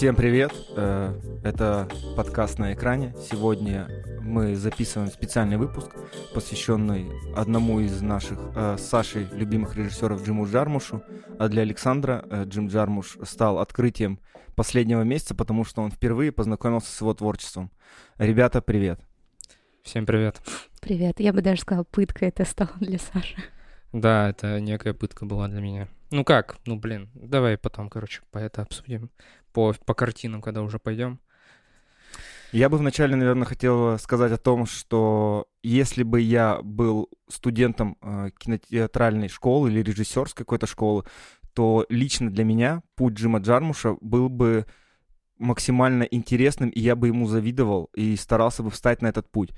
Всем привет! Э, это подкаст на экране. Сегодня мы записываем специальный выпуск, посвященный одному из наших э, с Сашей любимых режиссеров Джиму Джармушу. А для Александра э, Джим Джармуш стал открытием последнего месяца, потому что он впервые познакомился с его творчеством. Ребята, привет! Всем привет! Привет! Я бы даже сказала, пытка это стало для Саши. Да, это некая пытка была для меня. Ну как? Ну блин, давай потом, короче, по это обсудим. По, по картинам, когда уже пойдем. Я бы вначале, наверное, хотел сказать о том, что если бы я был студентом э, кинотеатральной школы или режиссерской какой-то школы, то лично для меня путь Джима Джармуша был бы максимально интересным, и я бы ему завидовал и старался бы встать на этот путь.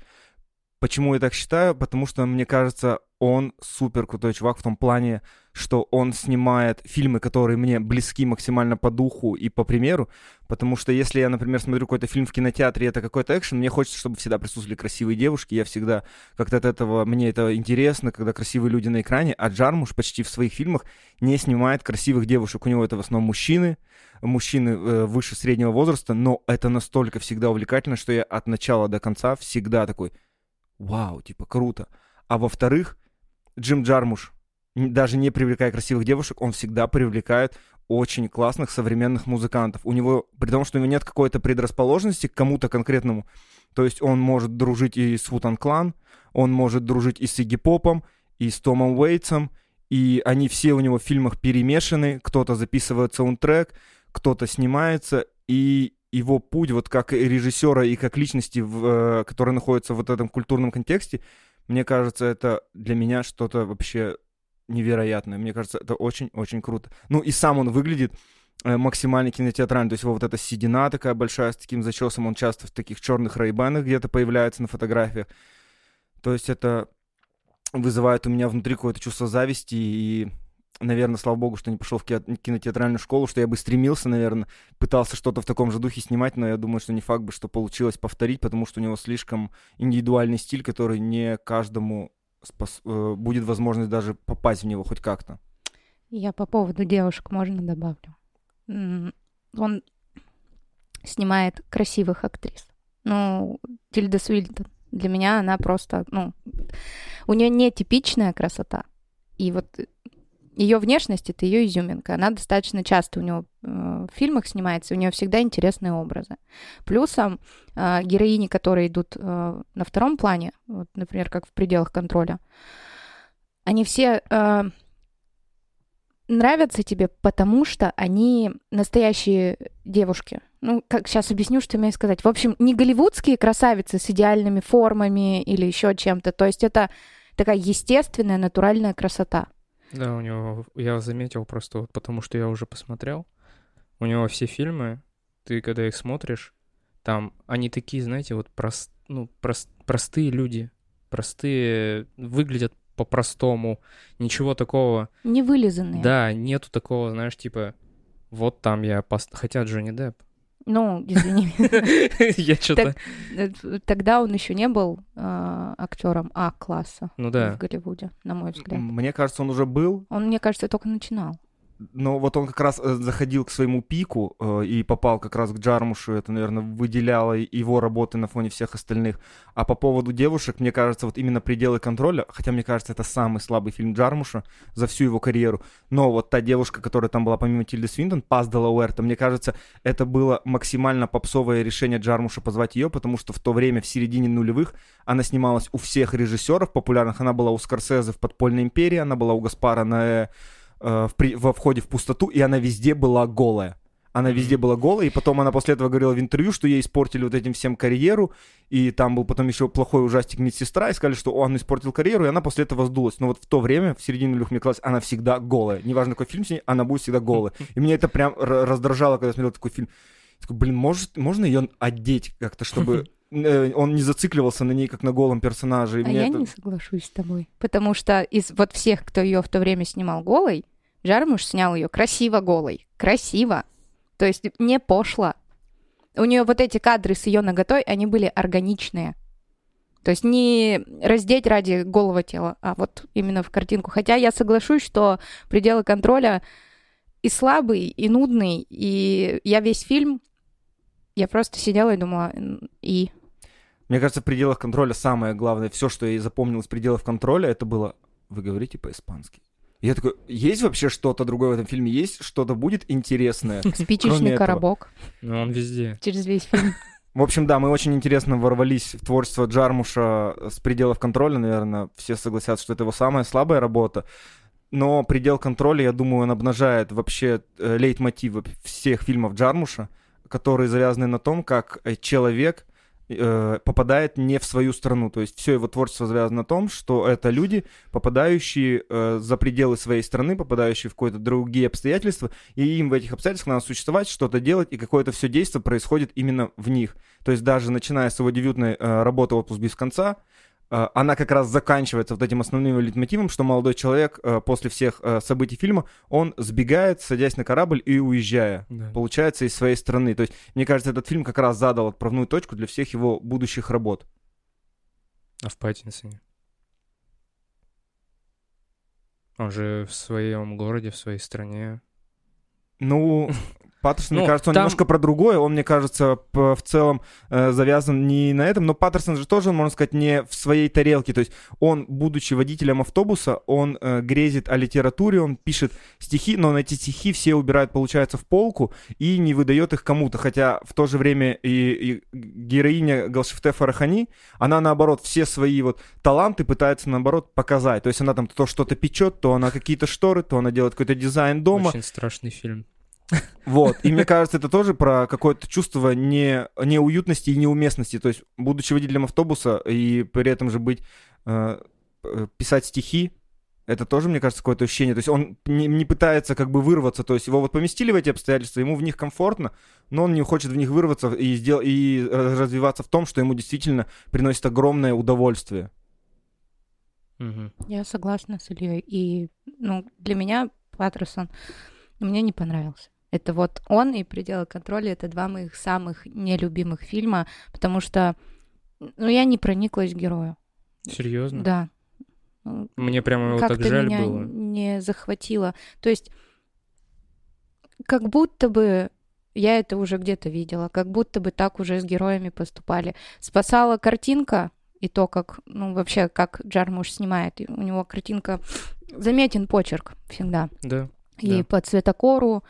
Почему я так считаю? Потому что, мне кажется, он супер крутой чувак в том плане, что он снимает фильмы, которые мне близки максимально по духу и по примеру, потому что если я, например, смотрю какой-то фильм в кинотеатре, это какой-то экшен, мне хочется, чтобы всегда присутствовали красивые девушки, я всегда как-то от этого, мне это интересно, когда красивые люди на экране, а Джармуш почти в своих фильмах не снимает красивых девушек, у него это в основном мужчины, мужчины э, выше среднего возраста, но это настолько всегда увлекательно, что я от начала до конца всегда такой, вау, типа круто. А во-вторых, Джим Джармуш, даже не привлекая красивых девушек, он всегда привлекает очень классных современных музыкантов. У него, при том, что у него нет какой-то предрасположенности к кому-то конкретному, то есть он может дружить и с Вутан Клан, он может дружить и с Игги Попом, и с Томом Уэйтсом, и они все у него в фильмах перемешаны, кто-то записывает саундтрек, кто-то снимается, и его путь вот как режиссера и как личности, в, э, которая находится в вот этом культурном контексте, мне кажется, это для меня что-то вообще невероятное. Мне кажется, это очень-очень круто. Ну и сам он выглядит э, максимально кинотеатрально. То есть его вот эта седина такая большая с таким зачесом, он часто в таких черных рейбанах где-то появляется на фотографиях. То есть это вызывает у меня внутри какое-то чувство зависти и наверное, слава богу, что не пошел в кинотеатральную школу, что я бы стремился, наверное, пытался что-то в таком же духе снимать, но я думаю, что не факт бы, что получилось повторить, потому что у него слишком индивидуальный стиль, который не каждому спас... Э, будет возможность даже попасть в него хоть как-то. Я по поводу девушек можно добавлю. Он снимает красивых актрис. Ну, Тильда Свильтон. Для меня она просто, ну, у нее не типичная красота. И вот ее внешность это ее изюминка. Она достаточно часто у него э, в фильмах снимается, у нее всегда интересные образы. Плюсом э, героини, которые идут э, на втором плане, вот, например, как в пределах контроля, они все нравятся тебе, потому что они настоящие девушки. Ну, как сейчас объясню, что имею сказать. В общем, не голливудские красавицы с идеальными формами или еще чем-то. То есть это такая естественная, натуральная красота. Да, у него, я заметил просто, вот, потому что я уже посмотрел, у него все фильмы, ты когда их смотришь, там они такие, знаете, вот прост, ну, прост, простые люди, простые, выглядят по-простому, ничего такого. Не вылизанные. Да, нету такого, знаешь, типа, вот там я, пост... хотя Джонни Депп, ну, извини. Я что-то... Э, тогда он еще не был а, актером А-класса ну, да. в Голливуде, на мой взгляд. Мне кажется, он уже был. Он, мне кажется, только начинал но вот он как раз э, заходил к своему пику э, и попал как раз к Джармушу, это, наверное, выделяло его работы на фоне всех остальных. А по поводу девушек, мне кажется, вот именно «Пределы контроля», хотя, мне кажется, это самый слабый фильм Джармуша за всю его карьеру, но вот та девушка, которая там была помимо Тильды Свинтон, Паз Делауэрта, мне кажется, это было максимально попсовое решение Джармуша позвать ее, потому что в то время, в середине нулевых, она снималась у всех режиссеров популярных, она была у Скорсезе в «Подпольной империи», она была у Гаспара на э, в, при, во входе в пустоту, и она везде была голая. Она везде была голая, и потом она после этого говорила в интервью, что ей испортили вот этим всем карьеру, и там был потом еще плохой ужастик медсестра, и сказали, что он испортил карьеру, и она после этого сдулась. Но вот в то время, в середине мне казалось, она всегда голая. Неважно, какой фильм с ней, она будет всегда голая. И меня это прям раздражало, когда я смотрел такой фильм. Я такой, блин, может, можно ее одеть как-то, чтобы э, он не зацикливался на ней, как на голом персонаже. И а я это... не соглашусь с тобой. Потому что из вот всех, кто ее в то время снимал голой, Жармуш снял ее красиво голой. Красиво. То есть не пошло. У нее вот эти кадры с ее ноготой, они были органичные. То есть не раздеть ради голого тела, а вот именно в картинку. Хотя я соглашусь, что пределы контроля и слабый, и нудный. И я весь фильм Я просто сидела и думала, «М, и... Мне кажется, в пределах контроля самое главное, все, что я запомнил из пределов контроля, это было «Вы говорите по-испански». Я такой, есть вообще что-то другое в этом фильме? Есть что-то будет интересное? Спичечный коробок Ну, он везде. через весь фильм. В общем, да, мы очень интересно ворвались в творчество Джармуша с пределов контроля, наверное, все согласятся, что это его самая слабая работа. Но предел контроля, я думаю, он обнажает вообще э, лейтмотивы всех фильмов Джармуша, которые завязаны на том, как э, человек э, попадает не в свою страну. То есть все его творчество завязано на том, что это люди, попадающие э, за пределы своей страны, попадающие в какие-то другие обстоятельства, и им в этих обстоятельствах надо существовать, что-то делать, и какое-то все действие происходит именно в них. То есть даже начиная с его дебютной э, работы «Отпуск без конца», она как раз заканчивается вот этим основным лейтмотивом, что молодой человек э, после всех э, событий фильма, он сбегает, садясь на корабль и уезжая Да. получается, из своей страны. То есть, мне кажется, этот фильм как раз задал отправную точку для всех его будущих работ. А в Паттинсоне? Он же в своем городе, в своей стране. Ну, Паттерсон, мне Ну, кажется, он там- немножко про другое. Он, мне кажется, в целом э, завязан не на этом. Но Паттерсон же тоже, можно сказать, не в своей тарелке. То есть он, будучи водителем автобуса, он э, грезит о литературе, он пишет стихи, но он эти стихи все убирает, получается, в полку и не выдает их кому-то. Хотя в то же время и, и героиня Галшифте Фарахани, она, наоборот, все свои вот таланты пытается, наоборот, показать. То есть она там то что-то печет, то она какие-то шторы, то она делает какой-то дизайн дома. Очень страшный фильм. Вот. И мне кажется, это тоже про какое-то чувство не, неуютности и неуместности. То есть, будучи водителем автобуса и при этом же быть э, э, писать стихи, это тоже, мне кажется, какое-то ощущение. То есть он не, не пытается как бы вырваться. То есть его вот поместили в эти обстоятельства, ему в них комфортно, но он не хочет в них вырваться и, сдел... и развиваться в том, что ему действительно приносит огромное удовольствие. Я согласна с Ильей. И, ну, для меня Паттерсон мне не понравился. Это вот он и «Пределы контроля» — это два моих самых нелюбимых фильма, потому что, ну, я не прониклась герою. Серьезно? Да. Мне прямо его так жаль меня было. не захватило. То есть, как будто бы я это уже где-то видела, как будто бы так уже с героями поступали. Спасала картинка и то, как, ну, вообще, как Джармуш снимает. У него картинка заметен почерк всегда. Да. И Да. по цветокору,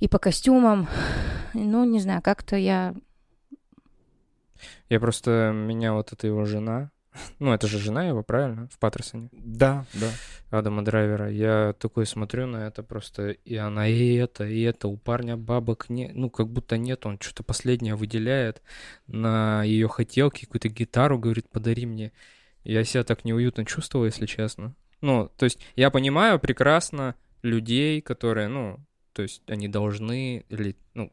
и по костюмам. Ну, не знаю, как-то я... Я просто... Меня вот эта его жена... Ну, это же жена его, правильно? В Паттерсоне. Да, да. Адама Драйвера. Я такой смотрю на это просто, и она и это, и это. У парня бабок нет, ну, как будто нет, он что-то последнее выделяет на ее хотелки, какую-то гитару, говорит, подари мне. Я себя так неуютно чувствовал, если честно. Ну, то есть я понимаю прекрасно людей, которые, ну, то есть они должны, или, ну,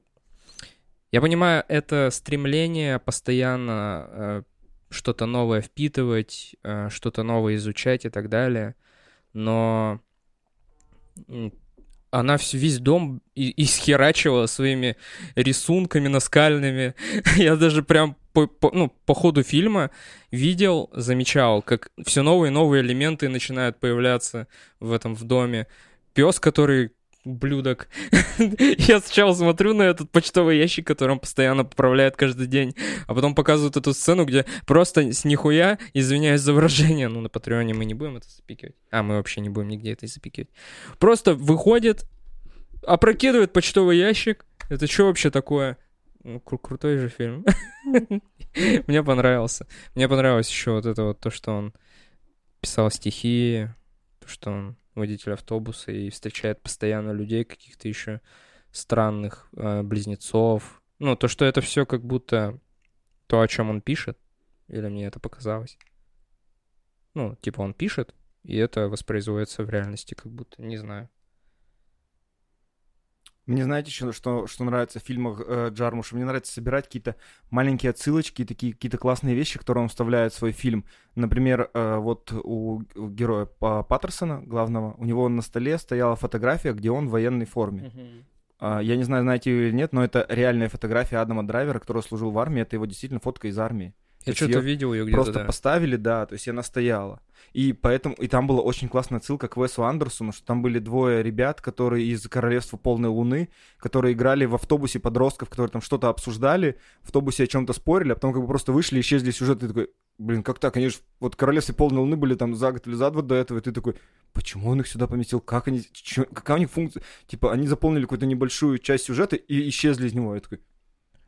я понимаю это стремление постоянно э, что-то новое впитывать, э, что-то новое изучать и так далее, но она всю, весь дом и- исхерачивала своими рисунками наскальными. Я даже прям по, по- ну, по ходу фильма видел, замечал, как все новые и новые элементы начинают появляться в этом в доме. Пес, который блюдок. Я сначала смотрю на этот почтовый ящик, который он постоянно поправляет каждый день, а потом показывают эту сцену, где просто с нихуя, извиняюсь за выражение, ну на Патреоне мы не будем это запикивать. А, мы вообще не будем нигде это запикивать. Просто выходит, опрокидывает почтовый ящик. Это что вообще такое? Ну, кру- крутой же фильм. Мне понравился. Мне понравилось еще вот это вот то, что он писал стихи, то, что он водитель автобуса и встречает постоянно людей каких-то еще странных э, близнецов. Ну, то, что это все как будто то, о чем он пишет, или мне это показалось. Ну, типа он пишет, и это воспроизводится в реальности, как будто, не знаю. Мне знаете, что, что, что нравится в фильмах э, Джармуша? Мне нравится собирать какие-то маленькие отсылочки, такие какие-то классные вещи, которые он вставляет в свой фильм. Например, э, вот у, у героя Па- Паттерсона, главного, у него на столе стояла фотография, где он в военной форме. А, я не знаю, знаете ее или нет, но это реальная фотография Адама Драйвера, который служил в армии. Это его действительно фотка из армии. Я что-то видел ее где-то, Просто да. поставили, да, то есть она стояла. И поэтому, и там была очень классная ссылка к Весу Андерсону, что там были двое ребят, которые из Королевства Полной Луны, которые играли в автобусе подростков, которые там что-то обсуждали, в автобусе о чем-то спорили, а потом как бы просто вышли, исчезли сюжет, и ты такой, блин, как так? Они же вот в Королевстве Полной Луны были там за год или за два до этого, и ты такой, почему он их сюда поместил? Как они, чё- какая у них функция? Типа, они заполнили какую-то небольшую часть сюжета и исчезли из него. Я такой,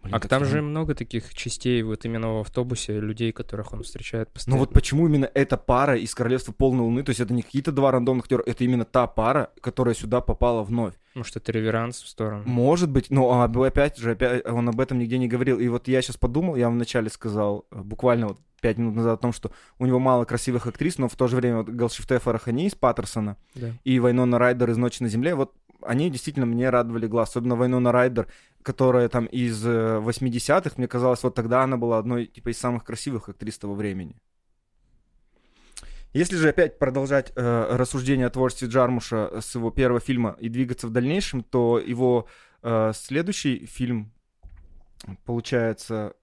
блин, А там же много таких частей вот именно в автобусе, людей, которых он встречает Ну постоянно. вот почему именно эта пара из Королевства Полной Луны, то есть это не какие-то два рандомных актера, это именно та пара, которая сюда попала вновь. Может, это реверанс в сторону. Может быть, но опять же, опять он об этом нигде не говорил. И вот я сейчас подумал, я вам вначале сказал, э, буквально вот пять минут назад о том, что у него мало красивых актрис, но в то же время вот Галшифте Фарахани из Паттерсона Да. и Вайнона Райдер из «Ночи на земле», вот они действительно мне радовали глаз. Особенно Вайнона Райдер, которая там из э, 80-х, мне казалось, вот тогда она была одной типа из самых красивых актрис того времени. Если же опять продолжать э, рассуждение о творчестве Джармуша с его первого фильма и двигаться в дальнейшем, то его э, следующий фильм, получается,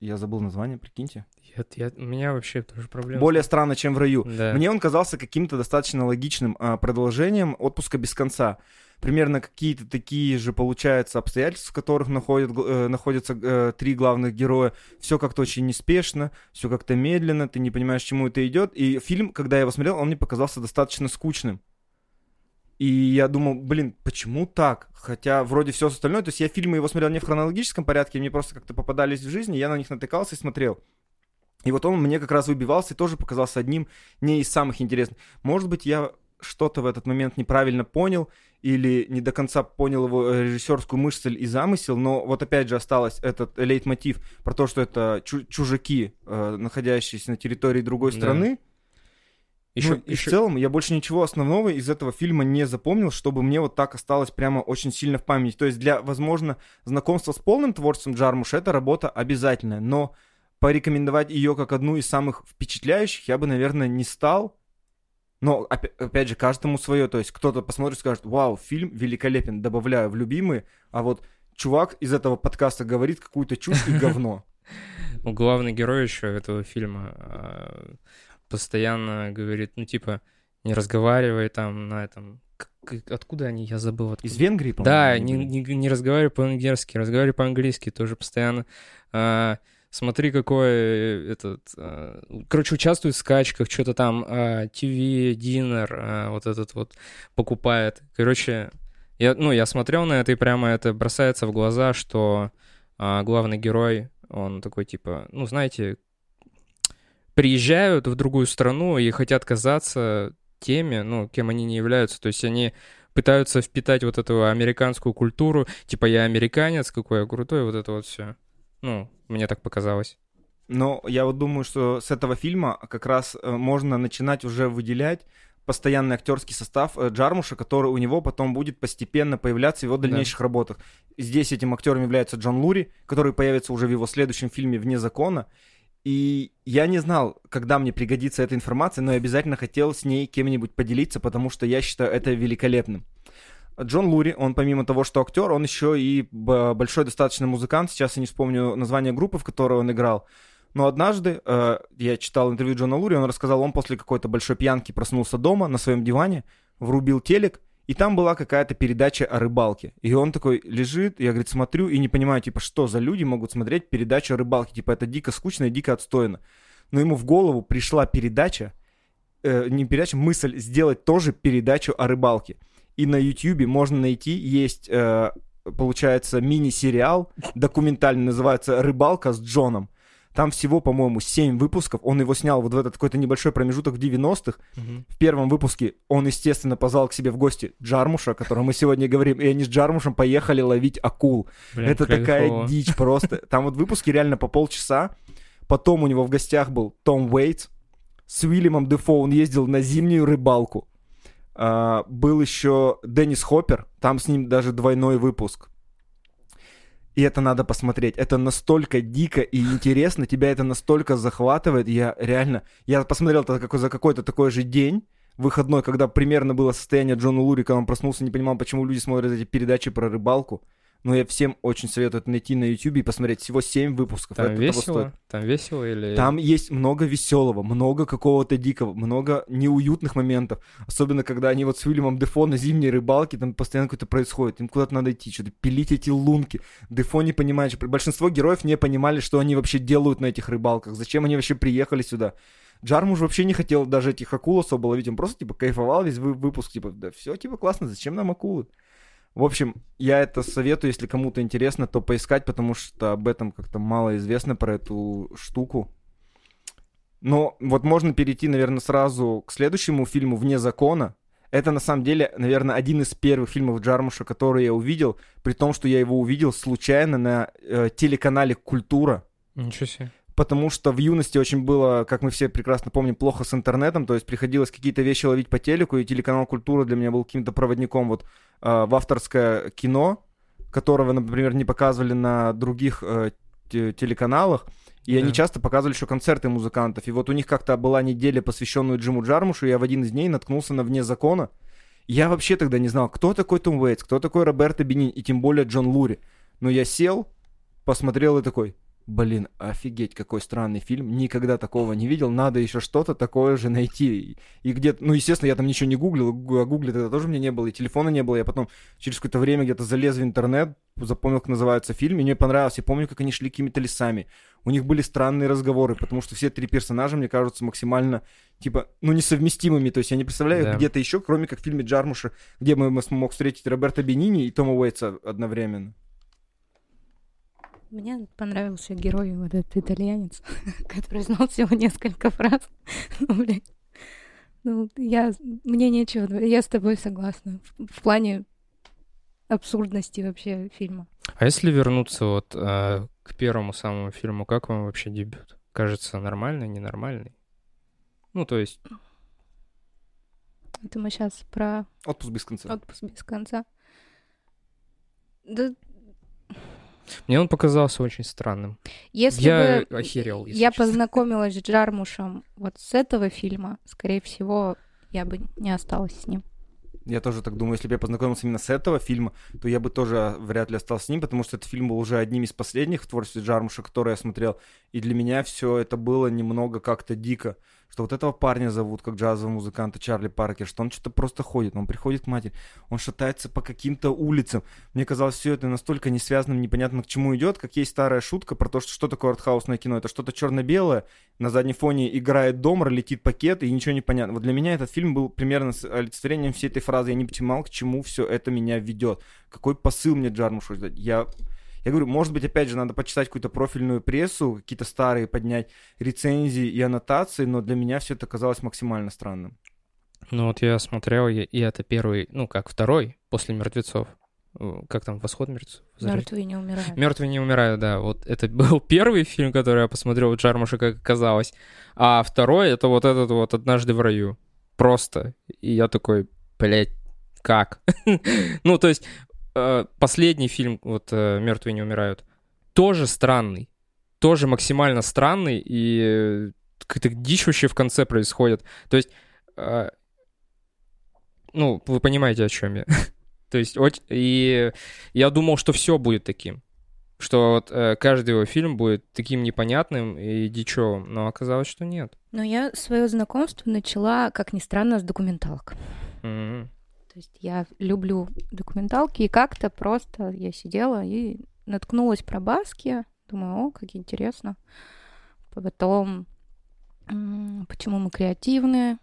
я забыл название, прикиньте. Я, я- у меня вообще тоже проблема. Более странно, чем в раю. Да. Мне он казался каким-то достаточно логичным а, продолжением отпуска без конца. Примерно какие-то такие же, получается, обстоятельства, в которых находят, э, находятся э, три главных героя. Все как-то очень неспешно, все как-то медленно, ты не понимаешь, к чему это идет. И фильм, когда я его смотрел, он мне показался достаточно скучным. И я думал, блин, почему так? Хотя вроде все остальное, то есть я фильмы его смотрел не в хронологическом порядке, мне просто как-то попадались в жизни, я на них натыкался и смотрел. И вот он мне как раз выбивался и тоже показался одним не из самых интересных. Может быть, я что-то в этот момент неправильно понял или не до конца понял его э, режиссерскую мысль и замысел, но вот опять же осталось этот лейтмотив про то, что это чу- чужаки, э, находящиеся на территории другой страны. Еще, Ну, и в целом я больше ничего основного из этого фильма не запомнил, чтобы мне вот так осталось прямо очень сильно в памяти. То есть для, возможно, знакомства с полным творчеством Джармуша эта работа обязательная, но порекомендовать ее как одну из самых впечатляющих я бы, наверное, не стал. Но, опя- опять же, каждому свое. То есть кто-то посмотрит и скажет, вау, фильм великолепен, добавляю в любимые, а вот чувак из этого подкаста говорит какую-то чушь и говно. Ну, главный герой еще этого фильма а, постоянно говорит, ну, типа, не разговаривай там на этом... Откуда они? Я забыл. Откуда. Из Венгрии, по-моему. Да, не, не, не разговаривай по-венгерски, разговаривай по-английски тоже постоянно. Смотри, какой э, этот... а, короче, участвует в скачках, что-то там а, ТВ, динер, а, вот этот вот покупает. Короче, я, ну, я смотрел на это, и прямо это бросается в глаза, что а, главный герой, он такой, типа, ну, знаете, приезжают в другую страну и хотят казаться теми, ну, кем они не являются. То есть они пытаются впитать вот эту американскую культуру, типа я американец, какой я крутой, вот это вот все. Ну, мне так показалось. Но я вот думаю, что с этого фильма как раз э, можно начинать уже выделять постоянный актерский состав э, Джармуша, который у него потом будет постепенно появляться в его дальнейших работах. Здесь этим актером является Джон Лури, который появится уже в его следующем фильме «Вне закона». И я не знал, когда мне пригодится эта информация, но я обязательно хотел с ней кем-нибудь поделиться, потому что я считаю это великолепным. Джон Лури, он помимо того, что актер, он еще и большой достаточно музыкант. Сейчас я не вспомню название группы, в которой он играл. Но однажды э, я читал интервью Джона Лури, он рассказал, он после какой-то большой пьянки проснулся дома на своем диване, врубил телек, и там была какая-то передача о рыбалке. И он такой лежит, я, говорит, смотрю и не понимаю, типа, что за люди могут смотреть передачу о рыбалке. Типа, это дико скучно и дико отстойно. Но ему в голову пришла передача, э, не передача, мысль сделать тоже передачу о рыбалке. И на YouTube можно найти, есть, э, получается, мини-сериал документальный, называется «Рыбалка с Джоном». Там всего, по-моему, 7 выпусков. Он его снял вот в этот какой-то небольшой промежуток в 90-х. В первом выпуске он, естественно, позвал к себе в гости Джармуша, о котором мы сегодня говорим, и они с Джармушем поехали ловить акул. Блин, Это такая кайфово. дичь просто. Там вот выпуски реально по полчаса. Потом у него в гостях был Том Уэйтс. С Уильямом Дефо он ездил на зимнюю рыбалку. А, был еще Деннис Хоппер. Там с ним даже двойной выпуск. И это надо посмотреть. Это настолько дико и интересно. Тебя это настолько захватывает. Я реально... Я посмотрел это какой- за какой-то такой же день выходной, когда примерно было состояние Джона Лури, когда он проснулся, не понимал, почему люди смотрят эти передачи про рыбалку. Но я всем очень советую это найти на YouTube и посмотреть. Всего 7 выпусков. Там это того весело? стоит. Там весело или... Там есть много веселого, много какого-то дикого, много неуютных моментов. Особенно, когда они вот с Уильямом Дефо на зимней рыбалке, там постоянно какое-то происходит. Им куда-то надо идти, что-то пилить эти лунки. Дефо не понимает, большинство героев не понимали, что они вообще делают на этих рыбалках, зачем они вообще приехали сюда. Джармуш вообще не хотел даже этих акул особо ловить, он просто, типа, кайфовал весь вы- выпуск, типа, да все, типа, классно, зачем нам акулы? В общем, я это советую, если кому-то интересно, то поискать, потому что об этом как-то мало известно про эту штуку. Но вот можно перейти, наверное, сразу к следующему фильму «Вне закона». Это, на самом деле, наверное, один из первых фильмов Джармуша, который я увидел, при том, что я его увидел случайно на э, телеканале «Культура». Ничего себе. Потому что в юности очень было, как мы все прекрасно помним, плохо с интернетом, то есть приходилось какие-то вещи ловить по телеку, и телеканал «Культура» для меня был каким-то проводником вот э, в авторское кино, которого, например, не показывали на других э, те- телеканалах, и они Да. часто показывали еще концерты музыкантов. И вот у них как-то была неделя, посвященная Джиму Джармушу, и я в один из дней наткнулся на «Вне закона». Я вообще тогда не знал, кто такой Том Уэйтс, кто такой Роберто Бенин, и тем более Джон Лури. Но я сел, посмотрел и такой, блин, офигеть, какой странный фильм, никогда такого не видел, надо еще что-то такое же найти. И где-то, ну, естественно, я там ничего не гуглил, гу- а гугля тогда тоже меня не было, и телефона не было, я потом через какое-то время где-то залез в интернет, запомнил, как называется фильм, и мне понравился, я помню, как они шли какими-то лесами. У них были странные разговоры, потому что все три персонажа, мне кажутся, максимально, типа, ну, несовместимыми, то есть я не представляю Да. где-то еще, кроме как в фильме Джармуша, где мы, мы смог встретить Роберта Бенини и Тома Уэйтса одновременно. Мне понравился герой, вот этот итальянец, который знал всего несколько фраз. Ну, блядь. Ну, я... Мне нечего... Я с тобой согласна. В, в плане абсурдности вообще фильма. А если вернуться вот э, к первому самому фильму, как вам вообще дебют? Кажется, нормальный, ненормальный? Ну, то есть, Это мы сейчас про Отпуск без конца. отпуск без конца. Да, мне он показался очень странным. если Я бы охерел, если я честно. познакомилась с Джармушем вот с этого фильма, скорее всего, я бы не осталась с ним. Я тоже так думаю, если бы я познакомился именно с этого фильма, то я бы тоже вряд ли остался с ним, потому что этот фильм был уже одним из последних в творчестве Джармуша, который я смотрел. И для меня все это было немного как-то дико. Что вот этого парня зовут, как джазового музыканта Чарли Паркер, что он что-то просто ходит, он приходит к матери, он шатается по каким-то улицам. Мне казалось, все это настолько не связанным, непонятно к чему идет, как есть старая шутка про то, что что такое артхаусное кино. Это что-то черно-белое, на заднем фоне играет дом, летит пакет, и ничего не понятно. Вот для меня этот фильм был примерно с олицетворением всей этой фразы. Я не понимал, к чему все это меня ведет. Какой посыл мне Джармуш дать. Я, я говорю, может быть, опять же, надо почитать какую-то профильную прессу, какие-то старые поднять рецензии и аннотации, но для меня все это казалось максимально странным. Ну, вот я смотрел, и, и это первый, ну, как второй после «Мертвецов». Э, Как там, «Восход мертвецов»? Мертвые не умирают. Мертвые не умирают, да. Вот это был первый фильм, который я посмотрел у Джармуша, как оказалось. А второй это вот этот вот «Однажды в раю». Просто. И я такой, блядь, как? ну, то есть, последний фильм, вот э, «Мертвые не умирают», тоже странный. Тоже максимально странный, и э, какая-то дичь вообще в конце происходит. То есть, э, ну, вы понимаете, о чем я. То есть, и я думал, что все будет таким. Что вот э, каждый его фильм будет таким непонятным и дичевым, но оказалось, что нет. Но я свое знакомство начала, как ни странно, с документалок. Мгм. То есть я люблю документалки, и как-то просто я сидела и наткнулась про Баски. Думаю, о, как интересно. Потом, почему мы креативны.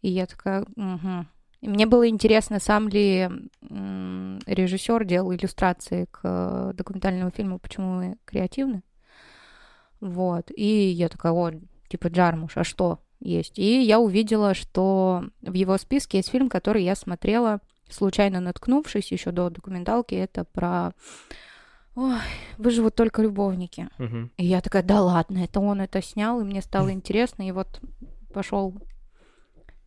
И я такая, угу. И мне было интересно, сам ли режиссер делал иллюстрации к документальному фильму «Почему мы креативны». Вот. И я такая, о, типа Джармуш, а что есть? И я увидела, что в его списке есть фильм, который я смотрела, случайно наткнувшись еще до документалки. Это про... Ой, выживут только любовники. Мгм. И я такая, да ладно, это он это снял, и мне стало интересно, и вот пошел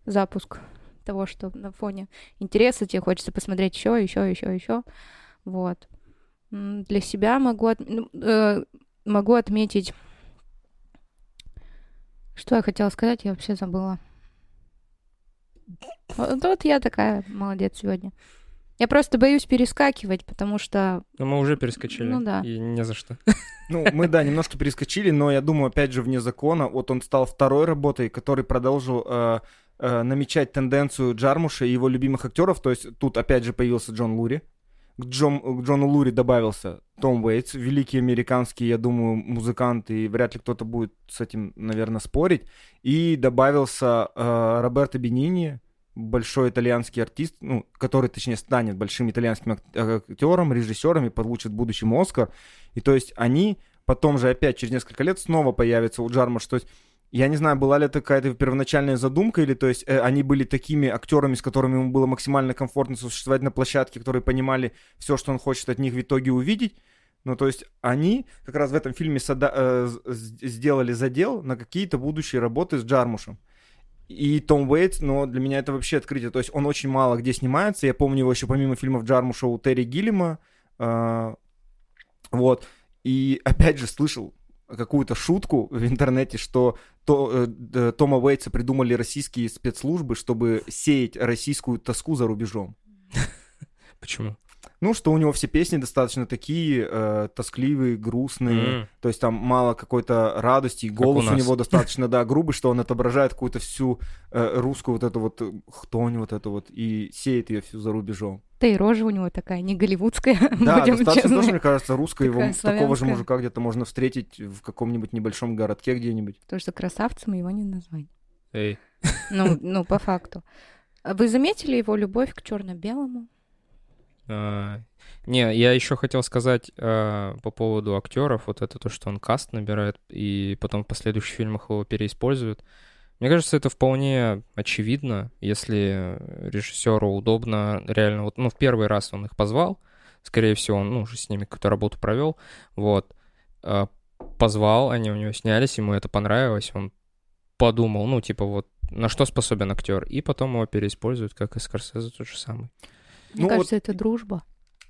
запуск того, что на фоне интереса тебе хочется посмотреть еще, еще, еще, еще. Вот. Для себя могу, от- ну, э, могу отметить... Что я хотела сказать, я вообще забыла. Вот вот я такая молодец сегодня. Я просто боюсь перескакивать, потому что... Ну, мы уже перескочили. Ну да. И не за что. Ну, мы, да, немножко перескочили, но я думаю, опять же, вне закона. Вот он стал второй работой, который продолжил э, э, намечать тенденцию Джармуша и его любимых актеров. То есть тут опять же появился Джон Лури. К, Джон, к Джону Лури добавился Том Уэйтс, великий американский, я думаю, музыкант, и вряд ли кто-то будет с этим, наверное, спорить. И добавился э, Роберто Бенини, большой итальянский артист, ну, который, точнее, станет большим итальянским ак- актером, режиссером и получит в будущем Оскар. И то есть они потом же опять через несколько лет снова появятся у Джармуш. То есть я не знаю, была ли это какая-то первоначальная задумка, или то есть э, они были такими актерами, с которыми ему было максимально комфортно существовать на площадке, которые понимали все, что он хочет от них в итоге увидеть. Ну, то есть они как раз в этом фильме сада- э, сделали задел на какие-то будущие работы с Джармушем. И Том Уэйтс, но для меня это вообще открытие. То есть он очень мало где снимается. Я помню его еще помимо фильмов Джармуша у Терри Гиллима. э, вот. И опять же слышал какую-то шутку в интернете, что то, э, Тома Уэйтса придумали российские спецслужбы, чтобы сеять российскую тоску за рубежом. Почему? Ну, что у него все песни достаточно такие э, тоскливые, грустные, М. то есть там мало какой-то радости, у голос у, нас. него достаточно, да, грубый, что он отображает какую-то всю э, русскую вот эту вот э, хтонь вот эту вот и сеет ее всю за рубежом. Да и рожа у него такая, не голливудская, Да, будем достаточно честны. тоже, мне кажется, русская, его Такая такого же славянская. мужика где-то можно встретить в каком-нибудь небольшом городке где-нибудь. Потому что красавцем его не назвать. Эй. Ну, ну, по факту. А Вы заметили его любовь к черно-белому? А, Не, я еще хотел сказать а, по поводу актеров, вот это то, что он каст набирает, и потом в последующих фильмах его переиспользуют. Мне кажется, это вполне очевидно, если режиссеру удобно реально, вот, ну, в первый раз он их позвал, скорее всего, он, ну, уже с ними какую-то работу провел, вот, а, позвал, они у него снялись, ему это понравилось, он подумал, ну, типа, вот, на что способен актер, и потом его переиспользуют, как и Скорсезе тот же самый. Мне Ну, вот- кажется, это дружба.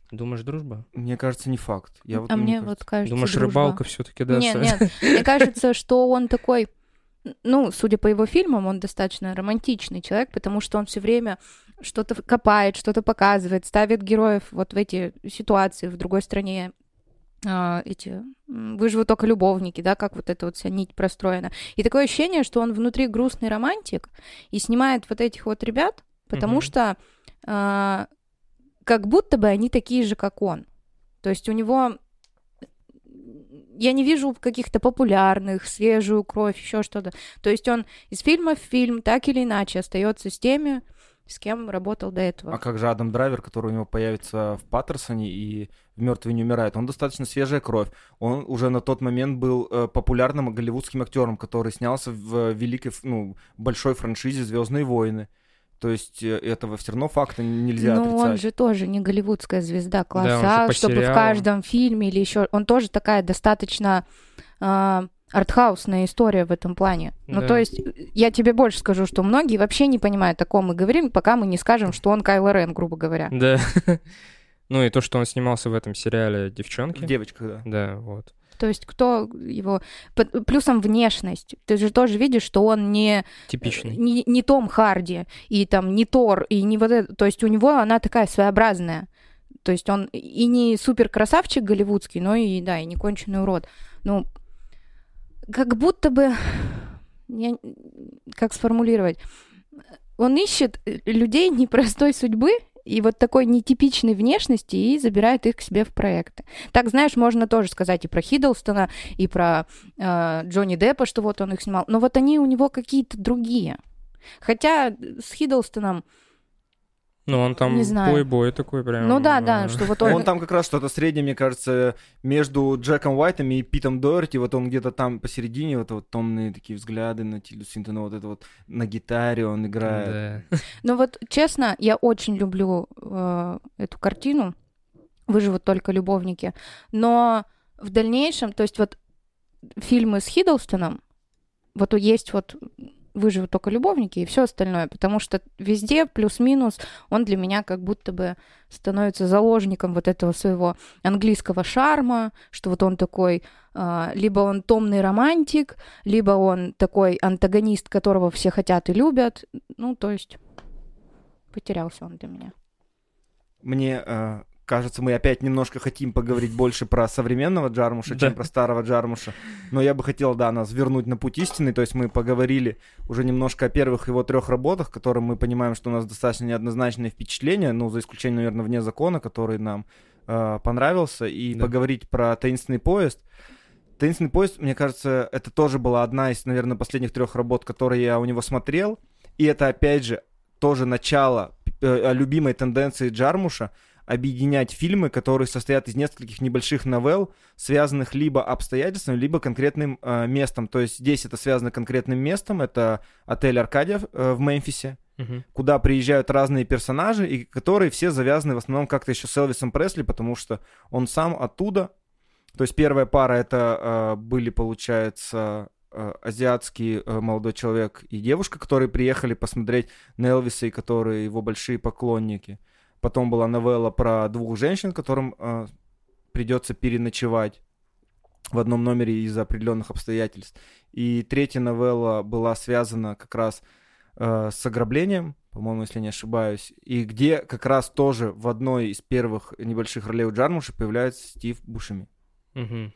Думаешь, дружба? Мне кажется, не факт. Я вот, а мне мне кажется. вот кажется, Думаешь, дружба. рыбалка все-таки, да? Нет, нет, мне кажется, что он такой, ну, судя по его фильмам, он достаточно романтичный человек, потому что он все время что-то копает, что-то показывает, ставит героев вот в эти ситуации в другой стране. а, эти выживут только любовники, да, как вот эта вот вся нить простроена. И такое ощущение, что он внутри грустный романтик и снимает вот этих вот ребят, потому Мгм. что а, как будто бы они такие же, как он. То есть у него я не вижу каких-то популярных, свежую кровь, еще что-то. То есть он из фильма в фильм так или иначе остается с теми, с кем работал до этого. А как же Адам Драйвер, который у него появится в Паттерсоне и в Мертвый не умирает? Он достаточно свежая кровь. Он уже на тот момент был э, популярным голливудским актером, который снялся в великой, ф- ну, большой франшизе Звездные войны. То есть э, этого все равно факта нельзя Ну, отрицать. он же тоже не голливудская звезда класса, же А, чтобы в каждом фильме или еще... Он тоже такая достаточно а, артхаусная история в этом плане. Ну, Да. то есть, я тебе больше скажу, что многие вообще не понимают, о ком мы говорим, пока мы не скажем, что он Кайло Рен, грубо говоря. Да. Ну и то, что он снимался в этом сериале «Девчонки». Девочка, да. Да, вот. То есть, кто его... Плюсом внешность. Ты же тоже видишь, что он не, Типичный. не, не Том Харди, и там не Тор, и не вот это. То есть, у него она такая своеобразная. То есть, он и не супер красавчик голливудский, но и, да, и не конченый урод. Ну, как будто бы... Я... Как сформулировать? Он ищет людей непростой судьбы, и вот такой нетипичной внешности и забирает их к себе в проекты. Так, знаешь, можно тоже сказать и про Хиддлстона, и про э, Джонни Деппа, что вот он их снимал. Но вот они у него какие-то другие. Хотя с Хиддлстоном, Ну, он там бой-бой такой прям. ну да, да, э, что вот Он, он... там как раз что-то среднее, мне кажется, между Джеком Уайтом и Питом Дорти. Вот он где-то там посередине, вот, вот томные такие взгляды на Тильду Свинтона, вот это вот на гитаре он играет. Да. Ну вот, честно, я очень люблю э, эту картину «Выживут только любовники», но в дальнейшем, то есть вот фильмы с Хиддлстоном, вот есть вот «Выживут только любовники» и все остальное, потому что везде плюс-минус он для меня как будто бы становится заложником вот этого своего английского шарма, что вот он такой, а, либо он томный романтик, либо он такой антагонист, которого все хотят и любят, ну, то есть потерялся он для меня. мне э, кажется, мы опять немножко хотим поговорить больше про современного Джармуша, чем про старого Джармуша. Но я бы хотел, да, нас вернуть на путь истины. То есть мы поговорили уже немножко о первых его трех работах, которым мы понимаем, что у нас достаточно неоднозначные впечатления, ну, за исключением, наверное, «Вне закона», который нам э, понравился, и Да. поговорить про «Таинственный поезд». «Таинственный поезд», мне кажется, это тоже была одна из, наверное, последних трех работ, которые я у него смотрел. И это, опять же, тоже начало э, любимой тенденции Джармуша объединять фильмы, которые состоят из нескольких небольших новелл, связанных либо обстоятельствами, либо конкретным э, местом. То есть здесь это связано конкретным местом, это отель Аркадия э, в Мемфисе, Мгм. куда приезжают разные персонажи, и которые все завязаны в основном как-то еще с Элвисом Пресли, потому что он сам оттуда. То есть первая пара это э, были, получается, э, азиатский э, молодой человек и девушка, которые приехали посмотреть на Элвиса и которые его большие поклонники. Потом была новелла про двух женщин, которым э, придется переночевать в одном номере из-за определенных обстоятельств. И третья новелла была связана как раз э, с ограблением, по-моему, если не ошибаюсь, и где как раз тоже в одной из первых небольших ролей у Джармуша появляется Стив Бушеми. Мгм.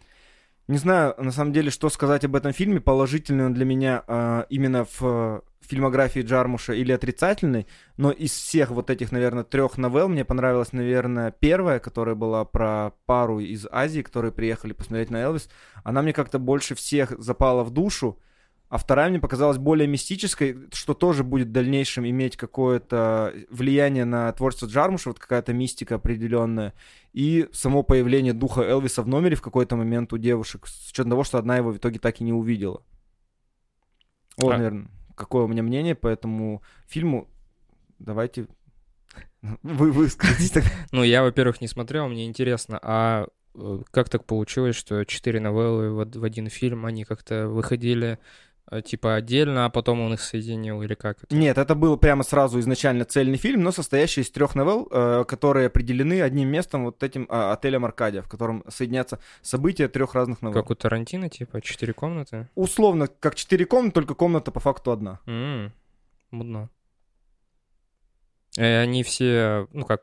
Не знаю, на самом деле, что сказать об этом фильме, положительный он для меня э, именно в э, фильмографии Джармуша или отрицательный, но из всех вот этих, наверное, трех новелл мне понравилась, наверное, первая, которая была про пару из Азии, которые приехали посмотреть на Элвис. Она мне как-то больше всех запала в душу, а вторая мне показалась более мистической, что тоже будет в дальнейшем иметь какое-то влияние на творчество Джармуша, вот какая-то мистика определенная. И само появление духа Элвиса в номере в какой-то момент у девушек, с учетом того, что одна его в итоге так и не увидела. Вот, А- наверное, какое у меня мнение по этому фильму. Давайте вы тогда. Ну, я, во-первых, не смотрел, мне интересно, а э, как так получилось, что четыре новеллы в, од- в один фильм, они как-то выходили типа отдельно, а потом он их соединил, или как это? Нет, это был прямо сразу изначально цельный фильм, но состоящий из трех новелл, э, которые определены одним местом, вот этим а, отелем Аркадия, в котором соединятся события трех разных новелл. Как у Тарантино, типа, четыре комнаты? Условно, как четыре комнаты, только комната по факту одна. М, Мудно. Э, они все, ну как,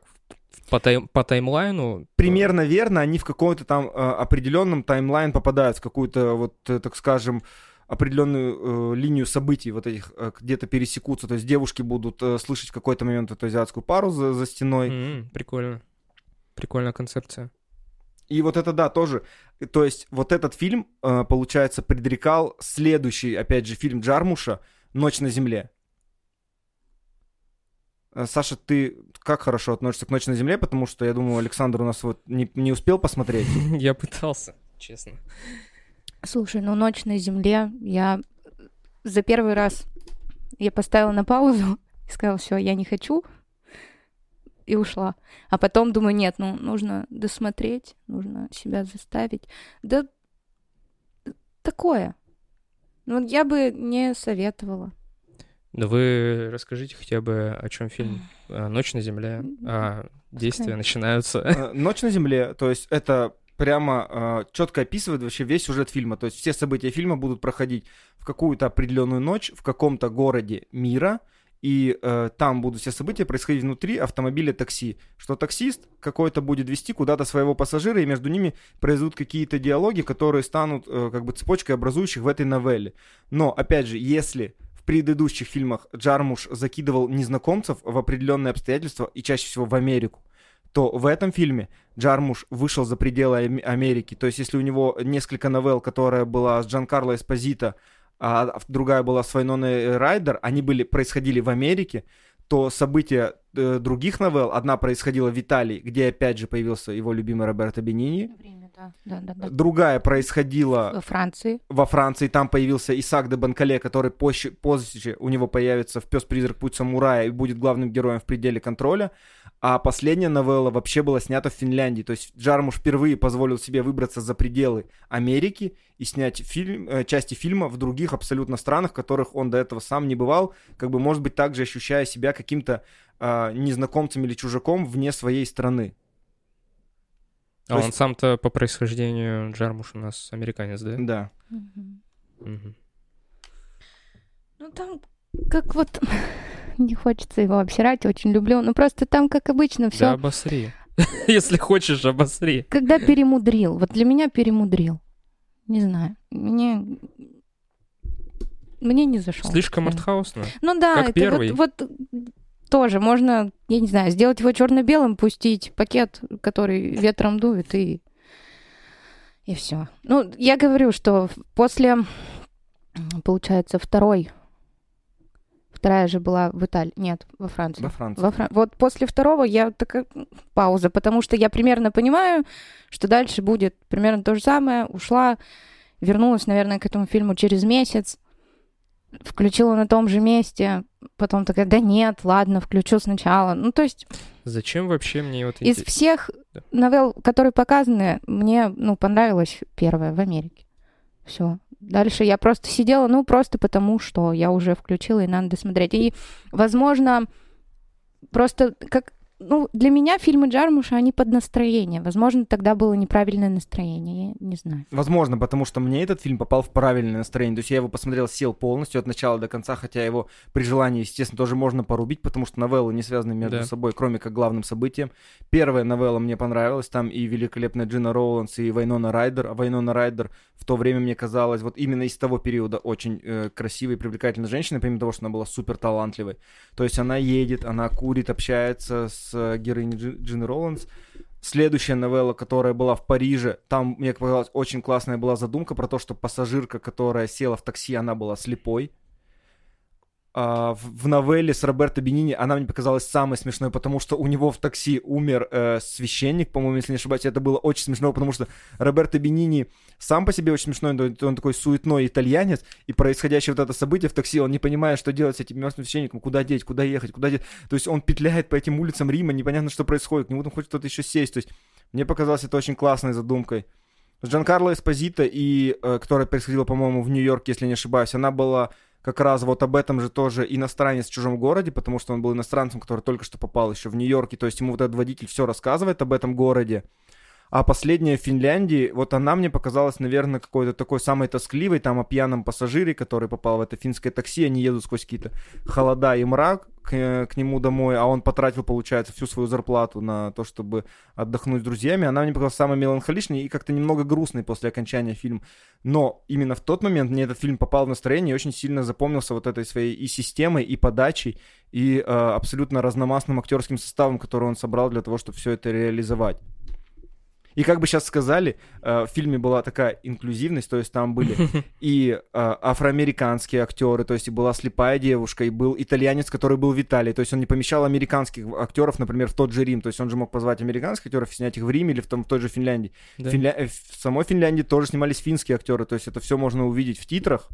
по, тайм- по таймлайну... Примерно верно, они в каком-то там э, определенном таймлайн попадают, в какую-то, вот, э, так скажем, определенную э, линию событий вот этих э, где-то пересекутся. То есть девушки будут э, слышать в какой-то момент эту азиатскую пару за, за стеной. М, Прикольно. Прикольная концепция. И вот это, да, тоже. То есть вот этот фильм, э, получается, предрекал следующий, опять же, фильм Джармуша «Ночь на земле». Э, Саша, ты как хорошо относишься к «Ночь на земле», потому что, я думаю, Александр у нас вот не, не успел посмотреть. Я пытался, честно. Слушай, ну «Ночь на земле» я за первый раз я поставила на паузу и сказала, все, я не хочу, и ушла. А потом думаю, нет, ну нужно досмотреть, нужно себя заставить. Да такое. Ну, я бы не советовала. Да вы расскажите хотя бы, о чем фильм. А, Ночь на земле. А действия начинаются. Э, «Ночь на земле», то есть это прямо четко описывает вообще весь сюжет фильма. То есть все события фильма будут проходить в какую-то определенную ночь в каком-то городе мира, и э, там будут все события происходить внутри автомобиля такси. Что таксист какой-то будет вести куда-то своего пассажира, и между ними произойдут какие-то диалоги, которые станут э, как бы цепочкой образующих в этой новелле. Но, опять же, если в предыдущих фильмах Джармуш закидывал незнакомцев в определенные обстоятельства, и чаще всего в Америку, то в этом фильме Джармуш вышел за пределы Ам- Америки. То есть, если у него несколько новелл, которая была с Джан Карло Эспозито, а другая была с Вайноной Райдер, они были, происходили в Америке, то события э, других новелл, одна происходила в Италии, где опять же появился его любимый Роберто Бенини, Время, да. Да, да, да. другая происходила Во Франции. во Франции, там появился Исаак де Банкале, который позже, позже у него появится в «Пес-призрак. Путь самурая» и будет главным героем в «Пределе контроля». А последняя новелла вообще была снята в Финляндии. То есть Джармуш впервые позволил себе выбраться за пределы Америки и снять фильм, э, части фильма в других абсолютно странах, в которых он до этого сам не бывал, как бы, может быть, также ощущая себя каким-то э, незнакомцем или чужаком вне своей страны. А То он есть- сам-то по происхождению Джармуш у нас американец, да? Да. Мгм. Мгм. Ну, там как вот не хочется его обсирать, очень люблю. Ну просто там, как обычно, все. Да обосри. Если хочешь, обосри. Когда перемудрил. Вот для меня перемудрил. Не знаю. Мне мне не зашел. Слишком артхаусно. Ну да, Как это первый. Вот, вот тоже можно, я не знаю, сделать его черно-белым, пустить пакет, который ветром дует, и и все. Ну, я говорю, что после, получается, второй, вторая же была в Италии, нет, во Франции. Во Франции. Во Фран- Вот после второго я такая пауза, потому что я примерно понимаю, что дальше будет примерно то же самое. Ушла, вернулась, наверное, к этому фильму через месяц, включила на том же месте, потом такая, да нет, ладно, включу сначала. Ну, то есть Зачем вообще мне вот из всех Да. новелл, которые показаны, мне, ну, понравилась первая в Америке. Все. Дальше я просто сидела, ну, просто потому, что я уже включила, и надо досмотреть. И, возможно, просто как... Ну, для меня фильмы Джармуша, они под настроение. Возможно, тогда было неправильное настроение, я не знаю. Возможно, потому что мне этот фильм попал в правильное настроение. То есть я его посмотрел, сел полностью от начала до конца, хотя его при желании, естественно, тоже можно порубить, потому что новеллы не связаны между Да. собой, кроме как главным событием. Первая новелла мне понравилась, там и великолепная Джина Роуландс, и Вайнона Райдер. А Вайнона Райдер в то время мне казалась вот именно из того периода очень э, красивой и привлекательной женщиной, помимо того, что она была супер талантливой. То есть она едет, она курит, общается с э, героиней Джи- Джины Роуландс. Следующая новелла, которая была в Париже, там, мне показалось, очень классная была задумка про то, что пассажирка, которая села в такси, она была слепой. А, в, новелле с Роберто Бенини она мне показалась самой смешной, потому что у него в такси умер э, священник, по-моему, если не ошибаюсь. Это было очень смешно, потому что Роберто Бенини сам по себе очень смешной, но он такой суетной итальянец, и происходящее вот это событие в такси, он не понимает, что делать с этим мертвым священником, куда деть, куда ехать, куда деть. То есть он петляет по этим улицам Рима, непонятно, что происходит, к нему там хочет кто-то еще сесть. То есть мне показалось это очень классной задумкой. С Джанкарло Эспозито, и, э, которая происходила, по-моему, в Нью-Йорке, если не ошибаюсь, она была как раз вот об этом же тоже иностранец в чужом городе, потому что он был иностранцем, который только что попал еще в Нью-Йорк, и то есть ему вот этот водитель все рассказывает об этом городе. А последняя в Финляндии, вот она мне показалась, наверное, какой-то такой самой тоскливой, там о пьяном пассажире, который попал в это финское такси, они едут сквозь какие-то холода и мрак к, э, к нему домой, а он потратил, получается, всю свою зарплату на то, чтобы отдохнуть с друзьями. Она мне показалась самой меланхоличной и как-то немного грустной после окончания фильма. Но именно в тот момент мне этот фильм попал в настроение и очень сильно запомнился вот этой своей и системой, и подачей, и э, абсолютно разномастным актерским составом, который он собрал для того, чтобы все это реализовать. И как бы сейчас сказали, э, в фильме была такая инклюзивность, то есть там были и э, афроамериканские актеры, то есть и была слепая девушка, и был итальянец, который был в Италии, то есть он не помещал американских актеров, например, в тот же Рим, то есть он же мог позвать американских актеров и снять их в Риме или в, том, в той же Финляндии. Да. Финля- э, В самой Финляндии тоже снимались финские актеры, то есть это все можно увидеть в титрах.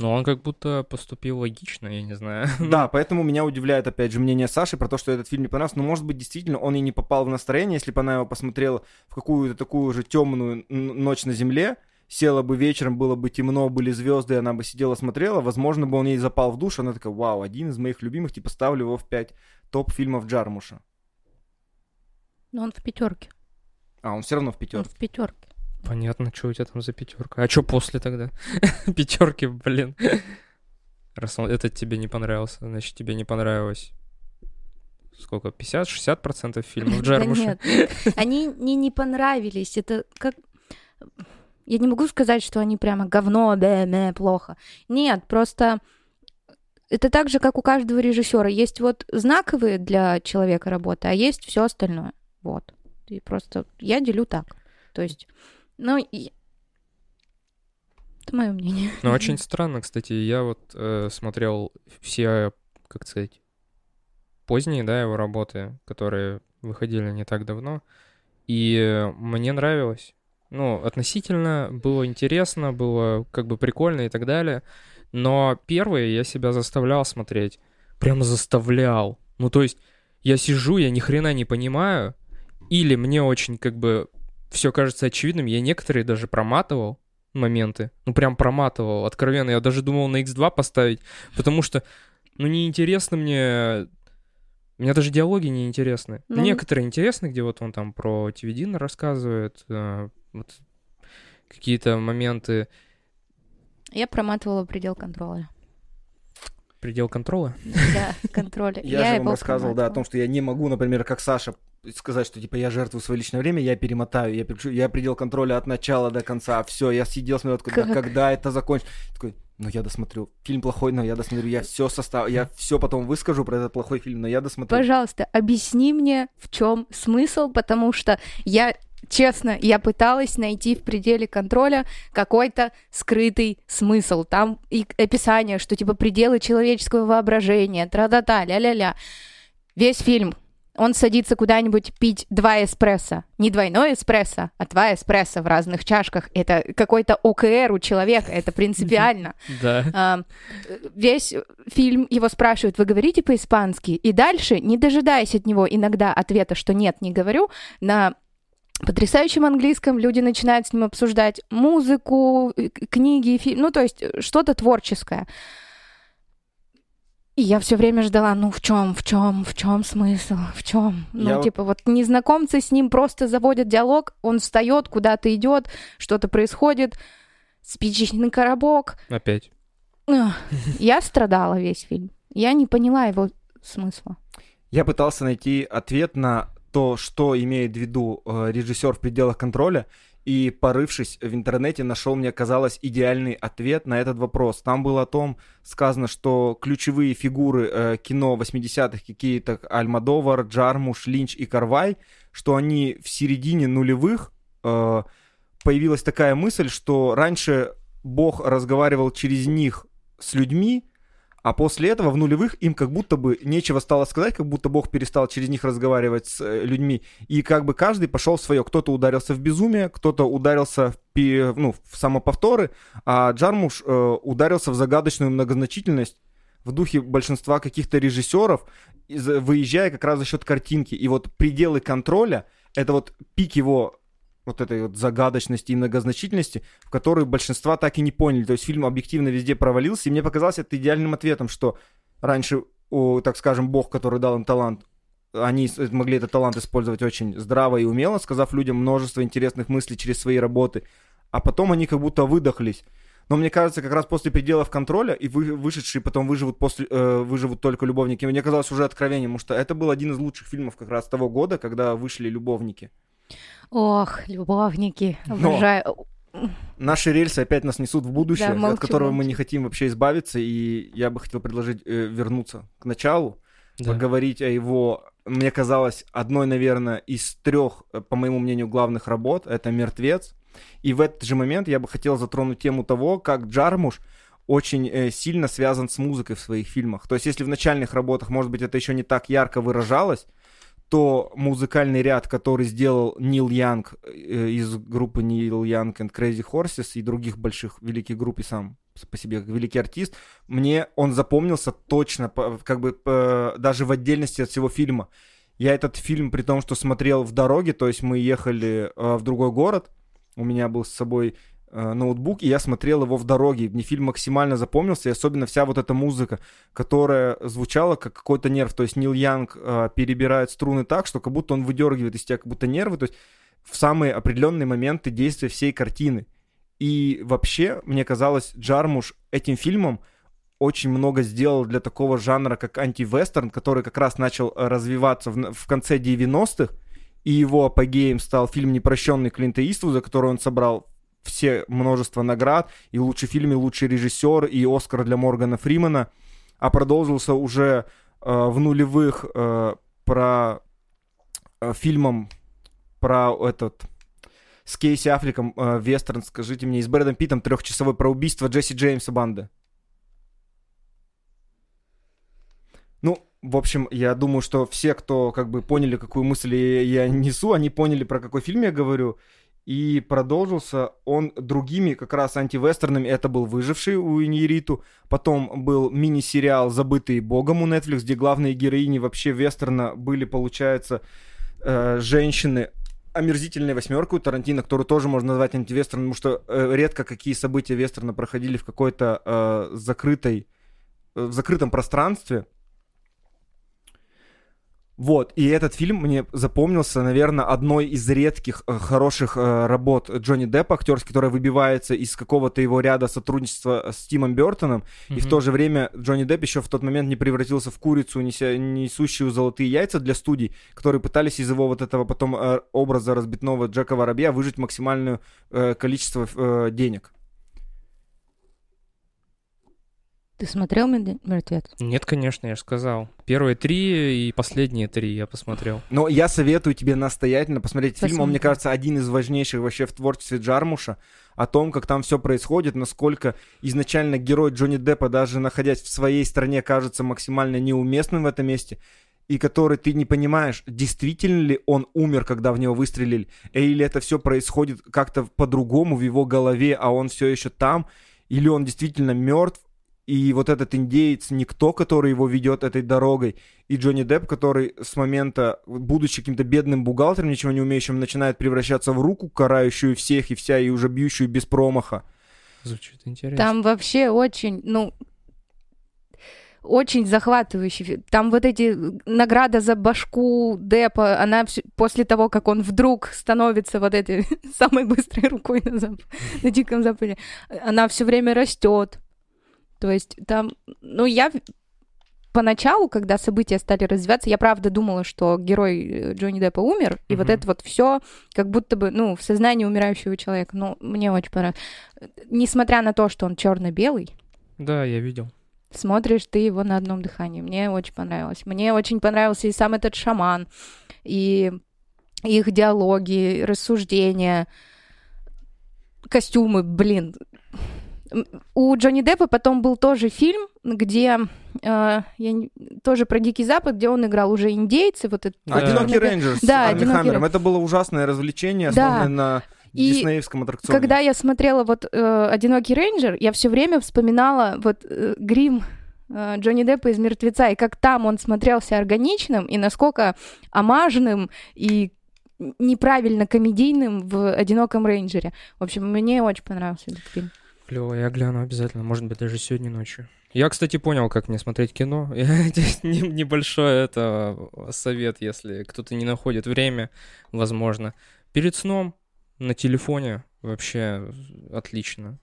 Но он как будто поступил логично, я не знаю. Да, поэтому меня удивляет, опять же, мнение Саши про то, что этот фильм не понравился. Но, может быть, действительно, он и не попал в настроение, если бы она его посмотрела в какую-то такую же темную ночь на земле, села бы вечером, было бы темно, были звезды, и она бы сидела, смотрела, возможно, бы он ей запал в душ, она такая, вау, один из моих любимых, типа, ставлю его в 5 топ фильмов Джармуша. Но он в пятерке. А, он все равно в Он пятерке. в пятерке. Понятно, что у тебя там за пятерка. А что после тогда? Пятерки, блин. Раз этот тебе не понравился, значит, тебе не понравилось. Сколько? 50-60% фильмов Да Джармуша? нет, они мне не понравились. Это как... Я не могу сказать, что они прямо говно, бе, бе, плохо. Нет, просто это так же, как у каждого режиссера. Есть вот знаковые для человека работы, а есть все остальное. Вот. И просто я делю так. То есть, ну, и- это мое мнение. Ну, очень странно, кстати. Я вот э, смотрел все, как сказать, поздние, да, его работы, которые выходили не так давно. И мне нравилось. Ну, относительно было интересно, было как бы прикольно и так далее. Но первые я себя заставлял смотреть. Прямо заставлял. Ну, то есть я сижу, я ни хрена не понимаю. Или мне очень как бы все кажется очевидным. Я некоторые даже проматывал моменты. Ну, прям проматывал, откровенно. Я даже думал на X2 поставить, потому что, ну, неинтересно мне... Мне даже диалоги не интересны. Ну, Некоторые интересны, где вот он там про Тивидина рассказывает, э, вот какие-то моменты. Я проматывала предел контроля. Предел контроля? Да, контроля. Я, же вам рассказывал, да, о том, что я не могу, например, как Саша, сказать, что типа я жертвую свое личное время, я перемотаю, я, переключу, я предел контроля от начала до конца, все, я сидел, смотрел, когда, Как? когда это закончится. Такой, ну я досмотрю. Фильм плохой, но я досмотрю. Я все состав, я все потом выскажу про этот плохой фильм, но я досмотрю. Пожалуйста, объясни мне, в чем смысл, потому что я, честно, я пыталась найти в пределе контроля какой-то скрытый смысл. Там и описание, что типа пределы человеческого воображения, тра-та-та, ля-ля-ля. Весь фильм он садится куда-нибудь пить два эспрессо. Не двойной эспрессо, а два эспрессо в разных чашках. Это какой-то ОКР у человека, это принципиально. Да. А, весь фильм его спрашивают, вы говорите по-испански? И дальше, не дожидаясь от него иногда ответа, что нет, не говорю, на потрясающем английском люди начинают с ним обсуждать музыку, э, книги, фильм, ну то есть э, что-то творческое. И я все время ждала, ну в чем, в чем, в чем смысл, в чем? Ну, Я вот- типа, вот незнакомцы с ним просто заводят диалог, он встает, куда-то идет, что-то происходит, спичечный коробок, Опять. Я страдала весь фильм. Я не поняла его смысла. Я пытался найти ответ на то, что имеет в виду э, режиссер в пределах контроля, и порывшись в интернете, нашел, мне казалось, идеальный ответ на этот вопрос. Там было о том сказано, что ключевые фигуры э, кино 80-х, какие-то Альмадовар, Джармуш, Линч и Карвай, что они в середине нулевых э, появилась такая мысль, что раньше Бог разговаривал через них с людьми, а после этого в нулевых им как будто бы нечего стало сказать, как будто Бог перестал через них разговаривать с э, людьми. И как бы каждый пошел в свое. Кто-то ударился в безумие, кто-то ударился в, пи- ну, в самоповторы, а Джармуш э, ударился в загадочную многозначительность в духе большинства каких-то режиссеров, выезжая как раз за счет картинки. И вот пределы контроля — это вот пик его вот этой вот загадочности и многозначительности, в которую большинства так и не поняли. То есть фильм объективно везде провалился, и мне показалось это идеальным ответом, что раньше, о, так скажем, Бог, который дал им талант, они с- могли этот талант использовать очень здраво и умело, сказав людям множество интересных мыслей через свои работы, а потом они как будто выдохлись. Но мне кажется, как раз после пределов контроля и вы, вышедшие потом выживут, после, э, выживут только любовники, мне казалось уже откровением, что это был один из лучших фильмов как раз того года, когда вышли любовники. Ох, любовники, Но- обожаю. Наши рельсы опять нас несут в будущее, Да, молчу, от которого мы молчу. не хотим вообще избавиться, и я бы хотел предложить э, вернуться к началу, Да. поговорить о его, мне казалось, одной, наверное, из трех, э, по моему мнению, главных работ, это «Мертвец». И в этот же момент я бы хотел затронуть тему того, как Джармуш очень э, сильно связан с музыкой в своих фильмах. То есть если в начальных работах, может быть, это еще не так ярко выражалось, то музыкальный ряд, который сделал Нил Янг э, из группы Нил Янг and Crazy Horses и других больших великих групп и сам по себе как великий артист, мне он запомнился точно, как бы даже в отдельности от всего фильма. Я этот фильм, при том, что смотрел в дороге, то есть мы ехали э, в другой город, у меня был с собой ноутбук, и я смотрел его в дороге. Мне фильм максимально запомнился, и особенно вся вот эта музыка, которая звучала как какой-то нерв. То есть Нил Янг э, перебирает струны так, что как будто он выдергивает из тебя как будто нервы, то есть в самые определенные моменты действия всей картины. И вообще, мне казалось, Джармуш этим фильмом очень много сделал для такого жанра, как антивестерн, который как раз начал э, развиваться в, в конце 90-х, и его апогеем стал фильм «Непрощенный» Клинта Иствуда, который он собрал все множество наград, и лучший фильм, и лучший режиссер, и Оскар для Моргана Фримена, а продолжился уже э, в нулевых э, про э, фильмом про этот с Кейси Аффлеком э, вестерн, скажите мне, и с Брэдом Питтом трехчасовой про убийство Джесси Джеймса банды. Ну, в общем, я думаю, что все, кто как бы поняли, какую мысль я несу, они поняли, про какой фильм я говорю. И продолжился он другими как раз антивестернами. Это был «Выживший» у Иньериту. Потом был мини-сериал «Забытые богом» у Netflix, где главные героини вообще вестерна были, получается, э, женщины. Омерзительная восьмерка у Тарантино, которую тоже можно назвать антивестерном, потому что э, редко какие события вестерна проходили в какой-то э, закрытой, э, в закрытом пространстве. Вот, и этот фильм мне запомнился, наверное, одной из редких э, хороших э, работ Джонни Деппа, актерский, которая выбивается из какого-то его ряда сотрудничества с Тимом Бертоном, Мгм. и в то же время Джонни Депп еще в тот момент не превратился в курицу, неся, несущую золотые яйца для студий, которые пытались из его вот этого потом э, образа разбитного Джека Воробья выжить максимальное э, количество э, денег. Ты смотрел «Мед- «Мертвец»? Нет, конечно, я же сказал. Первые три и последние три я посмотрел. Но я советую тебе настоятельно посмотреть фильм. Он, мне Посмотрим. кажется, один из важнейших вообще в творчестве Джармуша. О том, как там все происходит, насколько изначально герой Джонни Деппа, даже находясь в своей стране, кажется максимально неуместным в этом месте. И который ты не понимаешь, действительно ли он умер, когда в него выстрелили, или это все происходит как-то по-другому в его голове, а он все еще там, или он действительно мертв, и вот этот индеец, никто, который его ведет этой дорогой, и Джонни Депп, который с момента, будучи каким-то бедным бухгалтером, ничего не умеющим, начинает превращаться в руку, карающую всех и вся, и уже бьющую без промаха. Звучит интересно. Там вообще очень, ну, очень захватывающий. Там вот эти награда за башку Депа, она всё- после того, как он вдруг становится вот этой самой быстрой рукой на, Зап- на Диком Западе, она все время растет. То есть там, ну, я поначалу, когда события стали развиваться, я правда думала, что герой э, Джонни Деппа умер, и вот Мгм. это вот все как будто бы, ну, в сознании умирающего человека. Ну, мне очень понравилось. Несмотря на то, что он черно-белый, Да, я видел. смотришь ты его на одном дыхании. Мне очень понравилось. Мне очень понравился и сам этот шаман, и их диалоги, рассуждения, костюмы, блин. У Джонни Деппа потом был тоже фильм, где э, я не- тоже про Дикий Запад, где он играл уже индейцы, вот это. Да. Одинокий рейнджер с Да, Арми «Одинокий Хаммером. Это было ужасное развлечение, Да. основанное на И диснеевском аттракционе. Когда я смотрела вот э, «Одинокий рейнджер», я все время вспоминала вот э, грим э, Джонни Деппа из «Мертвеца», и как там он смотрелся органичным, и насколько омаженным и неправильно комедийным в «Одиноком рейнджере». В общем, мне очень понравился этот фильм. Клево, я гляну обязательно, может быть, даже сегодня ночью. Я, кстати, понял, как мне смотреть кино. Небольшой это совет, если кто-то не находит время, возможно. Перед сном на телефоне вообще отлично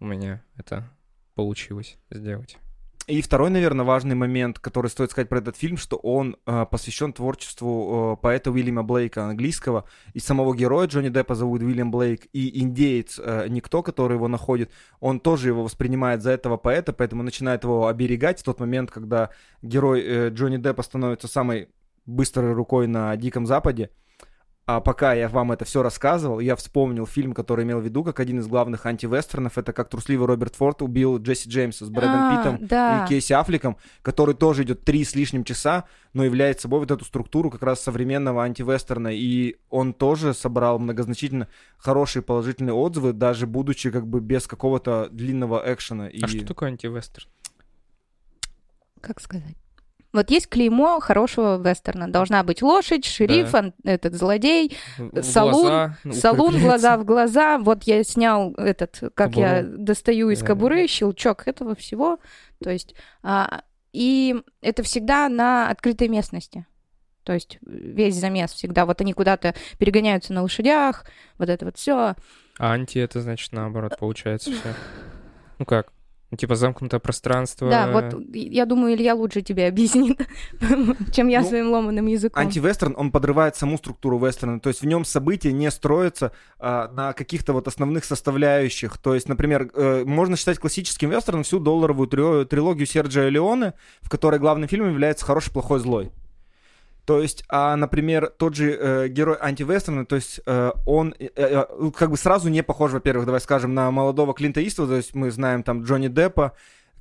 у меня это получилось сделать. И второй, наверное, важный момент, который стоит сказать про этот фильм, что он э, посвящен творчеству э, поэта Уильяма Блейка английского. И самого героя Джонни Деппа зовут Уильям Блейк. И индеец э, Никто, который его находит, он тоже его воспринимает за этого поэта, поэтому начинает его оберегать в тот момент, когда герой э, Джонни Деппа становится самой быстрой рукой на Диком Западе. А пока я вам это все рассказывал, я вспомнил фильм, который имел в виду как один из главных антивестернов. Это как трусливый Роберт Форд убил Джесси Джеймса с Брэдом А, Питтом да. и Кейси Аффлеком, который тоже идет три с лишним часа, но является собой вот эту структуру как раз современного антивестерна. И он тоже собрал многозначительно хорошие положительные отзывы, даже будучи как бы без какого-то длинного экшена. И... А что такое антивестерн? Как сказать? Вот есть клеймо хорошего вестерна. Должна быть лошадь, шериф, Да. ан- этот злодей, В Салун, глаза, ну, Салун, глаза в глаза. Вот я снял этот, как я Кобуру. достаю из Да. кобуры, щелчок этого всего. То есть, а, и это всегда на открытой местности. То есть весь замес всегда. Вот они куда-то перегоняются на лошадях, вот это вот все. А анти это значит наоборот, получается все. Ну как? Ну, Типа замкнутое пространство. Да, вот я думаю, Илья лучше тебе объяснит, чем я Ну, своим ломаным языком. Антивестерн, он подрывает саму структуру вестерна, то есть в нем события не строятся а, на каких-то вот основных составляющих. То есть, например, э, можно считать классическим вестерном всю долларовую трилогию Серджио Леоне, в которой главным фильмом является хороший, плохой, злой. То есть, а, например, тот же э, герой антивестерна, то есть э, он э, э, ну, как бы сразу не похож, во-первых, давай скажем, на молодого Клинта Иствуда, то есть мы знаем там Джонни Деппа,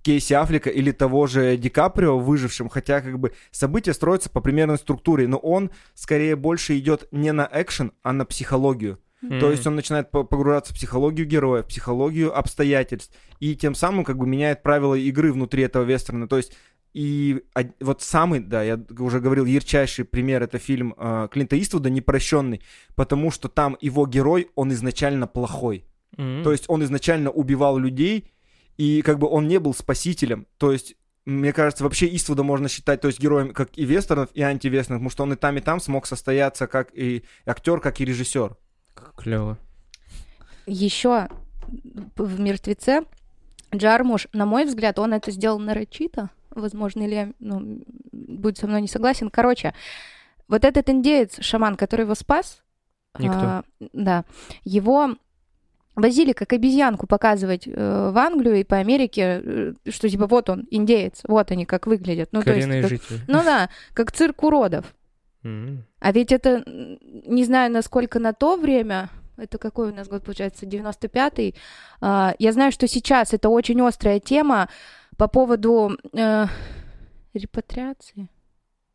Кейси Аффлека или того же Ди Каприо выжившим, хотя как бы события строятся по примерной структуре, но он скорее больше идет не на экшен, а на психологию. То есть он начинает по- погружаться в психологию героя, в психологию обстоятельств, и тем самым как бы меняет правила игры внутри этого вестерна. То есть и вот самый, да, я уже говорил, ярчайший пример это фильм э, Клинта Иствуда «Непрощенный», потому что там его герой, он изначально плохой. М. То есть он изначально убивал людей, и как бы он не был спасителем. То есть мне кажется, вообще Иствуда можно считать, то есть героем как и вестернов, и антивестернов, потому что он и там, и там смог состояться как и актер, как и режиссер. Клево. Еще в «Мертвеце» Джармуш, на мой взгляд, он это сделал нарочито. Возможно, или ну, будет со мной не согласен. Короче, вот этот индеец, шаман, который его спас, Никто. а, да, его возили как обезьянку показывать э, в Англию и по Америке, э, что типа вот он, индеец, вот они как выглядят. Ну, то есть, Коренные как- жители. ну да, как цирк уродов. М. А ведь это, не знаю, насколько на то время, это какой у нас год получается, 95-й, а, я знаю, что сейчас это очень острая тема по поводу э, репатриации.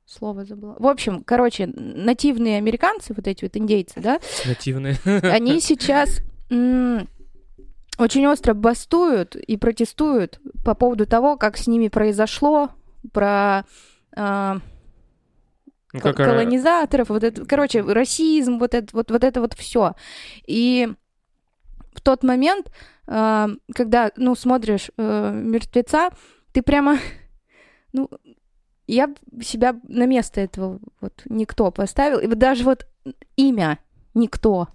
Слово забыла. В общем, короче, нативные американцы, вот эти вот индейцы, да, Нативные. они сейчас очень остро бастуют и протестуют по поводу того, как с ними произошло, про а, Ну, как, колонизаторов, вот это, короче, расизм, вот это вот, вот это вот все. И в тот момент, а, когда, ну, смотришь э, мертвеца, ты прямо, ну, я себя на место этого вот никто поставил, и вот даже вот имя никто.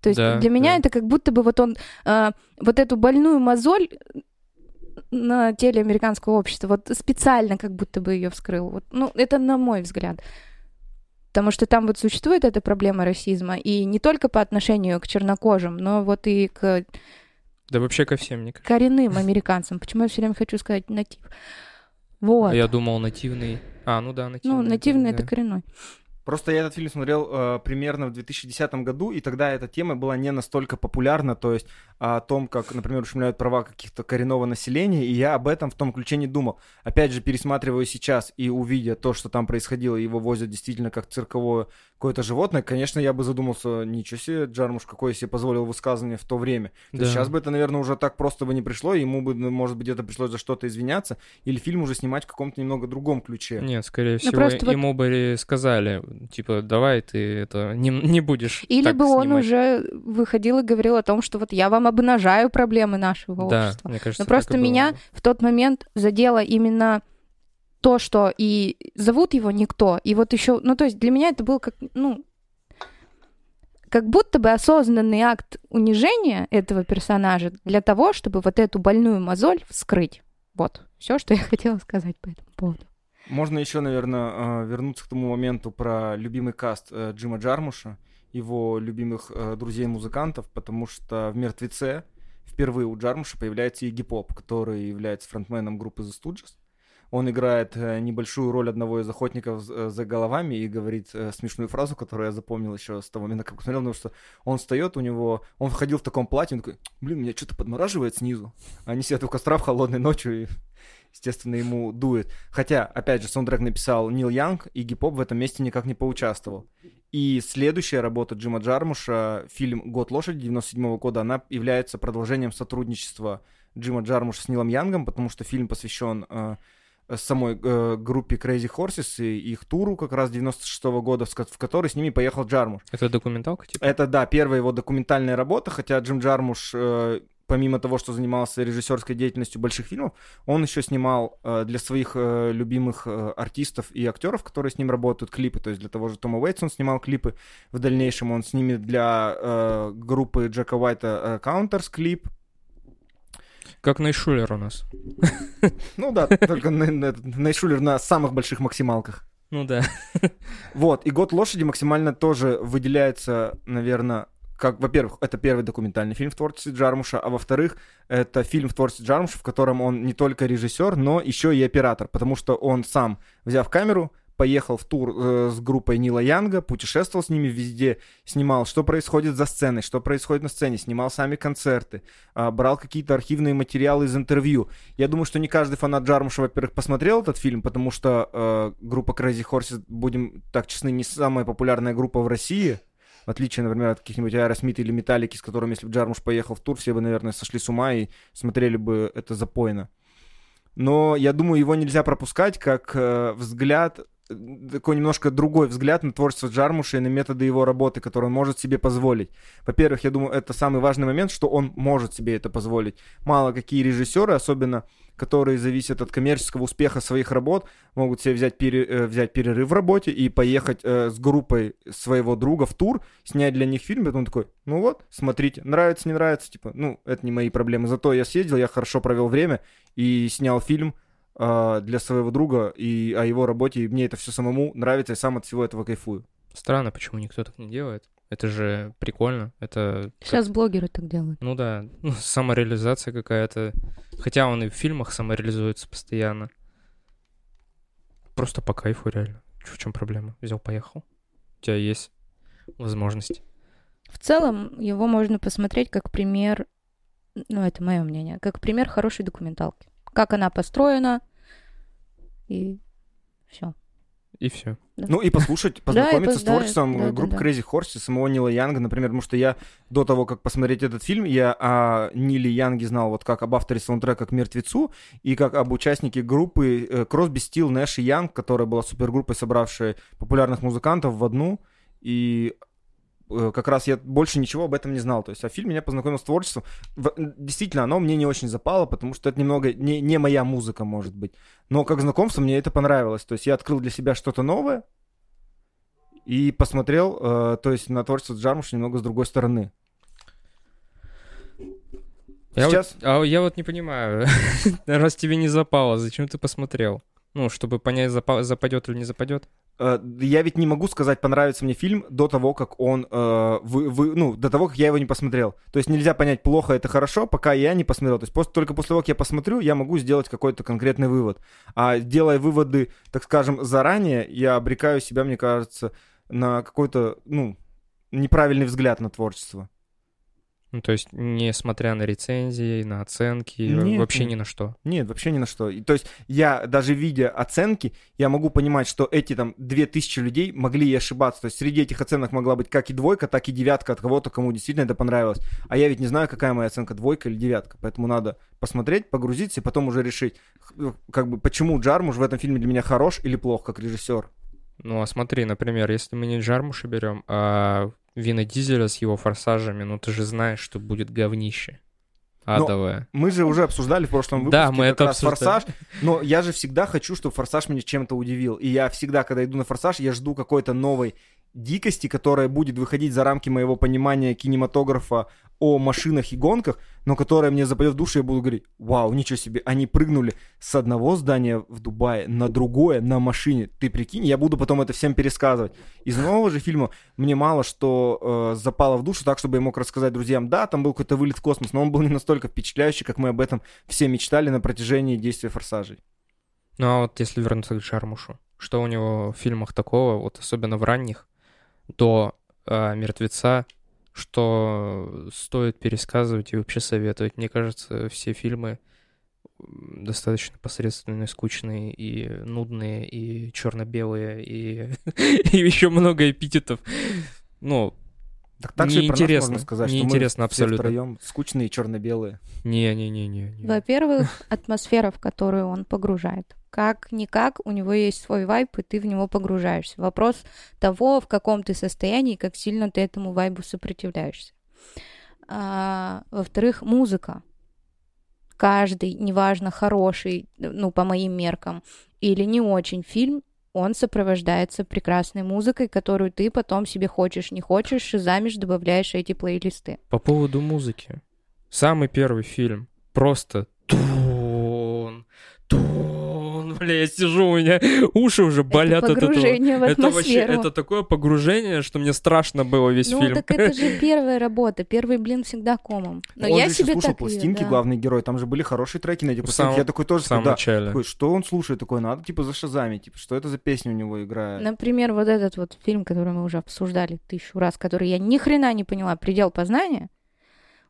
То есть Да, для меня да. это как будто бы вот он а, вот эту больную мозоль на теле американского общества вот специально как будто бы ее вскрыл. Вот, ну, это на мой взгляд. Потому что там вот существует эта проблема расизма, и не только по отношению к чернокожим, но вот и к Да вообще ко всем, мне кажется. коренным американцам. Почему я все время хочу сказать натив? Вот. А я думал, нативный. А, ну да, нативный. ну, нативный да. это коренной. Просто я этот фильм смотрел э, примерно в 2010 году, и тогда эта тема была не настолько популярна, то есть о том, как, например, ущемляют права каких-то коренного населения, и я об этом в том ключе не думал. Опять же, пересматриваю сейчас и увидя то, что там происходило, его возят действительно как цирковое какое-то животное, конечно, я бы задумался, ничего себе, Джармуш какое себе позволил высказывание в то время. То есть Да. сейчас бы это, наверное, уже так просто бы не пришло, ему бы, ну, может быть, где-то пришлось за что-то извиняться, или фильм уже снимать в каком-то немного другом ключе. Нет, скорее всего, Ну, просто вот- ему бы сказали, типа, давай ты это не, не будешь Или так бы он снимать. уже выходил и говорил о том, что вот я вам обнажаю проблемы нашего Да, общества. мне кажется, Но просто было меня бы. в тот момент задело именно то, что и зовут его никто, и вот еще, ну то есть для меня это был как, ну, как будто бы осознанный акт унижения этого персонажа для того, чтобы вот эту больную мозоль вскрыть. Вот, все, что я хотела сказать по этому поводу. Можно еще, наверное, вернуться к тому моменту про любимый каст э, Джима Джармуша, его любимых э, друзей-музыкантов, потому что в «Мертвеце» впервые у Джармуша появляется Игги Поп, который является фронтменом группы The Stooges. Он играет э, небольшую роль одного из охотников з- за головами и говорит э, смешную фразу, которую я запомнил еще с того момента, как посмотрел, потому что он встает, у него... Он входил в таком платье, он такой, блин, меня что-то подмораживает снизу. Они сидят у костра в холодной ночью и естественно, ему дует. Хотя, опять же, саундтрек написал Нил Янг, и гип-поп в этом месте никак не поучаствовал. И следующая работа Джима Джармуша, фильм «Год лошади» 97 года, она является продолжением сотрудничества Джима Джармуша с Нилом Янгом, потому что фильм посвящен э, самой э, группе Crazy Horses и их туру как раз 96 года, в ко- в который с ними поехал Джармуш. Это документалка, типа? Это, да, первая его документальная работа, хотя Джим Джармуш, э, помимо того, что занимался режиссерской деятельностью больших фильмов, он еще снимал э, для своих э, любимых э, артистов и актеров, которые с ним работают, клипы. То есть для того же Тома Уэйтса он снимал клипы. В дальнейшем он снимет для э, группы Джека Уайта э, Counters клип. Как Найшулер у нас. Ну да, только на- на- Найшулер на самых больших максималках. Ну да. Вот, и «Год лошади» максимально тоже выделяется, наверное, как, во-первых, это первый документальный фильм в творчестве Джармуша, а во-вторых, это фильм в творчестве Джармуша, в котором он не только режиссер, но еще и оператор, потому что он сам, взяв камеру, поехал в тур э, с группой Нила Янга, путешествовал с ними везде, снимал, что происходит за сценой, что происходит на сцене, снимал сами концерты, а, брал какие-то архивные материалы из интервью. Я думаю, что не каждый фанат Джармуша, во-первых, посмотрел этот фильм, потому что э, группа Crazy Horse, будем так честны, не самая популярная группа в России, в отличие, например, от каких-нибудь Аэросмит или Металлики, с которыми, если бы Джармуш поехал в тур, все бы, наверное, сошли с ума и смотрели бы это запойно. Но я думаю, его нельзя пропускать как э, взгляд, э, такой немножко другой взгляд на творчество Джармуша и на методы его работы, которые он может себе позволить. Во-первых, я думаю, это самый важный момент, что он может себе это позволить. Мало какие режиссеры, особенно которые зависят от коммерческого успеха своих работ, могут себе взять, пере, э, взять перерыв в работе и поехать э, с группой своего друга в тур, снять для них фильм, потом такой, ну вот, смотрите, нравится, не нравится, типа, ну, это не мои проблемы. Зато я съездил, я хорошо провел время и снял фильм э, для своего друга и о его работе, и мне это все самому нравится, и сам от всего этого кайфую. Странно, почему никто так не делает. Это же прикольно. Это как- Сейчас блогеры так делают. Ну да, ну, самореализация какая-то. Хотя он и в фильмах самореализуется постоянно. Просто по кайфу реально. В чем проблема? Взял, поехал. У тебя есть возможность. В целом, его можно посмотреть как пример, ну, это мое мнение, как пример хорошей документалки. Как она построена, и все. И все. Ну и послушать, познакомиться пос- с да, творчеством да, да, группы да. Crazy Horse, самого Нила Янга, например, потому что я до того, как посмотреть этот фильм, я о Ниле Янге знал вот как об авторе саундтрека к «Мертвецу» и как об участнике группы э, Кросби, Стил, Нэш и Янг, которая была супергруппой, собравшая популярных музыкантов в одну. И э, как раз я больше ничего об этом не знал. То есть, а фильм меня познакомил с творчеством. Действительно, оно мне не очень запало, потому что это немного не, не моя музыка, может быть. Но как знакомство мне это понравилось. То есть я открыл для себя что-то новое и посмотрел, э, то есть на творчество Джармуша немного с другой стороны. Я Сейчас вот, а я вот не понимаю, раз тебе не запало, зачем ты посмотрел? Ну, чтобы понять, запа- западет или не западет. Э, я ведь не могу сказать, понравится мне фильм до того, как он, э, вы, вы- ну, до того, как я его не посмотрел. То есть нельзя понять, плохо это хорошо, пока я не посмотрел. То есть после, только после того, как я посмотрю, я могу сделать какой-то конкретный вывод. А делая выводы, так скажем, заранее, я обрекаю себя, мне кажется, на какой-то, ну, неправильный взгляд на творчество. Ну, то есть, несмотря на рецензии, на оценки, Нет, вообще нет. ни на что. Нет, вообще ни на что. И, то есть я, даже видя оценки, я могу понимать, что эти там 2000 людей могли и ошибаться. То есть среди этих оценок могла быть как и двойка, так и девятка от кого-то, кому действительно это понравилось. А я ведь не знаю, какая моя оценка, двойка или девятка. Поэтому надо посмотреть, погрузиться и потом уже решить, х- как бы, почему Джармуш в этом фильме для меня хорош или плох, как режиссер. Ну, а смотри, например, если мы не Джармуша берем, а Вина Дизеля с его форсажами, ну, ты же знаешь, что будет говнище. Но Адовое. Мы же уже обсуждали в прошлом выпуске Да, мы как это раз обсуждали. «Форсаж», но я же всегда хочу, чтобы «Форсаж» меня чем-то удивил. И я всегда, когда иду на «Форсаж», я жду какой-то новой дикости, которая будет выходить за рамки моего понимания кинематографа о машинах и гонках, но которая мне западет в душу, я буду говорить, вау, ничего себе, они прыгнули с одного здания в Дубае на другое на машине. Ты прикинь, я буду потом это всем пересказывать. Из нового же фильма мне мало что э, запало в душу так, чтобы я мог рассказать друзьям, да, там был какой-то вылет в космос, но он был не настолько впечатляющий, как мы об этом все мечтали на протяжении действия «Форсажей». Ну, а вот если вернуться к Джармушу, что у него в фильмах такого, вот особенно в ранних, до а, «Мертвеца», что стоит пересказывать и вообще советовать? Мне кажется, все фильмы достаточно посредственные, скучные и нудные, и черно-белые, и, и еще много эпитетов. Ну, Так, так же и про нас Неинтересно. можно сказать, Неинтересно что мы абсолютно. все втроем скучные и черно-белые. не-не-не-не. Во-первых, атмосфера, в которую он погружает. Как-никак, у него есть свой вайб, и ты в него погружаешься. Вопрос того, в каком ты состоянии, и как сильно ты этому вайбу сопротивляешься. А, во-вторых, музыка. Каждый, неважно, хороший, ну, по моим меркам, или не очень фильм, он сопровождается прекрасной музыкой, которую ты потом себе хочешь, не хочешь, шизамишь, добавляешь эти плейлисты. По поводу музыки. Самый первый фильм. Просто тон, тон. Бля, я сижу, у меня уши уже болят это от этого. погружение в Это вообще, это такое погружение, что мне страшно было весь ну, фильм. так это же первая работа. Первый блин всегда комом. Но он я же себе слушал так пластинки, да. главный герой. Там же были хорошие треки на этих самом- Я такой тоже да. начале. Такой, что он слушает? Такой, надо типа за шазами, типа, что это за песня у него играет? Например, вот этот вот фильм, который мы уже обсуждали тысячу раз, который я ни хрена не поняла, «Предел познания»,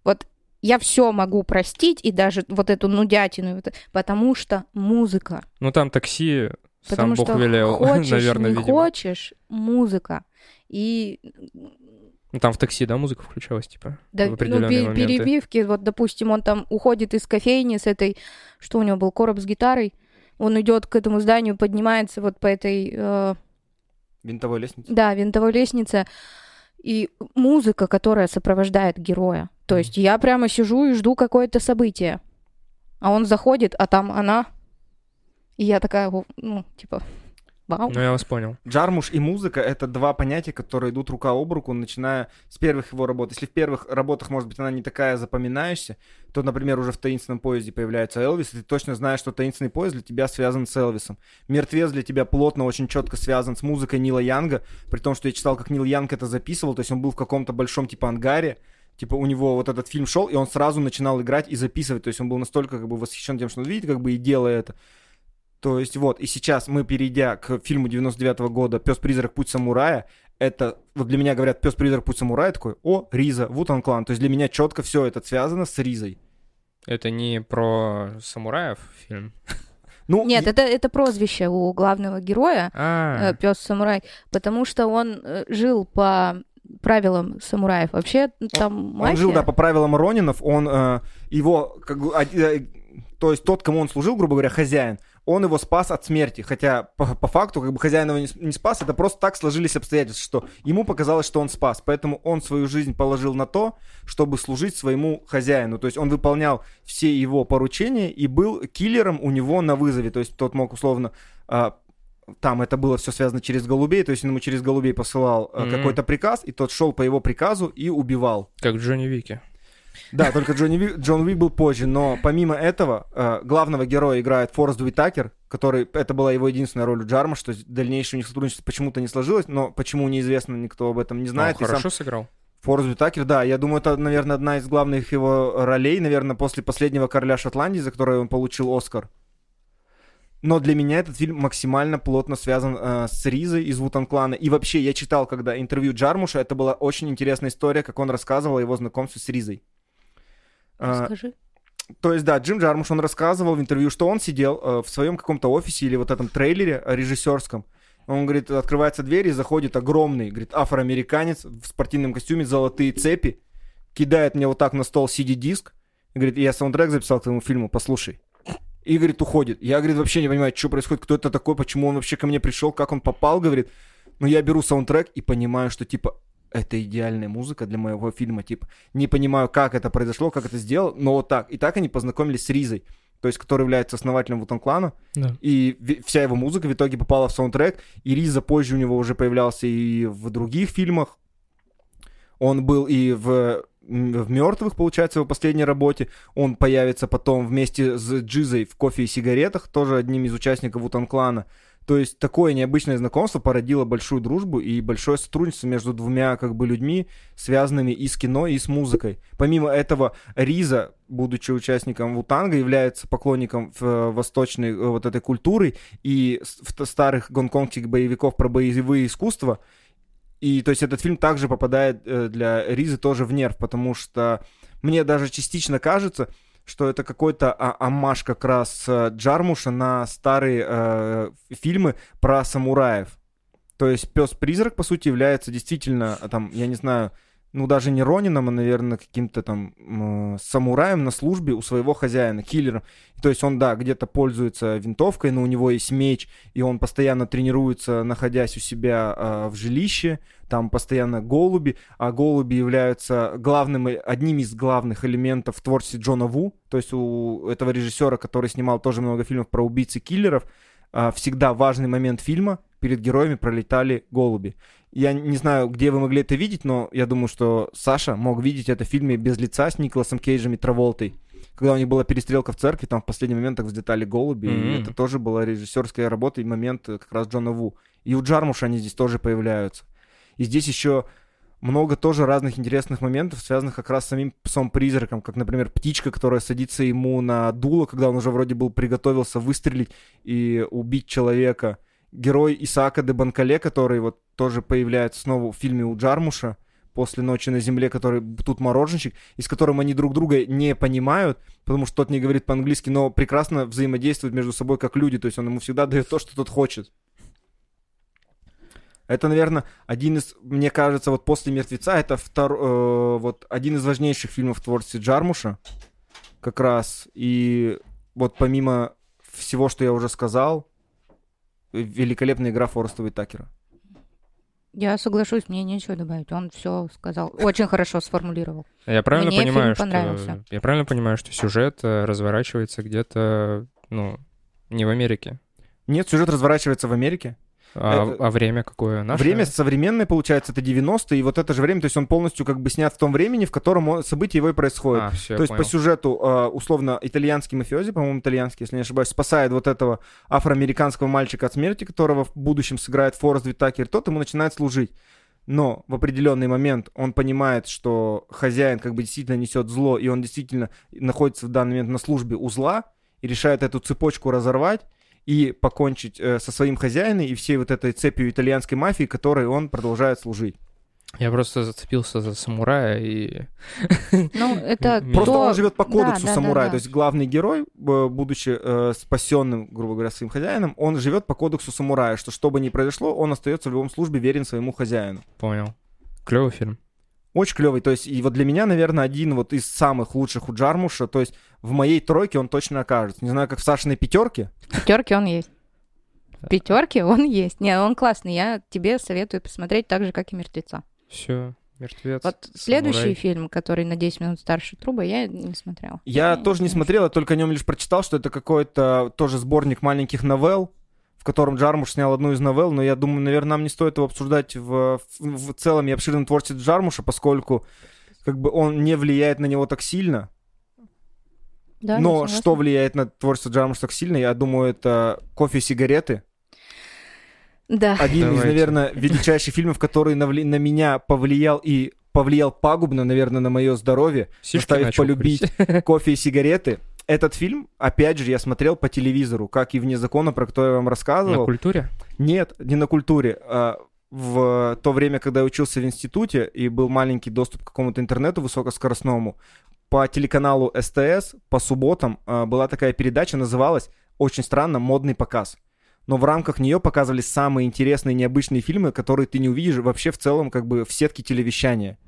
вот я все могу простить, и даже вот эту нудятину, потому что музыка. Ну там такси, Потому сам Бог что велел, хочешь, наверное, не видимо. хочешь, музыка. И Ну там в такси, да, музыка включалась, типа, Да, в ну, определенные пе- моменты. перебивки, вот, допустим, он там уходит из кофейни с этой, что у него был, короб с гитарой, он идет к этому зданию, поднимается вот по этой, э, Винтовой лестница. да, винтовой лестнице, и музыка, которая сопровождает героя. То есть я прямо сижу и жду какое-то событие. А он заходит, а там она. И я такая, ну, типа, вау. Ну, я вас понял. Джармуш и музыка — это два понятия, которые идут рука об руку, начиная с первых его работ. Если в первых работах, может быть, она не такая запоминающаяся, то, например, уже в «Таинственном поезде» появляется Элвис, и ты точно знаешь, что «Таинственный поезд» для тебя связан с Элвисом. «Мертвец» для тебя плотно, очень четко связан с музыкой Нила Янга, при том, что я читал, как Нил Янг это записывал, то есть он был в каком-то большом, типа, ангаре, типа у него вот этот фильм шел, и он сразу начинал играть и записывать. То есть он был настолько как бы восхищен тем, что он видит, как бы и делая это. То есть вот, и сейчас мы, перейдя к фильму 99 -го года «Пес-призрак. Путь самурая», это, вот для меня говорят «Пес-призрак. Путь самурая», такой, о, Риза, Вутан Клан. То есть для меня четко все это связано с Ризой. Это не про самураев фильм? Ну, Нет, и- это, это прозвище у главного героя, А, пес самурай, потому что он э, жил по правилам самураев. Вообще там Он жил, мафия. да, по правилам Ронинов, он э, его, как бы, э, то есть тот, кому он служил, грубо говоря, хозяин, он его спас от смерти, хотя по, по факту, как бы хозяин его не, не спас, это просто так сложились обстоятельства, что ему показалось, что он спас, поэтому он свою жизнь положил на то, чтобы служить своему хозяину, то есть он выполнял все его поручения и был киллером у него на вызове, то есть тот мог условно а, там это было все связано через голубей, то есть он ему через голубей посылал Мгм. какой-то приказ, и тот шел по его приказу и убивал. как Джонни Вики. Да, только Джонни Ви- Джон Уик был позже, но помимо этого, э, главного героя играет Форест Уитакер, который, это была его единственная роль у Джарма, что дальнейшее у них сотрудничество почему-то не сложилось, но почему неизвестно, никто об этом не знает. Ну, и сам хорошо сыграл. Форест Уитакер, да, я думаю, это, наверное, одна из главных его ролей, наверное, после последнего «Короля Шотландии», за которое он получил Оскар. Но для меня этот фильм максимально плотно связан э, с Ризой из Вутан Клана. И вообще, я читал, когда интервью Джармуша, это была очень интересная история, как он рассказывал о его знакомстве с Ризой. А, Скажи. то есть, да, Джим Джармуш, он рассказывал в интервью, что он сидел э, в своем каком-то офисе или вот этом трейлере режиссерском. Он говорит, открывается дверь и заходит огромный, говорит, афроамериканец в спортивном костюме, золотые цепи, кидает мне вот так на стол CD-диск, и говорит, я саундтрек записал к твоему фильму, послушай. И, говорит, уходит. Я, говорит, вообще не понимаю, что происходит, кто это такой, почему он вообще ко мне пришел, как он попал, говорит. Но я беру саундтрек и понимаю, что, типа, это идеальная музыка для моего фильма, типа, не понимаю, как это произошло, как это сделал, но вот так. И так они познакомились с Ризой, то есть, который является основателем Вутан Клана, Да. и вся его музыка в итоге попала в саундтрек, и Риза позже у него уже появлялся и в других фильмах, он был и в, в «Мертвых», получается, в его последней работе. Он появится потом вместе с Джизой в «Кофе и сигаретах», тоже одним из участников Вутан Клана. То есть такое необычное знакомство породило большую дружбу и большое сотрудничество между двумя как бы людьми, связанными и с кино, и с музыкой. Помимо этого, Риза, будучи участником Вутанга, является поклонником э, восточной э, вот этой культуры и старых гонконгских боевиков про боевые искусства. И то есть этот фильм также попадает э, для Ризы тоже в нерв, потому что мне даже частично кажется, что это какой-то а- амаш как раз э, Джармуша на старые э, фильмы про самураев. То есть пес-призрак, по сути, является действительно, а, там, я не знаю, ну даже не Ронином, а, наверное, каким-то там м, самураем на службе у своего хозяина, киллером. То есть он, да, где-то пользуется винтовкой, но у него есть меч, и он постоянно тренируется, находясь у себя э, в жилище, там постоянно голуби, а голуби являются главным, э- одним из главных элементов в творчестве Джона Ву, то есть у этого режиссера, который снимал тоже много фильмов про убийц и киллеров, а, всегда важный момент фильма, перед героями пролетали голуби. Я не знаю, где вы могли это видеть, но я думаю, что Саша мог видеть это в фильме «Без лица» с Николасом Кейджем и Траволтой. Когда у них была перестрелка в церкви, там в последний момент так взлетали голуби, и Мгм. это тоже была режиссерская работа и момент э, как раз Джона Ву. И у Джармуша они здесь тоже появляются. И здесь еще много тоже разных интересных моментов, связанных как раз с самим псом-призраком, как, например, птичка, которая садится ему на дуло, когда он уже вроде был приготовился выстрелить и убить человека. Герой Исаака де Банкале, который вот тоже появляется снова в фильме у Джармуша, после «Ночи на земле», который тут мороженщик, и с которым они друг друга не понимают, потому что тот не говорит по-английски, но прекрасно взаимодействуют между собой как люди, то есть он ему всегда дает то, что тот хочет. Это, наверное, один из, мне кажется, вот после «Мертвеца» это втор, э, вот один из важнейших фильмов в творчестве Джармуша, как раз. И вот помимо всего, что я уже сказал, великолепная игра Фореста Уитакера. Я соглашусь, мне нечего добавить. Он все сказал. Очень хорошо сформулировал. Я правильно Мне фильм понимаю, что понравился. я правильно понимаю, что сюжет э, разворачивается где-то, ну, не в Америке, Нет, сюжет разворачивается в Америке. А, Это- а время какое? Наше? Время современное, получается, это 90-е, и вот это же время, то есть он полностью как бы снят в том времени, в котором события его и происходят. А, все, То есть по сюжету, э, условно, итальянский мафиози, по-моему, итальянский, если не ошибаюсь, спасает вот этого афроамериканского мальчика от смерти, которого в будущем сыграет Форест Витакер, тот ему начинает служить. Но в определенный момент он понимает, что хозяин как бы действительно несет зло, и он действительно находится в данный момент на службе у зла, и решает эту цепочку разорвать и покончить э, со своим хозяином и всей вот этой цепью итальянской мафии, которой он продолжает служить. Я просто зацепился за самурая и... Ну, это Просто Просто то- он живет по кодексу да, да, самурая. да. То есть главный герой, э, будучи э, спасенным, грубо говоря, своим хозяином, он живет по кодексу самурая, что что бы ни произошло, он остается в любом службе верен своему хозяину. Понял. Клевый фильм. Очень клевый. То есть, и вот для меня, наверное, один вот из самых лучших у Джармуша. То есть, в моей тройке он точно окажется. Не знаю, как в Сашиной пятерке. В пятерке он есть. В пятерке он есть. Не, он классный. Я тебе советую посмотреть так же, как и мертвеца. Все, мертвец. Вот следующий самурай. фильм, который на 10 минут старше Труба, я не смотрела. Я тоже не смотрел, я только о нем лишь прочитал, что это какой-то тоже сборник маленьких новелл, в котором Джармуш снял одну из новелл, но я думаю, наверное, нам не стоит его обсуждать в, в, в целом и обширном творчестве Джармуша, поскольку как бы он не влияет на него так сильно. Да, но что влияет на творчество Джармуша так сильно, я думаю, это кофе и сигареты. Да. Один из, Давайте. наверное, величайших фильмов, который на, на меня повлиял и повлиял пагубно, наверное, на мое здоровье, Сишки заставив полюбить курить. кофе и сигареты. Этот фильм, опять же, я смотрел по телевизору, как и «Вне закона», про который я вам На рассказывал. культуре? Нет, не на культуре. а в то время, когда я учился в институте и был маленький доступ к какому-то интернету высокоскоростному, по телеканалу СТС по субботам а, была такая передача, называлась очень странно «Модный показ». Но в рамках нее показывались самые интересные необычные фильмы, которые ты не увидишь вообще в целом как бы в сетке телевещания.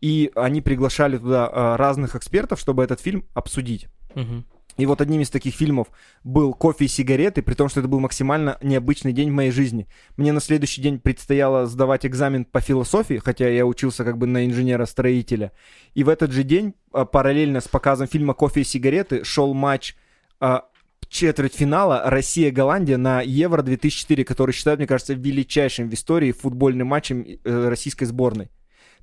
И они приглашали туда а, разных экспертов, чтобы этот фильм обсудить. И вот одним из таких фильмов был «Кофе и сигареты», при том, что это был максимально необычный день в моей жизни. Мне на следующий день предстояло сдавать экзамен по философии, хотя я учился как бы на инженера-строителя. И в этот же день, а, параллельно с показом фильма «Кофе и сигареты», шел матч а, четвертьфинала Россия-Голландия на Евро-2004, который считают, мне кажется, величайшим в истории футбольным матчем э, российской сборной.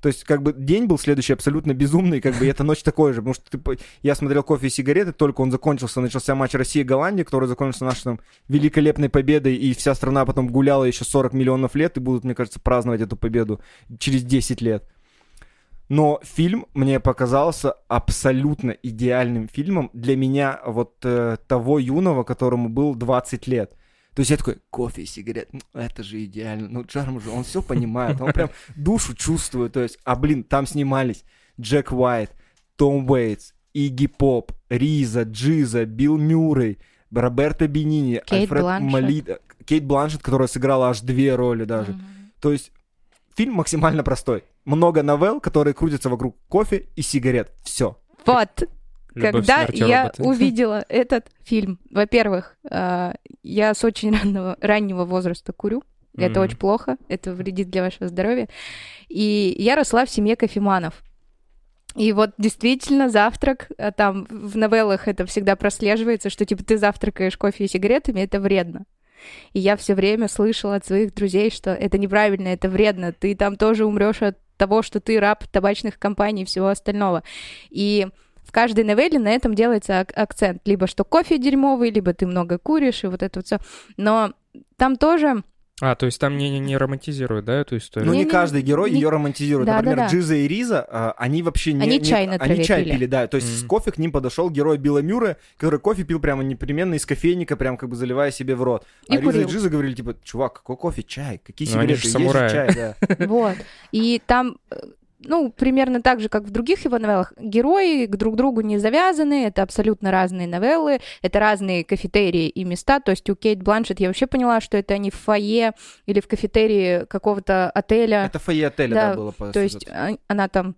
То есть, как бы, день был следующий абсолютно безумный, как бы, и эта ночь такой же, потому что ты я смотрел «Кофе и сигареты», только он закончился, начался матч Россия-Голландия, который закончился нашей там великолепной победой, и вся страна потом гуляла еще 40 миллионов лет, и будут, мне кажется, праздновать эту победу через 10 лет. Но фильм мне показался абсолютно идеальным фильмом для меня вот э, того юного, которому был 20 лет. То есть я такой, кофе и сигарет, ну, это же идеально. Ну, Джарм же, он все понимает, он прям душу чувствует. То есть, а блин, там снимались Джек Уайт, Том Уэйтс, Игги Поп, Риза, Джиза, Билл Мюррей, Роберто Бенини, Кейт Альфред Бланшетт. Молида, Кейт Бланшет, которая сыграла аж две роли даже. Мгм. То есть фильм максимально простой. Много новелл, которые крутятся вокруг кофе и сигарет. Все. Вот, Любовь, когда смерть я роботы. увидела этот фильм, во-первых, э, я с очень раннего, раннего возраста курю. Это Мгм. очень плохо, это вредит для вашего здоровья. И я росла в семье кофеманов. И вот действительно завтрак, а там в новеллах это всегда прослеживается, что типа ты завтракаешь кофе и сигаретами, это вредно. И я все время слышала от своих друзей, что это неправильно, это вредно, ты там тоже умрешь от того, что ты раб табачных компаний и всего остального. И в каждой новелле на этом делается ак- акцент. Либо что кофе дерьмовый, либо ты много куришь, и вот это вот все. Но там тоже А, то есть там не, не, не романтизируют, да, эту историю? Ну, не, Не-не-не, каждый герой не- ее романтизирует. Да, Например, да, да. Джиза и Риза, а, они вообще не... Они не- чай на Они чай пили. пили, да. То есть с Мгм. кофе к ним подошел герой Билла Мюррея, который кофе пил прямо непременно из кофейника, прям как бы заливая себе в рот. И а Риза и курил. Джиза говорили, типа, чувак, какой кофе? Чай. Какие Ну, они сигареты? же Есть самураи. чай, да. Вот. И там, э, ну, примерно так же, как в других его новеллах, герои к друг другу не завязаны, это абсолютно разные новеллы, это разные кафетерии и места. То есть у Кейт Бланшет я вообще поняла, что это не в фойе или в кафетерии какого-то отеля. Это фойе отеля, да, Да, было по То есть сюжету. а- она там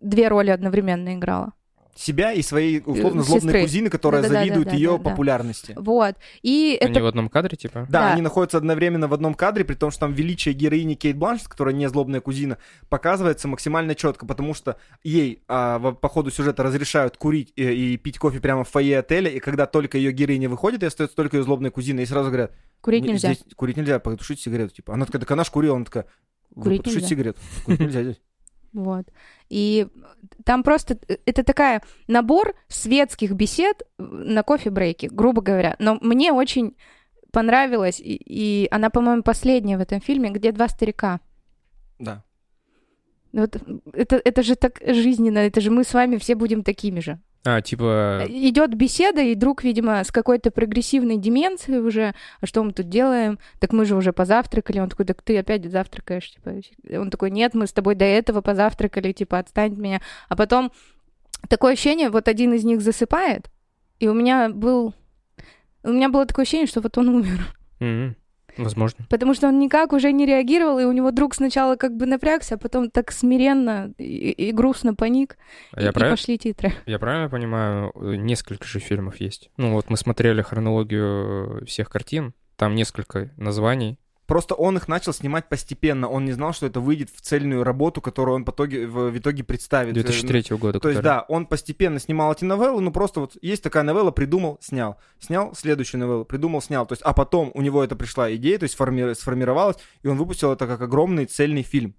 две роли одновременно играла. Себя и своей условно злобной сестры. кузины, которая Да-да-да, завидует да-да, ее да. популярности. Вот. И Они это... в одном кадре, типа? Да, Да. они находятся одновременно в одном кадре, при том, что там величие героини Кейт Бланшет, которая не злобная кузина, показывается максимально четко, потому что ей а, по ходу сюжета разрешают курить и, и пить кофе прямо в фойе отеля, и когда только ее героиня выходит, и остается только ее злобная кузина, и сразу говорят, Курить «Не, нельзя. Здесь курить нельзя, потушить сигарету. Типа. Она такая, так она ж курила, она такая, «Вы Курить потушить нельзя». сигарету. Курить нельзя здесь. Вот. И там просто э, это такая набор светских бесед на кофе-брейке, грубо говоря. Но мне очень понравилось, и, и она, по-моему, последняя в этом фильме, где два старика. Да. Вот это, это же так жизненно, это же мы с вами все будем такими же. А, типа... Идет беседа, и друг, видимо, с какой-то прогрессивной деменцией уже, а что мы тут делаем? Так мы же уже позавтракали. Он такой, так ты опять завтракаешь, типа. Он такой, нет, мы с тобой до этого позавтракали, типа, отстань от меня. А потом такое ощущение, вот один из них засыпает, и у меня был... У меня было такое ощущение, что вот он умер. М, Возможно. Потому что он никак уже не реагировал, и у него друг сначала как бы напрягся, а потом так смиренно и, и грустно паник, А и, Я, и прав- пошли титры. я правильно понимаю, э, несколько же фильмов есть? Ну вот мы смотрели хронологию э, всех картин, там несколько названий. Просто он их начал снимать постепенно. Он не знал, что это выйдет в цельную работу, которую он в итоге, в, итоге представит. 2003 года. То есть, который- да, он постепенно снимал эти новеллы, ну просто вот есть такая новелла, придумал, снял. Снял следующую новеллу, придумал, снял. То есть, а потом у него это пришла идея, то есть форми- сформировалась, и он выпустил это как огромный цельный фильм.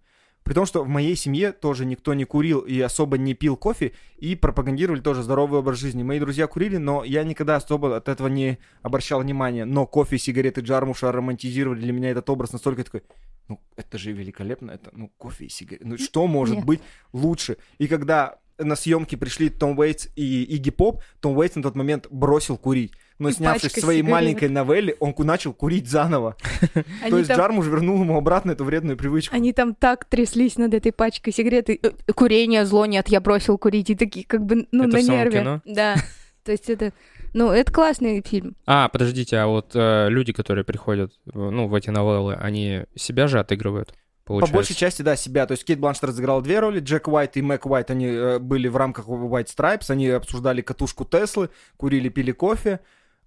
При том, что в моей семье тоже никто не курил и особо не пил кофе, и пропагандировали тоже здоровый образ жизни. Мои друзья курили, но я никогда особо от этого не обращал внимания. Но кофе, сигареты, Джармуша романтизировали для меня этот образ настолько такой, ну, это же великолепно, это, ну, кофе и сигареты. Ну, что может Нет. быть лучше? И когда на съемки пришли Том Уэйтс и Игги Поп, Том Уэйтс на тот момент бросил курить. Но И снявшись в своей сигарет. маленькой новелле, он начал курить заново. То есть Джармуш вернул ему обратно эту вредную привычку. Они там так тряслись над этой пачкой сигареты. Э, Курение зло нет, я бросил курить. И такие как бы, ну, Это на нерве. кино? Да. То есть это... Ну, это классный фильм. А, подождите, а вот э, люди, которые приходят, ну, в эти новеллы, они себя же отыгрывают, По получается? большей части, да, себя. То есть Кейт Бланшет разыграла две роли. Джек Уайт и Мэг Уайт, они э, были в рамках White Stripes. Они обсуждали катушку Теслы, курили, пили кофе.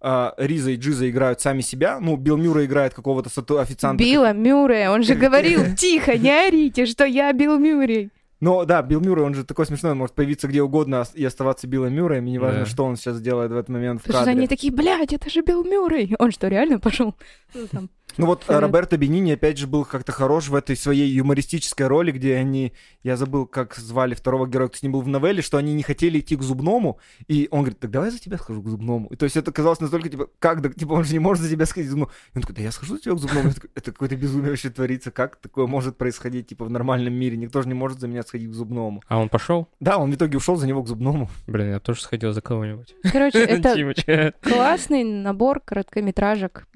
А, Риза и Джиза играют сами себя. Ну, Билл Мюррей играет какого-то сату- официанта. Билла Мюррея, он же говорил, тихо, не орите, что я Билл Мюррей. Но да, Билл Мюррей, он же такой смешной, он может появиться где угодно и оставаться Биллом Мюрреем, и неважно, Да. что он сейчас делает в этот момент в Потому что кадре. они такие, блядь, это же Билл Мюррей. Он что, реально пошел? Ну, там. Ну вот э, Совет. Роберто Бенини, опять же, был как-то хорош в этой своей юмористической роли, где они, я забыл, как звали второго героя, кто с ним был в новелле, что они не хотели идти к зубному, и он говорит, так давай я за тебя схожу к зубному. И то есть это казалось настолько, типа, как, да, типа, он же не может за тебя сходить к зубному. И он такой, да я схожу за тебя к зубному. Это какое-то безумие вообще творится, как такое может происходить, типа, в нормальном мире, никто же не может за меня сходить к зубному. А он пошел? Да, он в итоге ушел за него к зубному. Блин, я тоже сходил за кого-нибудь. Короче, это классный набор короткометражек,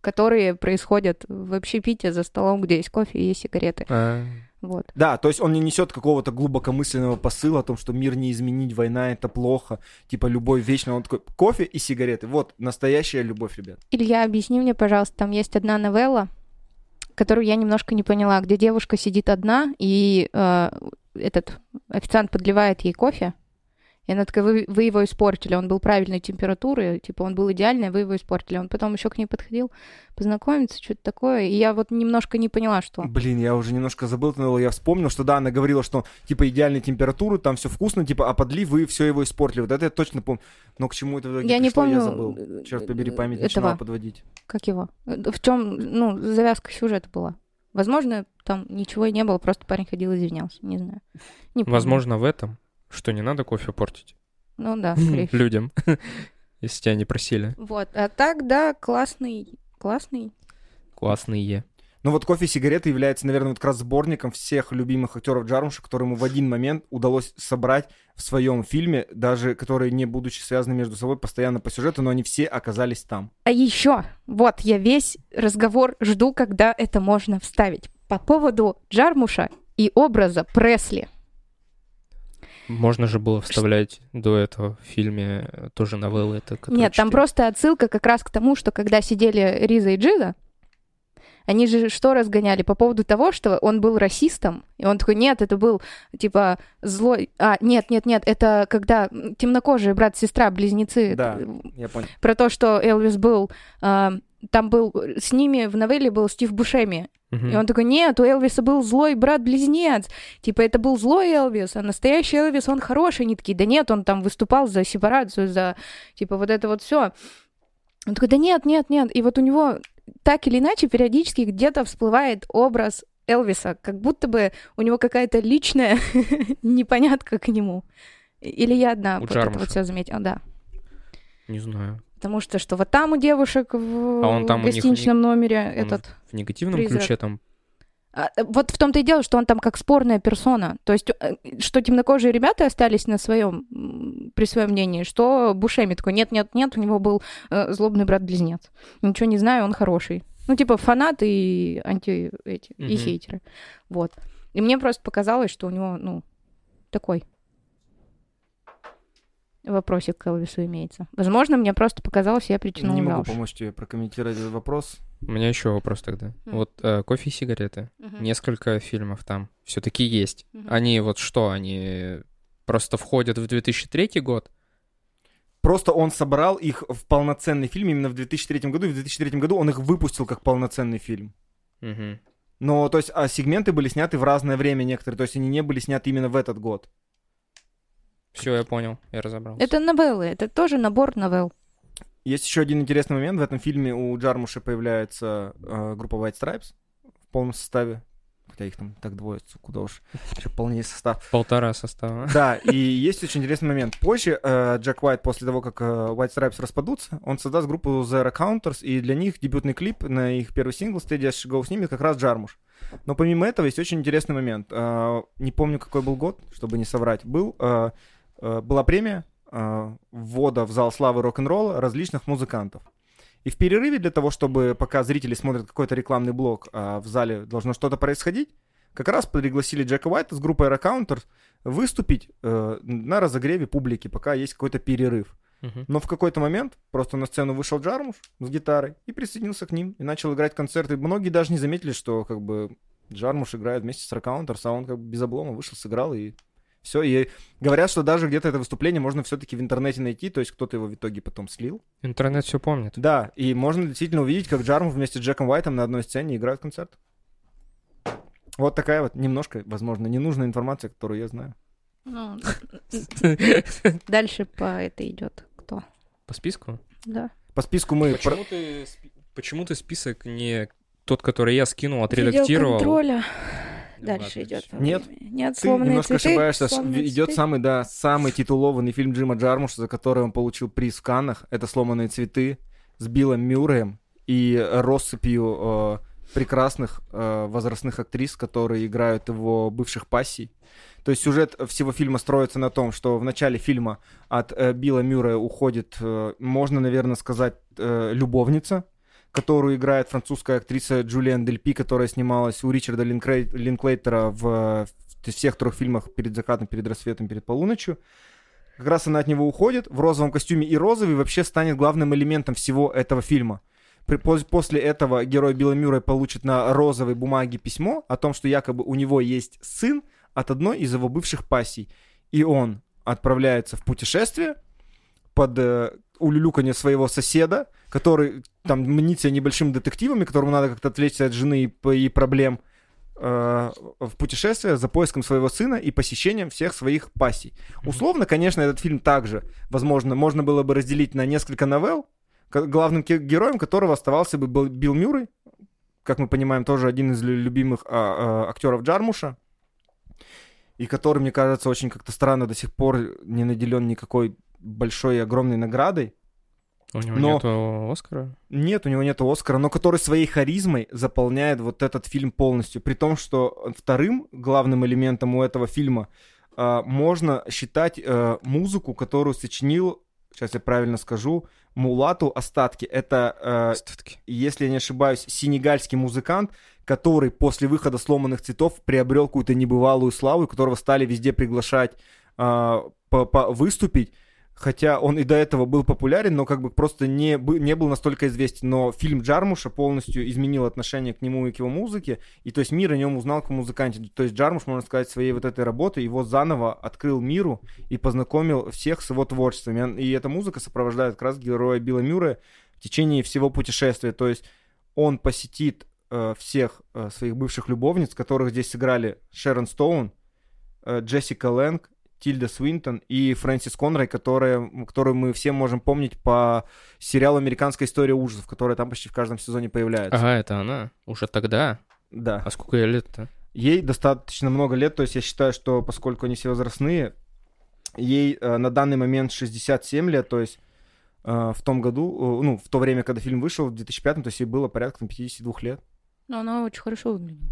которые происходят в общепите за столом, где есть кофе и есть сигареты. А, Вот. Да, то есть он не несет какого-то глубокомысленного посыла о том, что мир не изменить, война это плохо, типа любовь вечная. Он такой, кофе и сигареты. Вот, настоящая любовь, ребят. Илья, объясни мне, пожалуйста, там есть одна новелла, которую я немножко не поняла, где девушка сидит одна, и э, этот официант подливает ей кофе, и она такая, вы, вы его испортили, он был правильной температуры, типа он был идеальный, а вы его испортили. Он потом еще к ней подходил познакомиться, что-то такое, и я вот немножко не поняла, что... Блин, я уже немножко забыл, новеллу, я вспомнил, что да, она говорила, что типа идеальная температура, там все вкусно, типа, а подли вы все его испортили. Вот это я точно помню. Но к чему это в итоге Я не пришло, помню, я забыл. э, Черт побери, память этого. начинала подводить. Как его? В чем, ну, завязка сюжета была? Возможно, там ничего и не было, просто парень ходил и извинялся, не знаю. Не помню. Возможно, в этом, что не надо кофе портить Ну да, скорее всего. людям, если тебя не просили. Вот, а так, да, классный, классный. Классные. Ну вот кофе и сигареты является, наверное, вот как раз сборником всех любимых актеров Джармуша, которому в один момент удалось собрать в своем фильме, даже которые не будучи связаны между собой постоянно по сюжету, но они все оказались там. А еще, вот, я весь разговор жду, когда это можно вставить. По поводу Джармуша и образа Пресли. Можно же было вставлять до этого в фильме э, тоже новеллы. Это, Нет, там читали. просто отсылка как раз к тому, что когда сидели Риза и Джиза, Они же что разгоняли по поводу того, что он был расистом, и он такой, нет, это был, типа, злой... А, нет, нет, нет, это когда темнокожие брат-сестра, близнецы. Да, я понял. Про то, что Элвис был... а, там был... С ними в новелле был Стив Бушеми. И он такой, нет, у Элвиса был злой брат-близнец. Типа, это был злой Элвис, а настоящий Элвис, он хороший. Они такие, да нет, он там выступал за сепарацию, за, типа, вот это вот все. Он такой, да нет, нет, нет. И вот у него так или иначе периодически где-то всплывает образ Элвиса, как будто бы у него какая-то личная непонятка к нему. Или я одна У вот это вот все заметила, да. Не знаю. Потому что что вот там у девушек в А он там у них гостиничном номере Он этот... В негативном призрак. ключе там А, э, Вот в том-то и дело, что он там как спорная персона. То есть, э, что темнокожие ребята остались на своем, при своем мнении, что Бушеми такой, нет-нет-нет, у него был э, злобный брат-близнец. Ничего не знаю, он хороший. Ну, типа, фанаты и анти эти, и Мгм. хейтеры. Вот. И мне просто показалось, что у него, ну, такой вопросик к Элвису имеется. Возможно, мне просто показалось, я притянула Не могу уши. помочь тебе прокомментировать этот вопрос. У меня еще вопрос тогда. М. Вот э, кофе и сигареты. Мгм. Несколько фильмов там все-таки есть. Мгм. Они вот что, они просто входят в 2003 год? Просто он собрал их в полноценный фильм именно в 2003 году, и в 2003 году он их выпустил как полноценный фильм. Мгм. Но, то есть, а сегменты были сняты в разное время некоторые, то есть они не были сняты именно в этот год. Все, я понял, я разобрался. Это новеллы, это тоже набор новелл. Есть еще один интересный момент. В этом фильме у Джармуша появляется э, группа White Stripes в полном составе. Хотя их там так двое, куда уж еще полнее состав. Полтора состава. Да, и есть очень интересный момент. Позже э, Джек Уайт, после того, как э, White Stripes распадутся, он создаст группу The Counters, и для них дебютный клип на их первый сингл Steady as Goes снимет как раз Джармуш. Но помимо этого есть очень интересный момент. Э, не помню, какой был год, чтобы не соврать. Был, э, была премия э, ввода в зал славы рок-н-ролла различных музыкантов. И в перерыве для того, чтобы пока зрители смотрят какой-то рекламный блок, а в зале должно что-то происходить, как раз пригласили Джека Уайта с группой Counters выступить э, на разогреве публики, пока есть какой-то перерыв. Мгм. Но в какой-то момент просто на сцену вышел Джармуш с гитарой и присоединился к ним и начал играть концерты. Многие даже не заметили, что как бы Джармуш играет вместе с Ракаунтерс, а он как бы без облома вышел, сыграл и все. И говорят, что даже где-то это выступление можно все-таки в интернете найти, то есть кто-то его в итоге потом слил. Интернет все помнит. Да, и можно действительно увидеть, как Джармуш вместе с Джеком Уайтом на одной сцене играют концерт. Вот такая вот немножко, возможно, ненужная информация, которую я знаю. Ну, дальше по это идет кто? По списку? Да. По списку мы... Почему ты, почему ты список не тот, который я скинул, отредактировал? контроля. Дальше ладно, идет. Нет, Нет, Ты немножко цветы, ошибаешься. Идет цветы. самый, да, самый титулованный фильм Джима Джармуша, за который он получил приз в Каннах. Это «Сломанные цветы» с Биллом Мюрреем и россыпью э, прекрасных э, возрастных актрис, которые играют его бывших пассий. То есть сюжет всего фильма строится на том, что в начале фильма от э, Билла Мюррея уходит, э, можно, наверное, сказать, э, любовница, которую играет французская актриса Джулиан Дельпи, которая снималась у Ричарда Линкрей- Линклейтера в, в всех трех фильмах «Перед закатом», «Перед рассветом», «Перед полуночью». Как раз она от него уходит в розовом костюме, и розовый вообще станет главным элементом всего этого фильма. После этого герой Билла Мюррея получит на розовой бумаге письмо о том, что якобы у него есть сын от одной из его бывших пассий. И он отправляется в путешествие под э, улюлюканье своего соседа, который там мнит себя небольшим детективом, и которому надо как-то отвлечься от жены и, и проблем э, в путешествие за поиском своего сына и посещением всех своих пассий. Условно, конечно, этот фильм также, возможно, можно было бы разделить на несколько новелл, главным героем которого оставался бы Билл Билл Мюррей, как мы понимаем, тоже один из лю- любимых а, а, актеров Джармуша, и который, мне кажется, очень как-то странно до сих пор не наделен никакой большой и огромной наградой. У него Но- нету Оскара? Нет, у него нет Оскара, но который своей харизмой заполняет вот этот фильм полностью. При том, что вторым главным элементом у этого фильма а, можно считать а, музыку, которую сочинил, сейчас я правильно скажу, Мулату Остатки. Это, а, Остатки. если я не ошибаюсь, сенегальский музыкант, который после выхода «Сломанных цветов» приобрел какую-то небывалую славу, которого стали везде приглашать а, по- по- выступить. Хотя он и до этого был популярен, но как бы просто не, не был настолько известен. Но фильм Джармуша полностью изменил отношение к нему и к его музыке, и то есть мир о нем узнал как музыканте. То есть Джармуш, можно сказать, своей вот этой работой его заново открыл миру и познакомил всех с его творчеством. И эта музыка сопровождает как раз героя Билла Мюррея в течение всего путешествия. То есть он посетит э, всех э, своих бывших любовниц, которых здесь сыграли Шерон Стоун, э, Джессика Лэнг, Тильда Свинтон и Фрэнсис Конрой, которые, которую мы все можем помнить по сериалу «Американская история ужасов», которая там почти в каждом сезоне появляется. Ага, это она. Уже тогда. Да. А сколько ей лет-то? Ей достаточно много лет, то есть я считаю, что поскольку они все возрастные, ей э, на данный момент 67 лет, то есть э, в том году, э, ну, в то время, когда фильм вышел, в 2005, то есть ей было порядка 52 лет. Но она очень хорошо выглядит.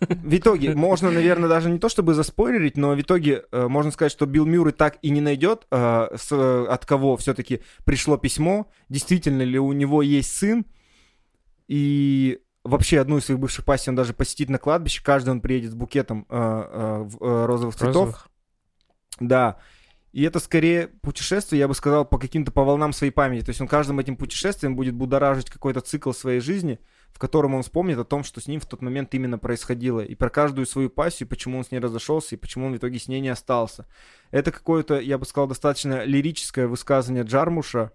В итоге, можно, наверное, даже не то чтобы заспойлерить, но в итоге э, можно сказать, что Билл Мюррей так и не найдет, э, с, э, от кого все-таки пришло письмо, действительно ли у него есть сын, и вообще одну из своих бывших пассий он даже посетит на кладбище, каждый он приедет с букетом э, э, в- э, розовых цветов. Розовых? Да. И это скорее путешествие, я бы сказал, по каким-то по волнам своей памяти. То есть он каждым этим путешествием будет будоражить какой-то цикл своей жизни, в котором он вспомнит о том, что с ним в тот момент именно происходило. И про каждую свою пассию, почему он с ней разошелся и почему он в итоге с ней не остался. Это какое-то, я бы сказал, достаточно лирическое высказывание Джармуша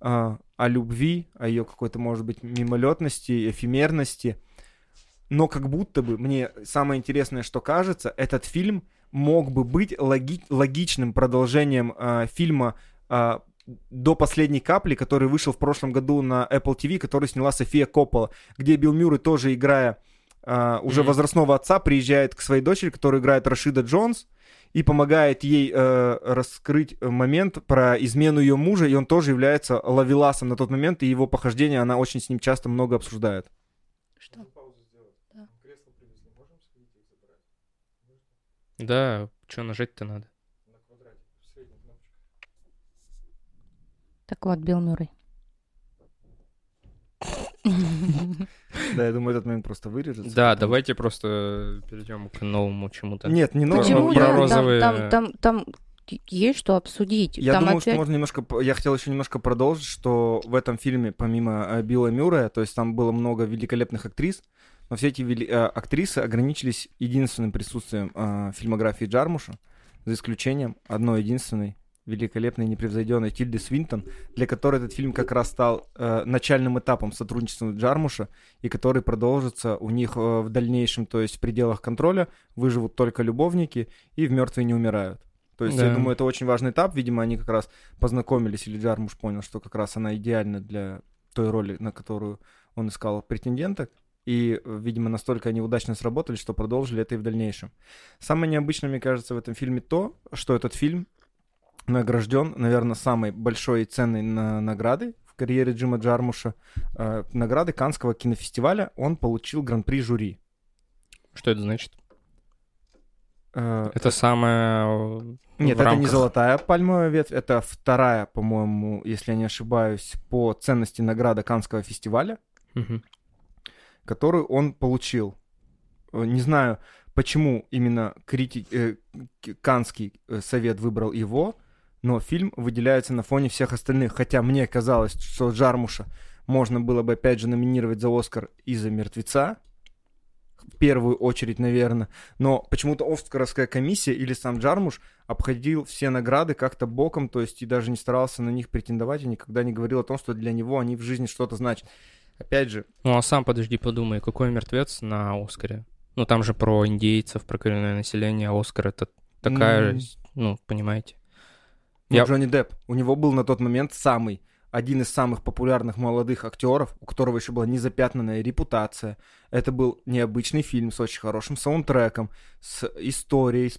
а, о любви, о ее какой-то, может быть, мимолетности, эфемерности. Но как будто бы, мне самое интересное, что кажется, этот фильм мог бы быть логи- логичным продолжением а, фильма а, до последней капли, который вышел в прошлом году на Apple TV, который сняла София Коппола, где Билл Мюррей тоже играя а, уже Мгм. возрастного отца, приезжает к своей дочери, которую играет Рашида Джонс, и помогает ей э, раскрыть э, момент про измену ее мужа, и он тоже является лавеласом на тот момент, и его похождения она очень с ним часто много обсуждает. Что? Да, что нажать-то надо? Так вот, Билл Мюррей. Да, я думаю, этот момент просто вырежется. Да, давайте просто перейдем к новому чему-то. Нет, не новому. Почему? про розовые- Там, есть что обсудить. Я там думаю, что можно немножко... Я хотел еще немножко продолжить, что в этом фильме, помимо э, Билла Мюррея, то есть там было много великолепных актрис, но все эти вели- э, актрисы ограничились единственным присутствием э, фильмографии Джармуша, за исключением одной единственной великолепной, непревзойденной Тильды Свинтон, для которой этот фильм как раз стал э, начальным этапом сотрудничества Джармуша, и который продолжится у них э, в дальнейшем, то есть в пределах контроля, выживут только любовники и в мертвые не умирают. То есть, я Да. думаю, это очень важный этап. Видимо, они как раз познакомились, или Джармуш понял, что как раз она идеальна для той роли, на которую он искал претенденток. И, видимо, настолько они удачно сработали, что продолжили это и в дальнейшем. Самое необычное, мне кажется, в этом фильме то, что этот фильм награжден, наверное, самой большой и ценной на- наградой в карьере Джима Джармуша. Э, награды Канского кинофестиваля. Он получил гран-при жюри. Что это значит? Э, Это самое... Нет, в это не золотая пальмовая ветвь, это вторая, по-моему, если я не ошибаюсь, по ценности награда Канского фестиваля, Мгм. которую он получил. Э, Не знаю, почему именно крити... э, Канский совет выбрал его, но фильм выделяется на фоне всех остальных. Хотя мне казалось, что Джармуша можно было бы опять же номинировать за Оскар из-за мертвеца. В первую очередь, наверное. Но почему-то Оскаровская комиссия или сам Джармуш обходил все награды как-то боком, то есть и даже не старался на них претендовать, и никогда не говорил о том, что для него они в жизни что-то значат. Опять же, Ну а сам подожди, подумай, какой мертвец на Оскаре? Ну там же про индейцев, про коренное население, а Оскар это такая, М. ну, понимаете. Я- Джонни Депп. У него был на тот момент самый, один из самых популярных молодых актеров, у которого еще была незапятнанная репутация. Это был необычный фильм с очень хорошим саундтреком, с историей,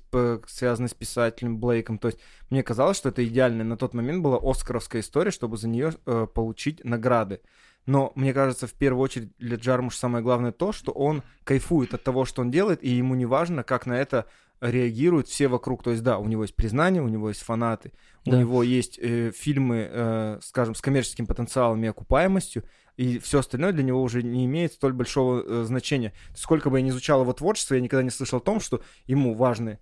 связанной с писателем Блейком. То есть мне казалось, что это идеальная на тот момент была оскаровская история, чтобы за нее э, получить награды. Но мне кажется, в первую очередь для Джармуш самое главное то, что он кайфует от того, что он делает, и ему не важно, как на это реагируют все вокруг. То есть, да, у него есть признание, у него есть фанаты, у Да. него есть э, фильмы, э, скажем, с коммерческим потенциалом и окупаемостью, и все остальное для него уже не имеет столь большого э, значения. Сколько бы я ни изучал его творчество, я никогда не слышал о том, что ему важны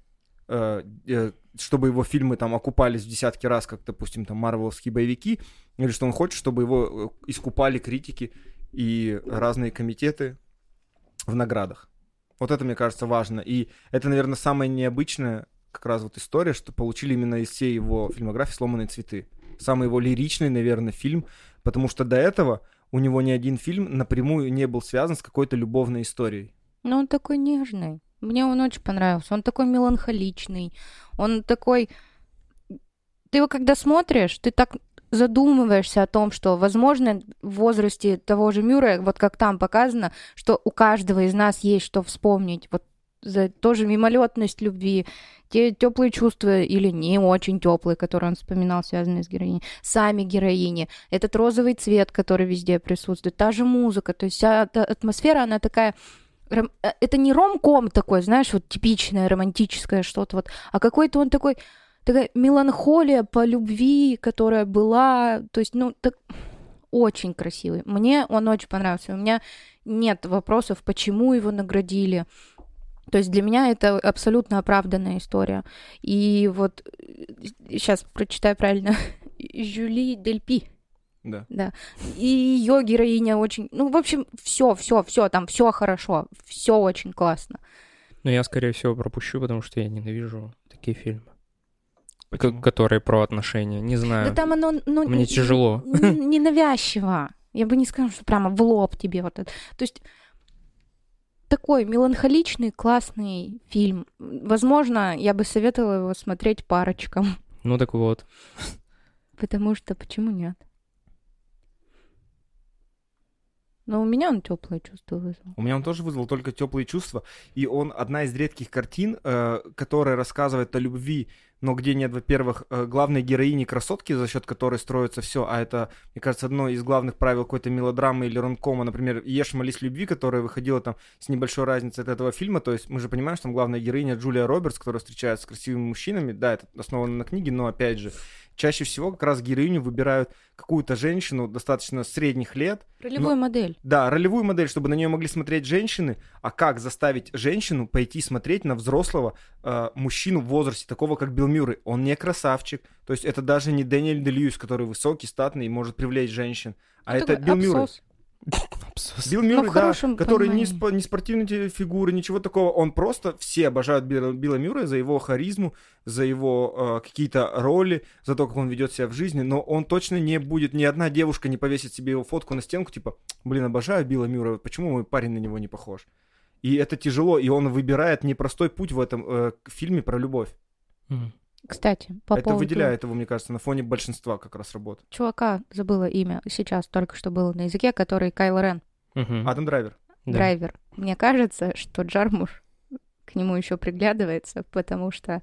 э, э, чтобы его фильмы там окупались в десятки раз, как, допустим, там марвеловские боевики, или что он хочет, чтобы его э, искупали критики и разные комитеты в наградах. Вот это, мне кажется, важно. И это, наверное, самая необычная как раз вот история, что получили именно из всей его фильмографии «Сломанные цветы». Самый его лиричный, наверное, фильм, потому что до этого у него ни один фильм напрямую не был связан с какой-то любовной историей. Ну, он такой нежный. Мне он очень понравился. Он такой меланхоличный. Он такой... Ты его когда смотришь, ты так задумываешься о том, что, возможно, в возрасте того же Мюра, вот как там показано, что у каждого из нас есть что вспомнить. Вот за тоже мимолетность любви, те теплые чувства или не очень теплые, которые он вспоминал, связанные с героиней, сами героини, этот розовый цвет, который везде присутствует, та же музыка, то есть вся эта атмосфера, она такая э, это не ромком такой, знаешь, вот типичное романтическое что-то вот, а какой-то он такой, такая меланхолия по любви, которая была, то есть, ну, так очень красивый. Мне он очень понравился. У меня нет вопросов, почему его наградили. То есть для меня это абсолютно оправданная история. И вот сейчас прочитаю правильно. Жюли Дельпи. Да. Да. И ее героиня очень. Ну, в общем, все, все, все, там все хорошо, все очень классно. Но я, скорее всего, пропущу, потому что я ненавижу такие фильмы. Почему? Которые про отношения. Не знаю. Да там оно. Ну, Мне тяжело. Ненавязчиво. Я бы не сказала, что прямо в лоб тебе вот это. То есть такой меланхоличный, классный фильм. Возможно, я бы советовала его смотреть парочкам. Ну так вот. Потому что почему нет? Но у меня он теплое чувство вызвал. У меня он тоже вызвал только теплые чувства. И он одна из редких картин, э, которая рассказывает о любви но где нет, во-первых, э, главной героини красотки, за счет которой строится все, а это, мне кажется, одно из главных правил какой-то мелодрамы или ронкома, например, «Ешь, молись, любви», которая выходила там с небольшой разницей от этого фильма, то есть мы же понимаем, что там главная героиня Джулия Робертс, которая встречается с красивыми мужчинами, да, это основано на книге, но опять же, чаще всего как раз героиню выбирают какую-то женщину достаточно средних лет. Ролевую но, модель. Да, ролевую модель, чтобы на нее могли смотреть женщины. А как заставить женщину пойти смотреть на взрослого э, мужчину в возрасте, такого как Билл Мюррей? Он не красавчик. То есть это даже не Дэниэль Дельюис, который высокий, статный и может привлечь женщин. А ну, это Билл Мюррей. Билл Мюррей, ну, да, который не, спо- не спортивной фигуры, ничего такого. Он просто, все обожают Билла, Билла Мюррея за его харизму, за его э, какие-то роли, за то, как он ведет себя в жизни, но он точно не будет, ни одна девушка не повесит себе его фотку на стенку, типа, блин, обожаю Билла Мюррея, почему мой парень на него не похож? И это тяжело, и он выбирает непростой путь в этом э, фильме про любовь. Mm. Кстати, по Это поводу... выделяет его, мне кажется, на фоне большинства как раз работ. Чувака, забыла имя, сейчас только что было на языке, который Кайл Рен. Мгм. Адам Драйвер. Да. Драйвер. Мне кажется, что Джармуш к нему еще приглядывается, потому что,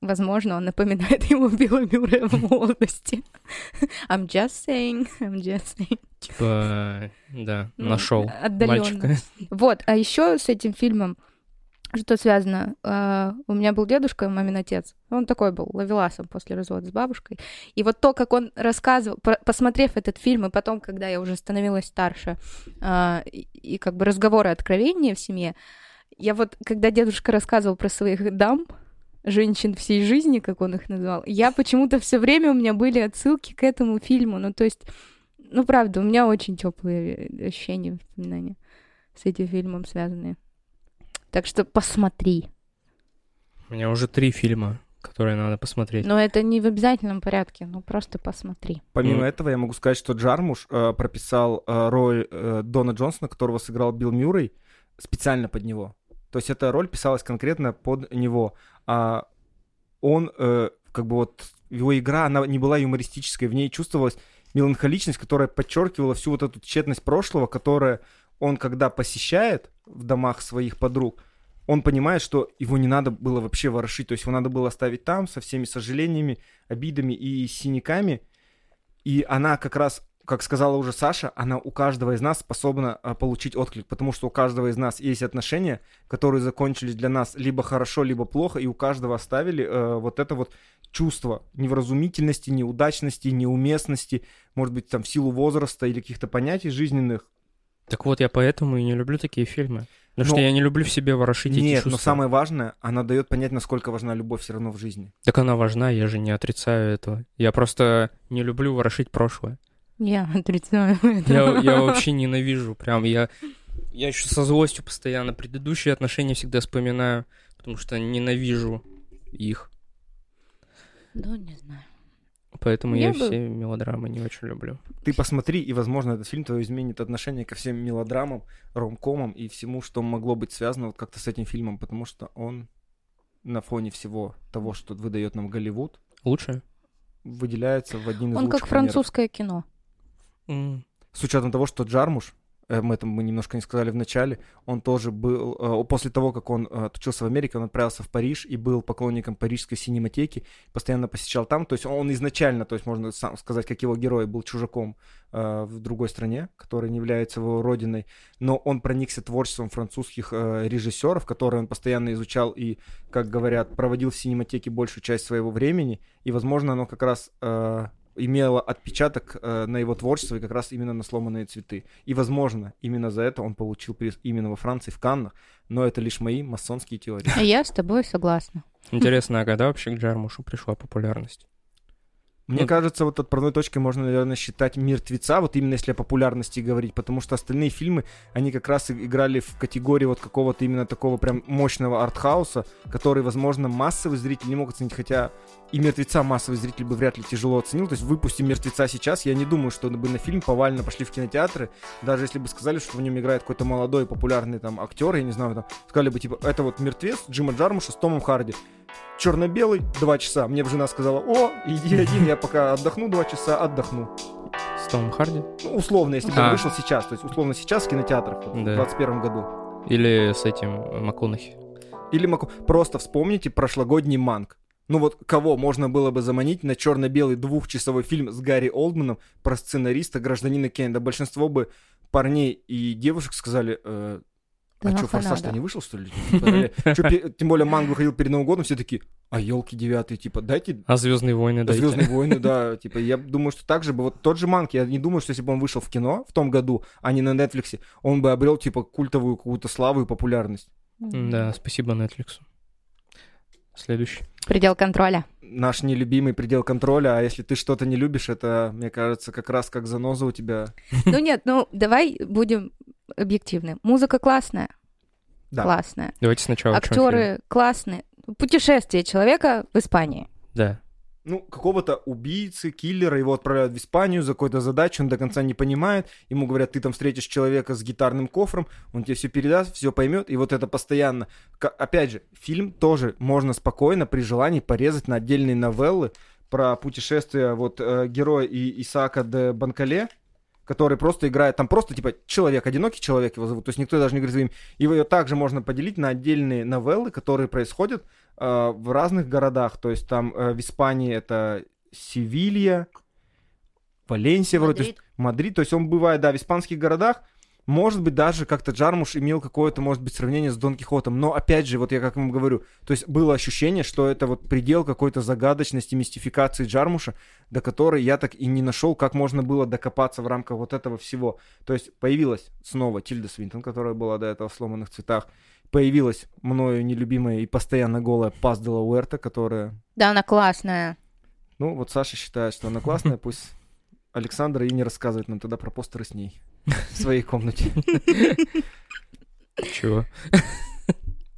возможно, он напоминает ему Билла Мюррея в молодости. I'm just saying, I'm just saying. Типа, да, Ну, нашел мальчика. Вот, а еще с этим фильмом что связано? А, у меня был дедушка, мамин отец. Он такой был, ловеласом после развода с бабушкой. И вот то, как он рассказывал, посмотрев этот фильм, и потом, когда я уже становилась старше, а, и, как бы разговоры откровения в семье, я вот, когда дедушка рассказывал про своих дам, женщин всей жизни, как он их назвал, я почему-то все время у меня были отсылки к этому фильму. Ну, то есть, ну, правда, у меня очень теплые ощущения, воспоминания с этим фильмом связанные. Так что посмотри. У меня уже три фильма, которые надо посмотреть. Но это не в обязательном порядке, ну просто посмотри. Помимо Ну. этого, я могу сказать, что Джармуш э, прописал э, роль э, Дона Джонсона, которого сыграл Билл Мюррей, специально под него. То есть эта роль писалась конкретно под него. А он, э, как бы вот, его игра, она не была юмористической, в ней чувствовалась меланхоличность, которая подчеркивала всю вот эту тщетность прошлого, которая он, когда посещает в домах своих подруг, он понимает, что его не надо было вообще ворошить, то есть его надо было оставить там со всеми сожалениями, обидами и синяками, и она как раз, как сказала уже Саша, она у каждого из нас способна а, получить отклик, потому что у каждого из нас есть отношения, которые закончились для нас либо хорошо, либо плохо, и у каждого оставили э, вот это вот чувство невразумительности, неудачности, неуместности, может быть, там в силу возраста или каких-то понятий жизненных. Так вот, я поэтому и не люблю такие фильмы. Потому Но- что я не люблю в себе ворошить эти Нет, чувства. но самое важное, она дает понять, насколько важна любовь все равно в жизни. Так она важна, я же не отрицаю этого. Я просто не люблю ворошить прошлое. Я отрицаю это. Я, я вообще ненавижу, прям я... Я еще со злостью постоянно предыдущие отношения всегда вспоминаю, потому что ненавижу их. Ну, не знаю. Поэтому Я я, бы- все мелодрамы не очень люблю. Ты посмотри, и, возможно, этот фильм твое изменит отношение ко всем мелодрамам, ромкомам и всему, что могло быть связано вот как-то с этим фильмом, потому что он на фоне всего того, что выдает нам Голливуд, Лучше? выделяется в один из Он лучших как примеров. французское кино. М, С учетом того, что Джармуш, мы это мы немножко не сказали в начале, он тоже был, э, после того, как он э, отучился в Америке, он отправился в Париж и был поклонником парижской синематеки, постоянно посещал там, то есть он изначально, то есть можно сам сказать, как его герой, был чужаком э, в другой стране, которая не является его родиной, но он проникся творчеством французских э, режиссеров, которые он постоянно изучал и, как говорят, проводил в синематеке большую часть своего времени, и, возможно, оно как раз имело отпечаток э, на его творчество и как раз именно на сломанные цветы. И, возможно, именно за это он получил приз именно во Франции, в Каннах, но это лишь мои масонские теории. А я с тобой согласна. Интересно, а когда вообще к Джармушу пришла популярность? Мне Ну- кажется, вот отправной точкой можно, наверное, считать «Мертвеца», вот именно если о популярности говорить, потому что остальные фильмы, они как раз играли в категории вот какого-то именно такого прям мощного артхауса, который, возможно, массовый зритель не мог оценить, хотя и «Мертвеца» массовый зритель бы вряд ли тяжело оценил, то есть выпустим «Мертвеца» сейчас, я не думаю, что бы на фильм повально пошли в кинотеатры, даже если бы сказали, что в нем играет какой-то молодой популярный там актер, я не знаю, там, сказали бы, типа, это вот «Мертвец» Джима Джармуша с Томом Харди, черно-белый, два часа. Мне бы жена сказала, о, иди один, я пока отдохну два часа, отдохну. С Томом Харди? Ну, условно, если бы он А. вышел сейчас, то есть условно сейчас в кинотеатрах вот, Да. в 21 году. Или с этим э, МакКонахи? Или Маку- просто вспомните прошлогодний Манг. Ну вот кого можно было бы заманить на черно-белый двухчасовой фильм с Гарри Олдманом про сценариста гражданина Кейна? Да большинство бы парней и девушек сказали, э, Да а что, форсаж-то не вышел, что ли? Типа, тем более Манг выходил перед Новым годом, все такие, а елки девятые, типа, дайте А Звездные войны дайте. Звездные войны, да, типа, я думаю, что так же бы, вот тот же Манк, я не думаю, что если бы он вышел в кино в том году, а не на Netflix, он бы обрел, типа, культовую какую-то славу и популярность. Да, спасибо Netflix. Следующий. Предел контроля. Наш нелюбимый предел контроля, а если ты что-то не любишь, это, мне кажется, как раз как заноза у тебя. Ну нет, ну давай будем объективны. Музыка классная. Да. Классная. Давайте сначала. Актеры классные. Путешествие человека в Испании. Да. Ну, какого-то убийцы, киллера, его отправляют в Испанию за какую-то задачу, он до конца не понимает, ему говорят, ты там встретишь человека с гитарным кофром, он тебе все передаст, все поймет, и вот это постоянно. Опять же, фильм тоже можно спокойно при желании порезать на отдельные новеллы про путешествия вот э, героя и Исаака де Банкале, который просто играет, там просто типа человек, одинокий человек его зовут, то есть никто даже не говорит. И ее также можно поделить на отдельные новеллы, которые происходят э, в разных городах. То есть там э, в Испании это Севилья, Валенсия вроде, то есть Мадрид. То есть он бывает, да, в испанских городах. Может быть, даже как-то Джармуш имел какое-то, может быть, сравнение с Дон Кихотом. Но, опять же, вот я как вам говорю, то есть было ощущение, что это вот предел какой-то загадочности, мистификации Джармуша, до которой я так и не нашел, как можно было докопаться в рамках вот этого всего. То есть появилась снова Тильда Свинтон, которая была до этого в «Сломанных цветах». Появилась мною нелюбимая и постоянно голая Пас де ла Уэрта, которая... Да, она классная. Ну, вот Саша считает, что она классная, пусть Александра и не рассказывает нам тогда про постеры с ней в своей комнате. Чего?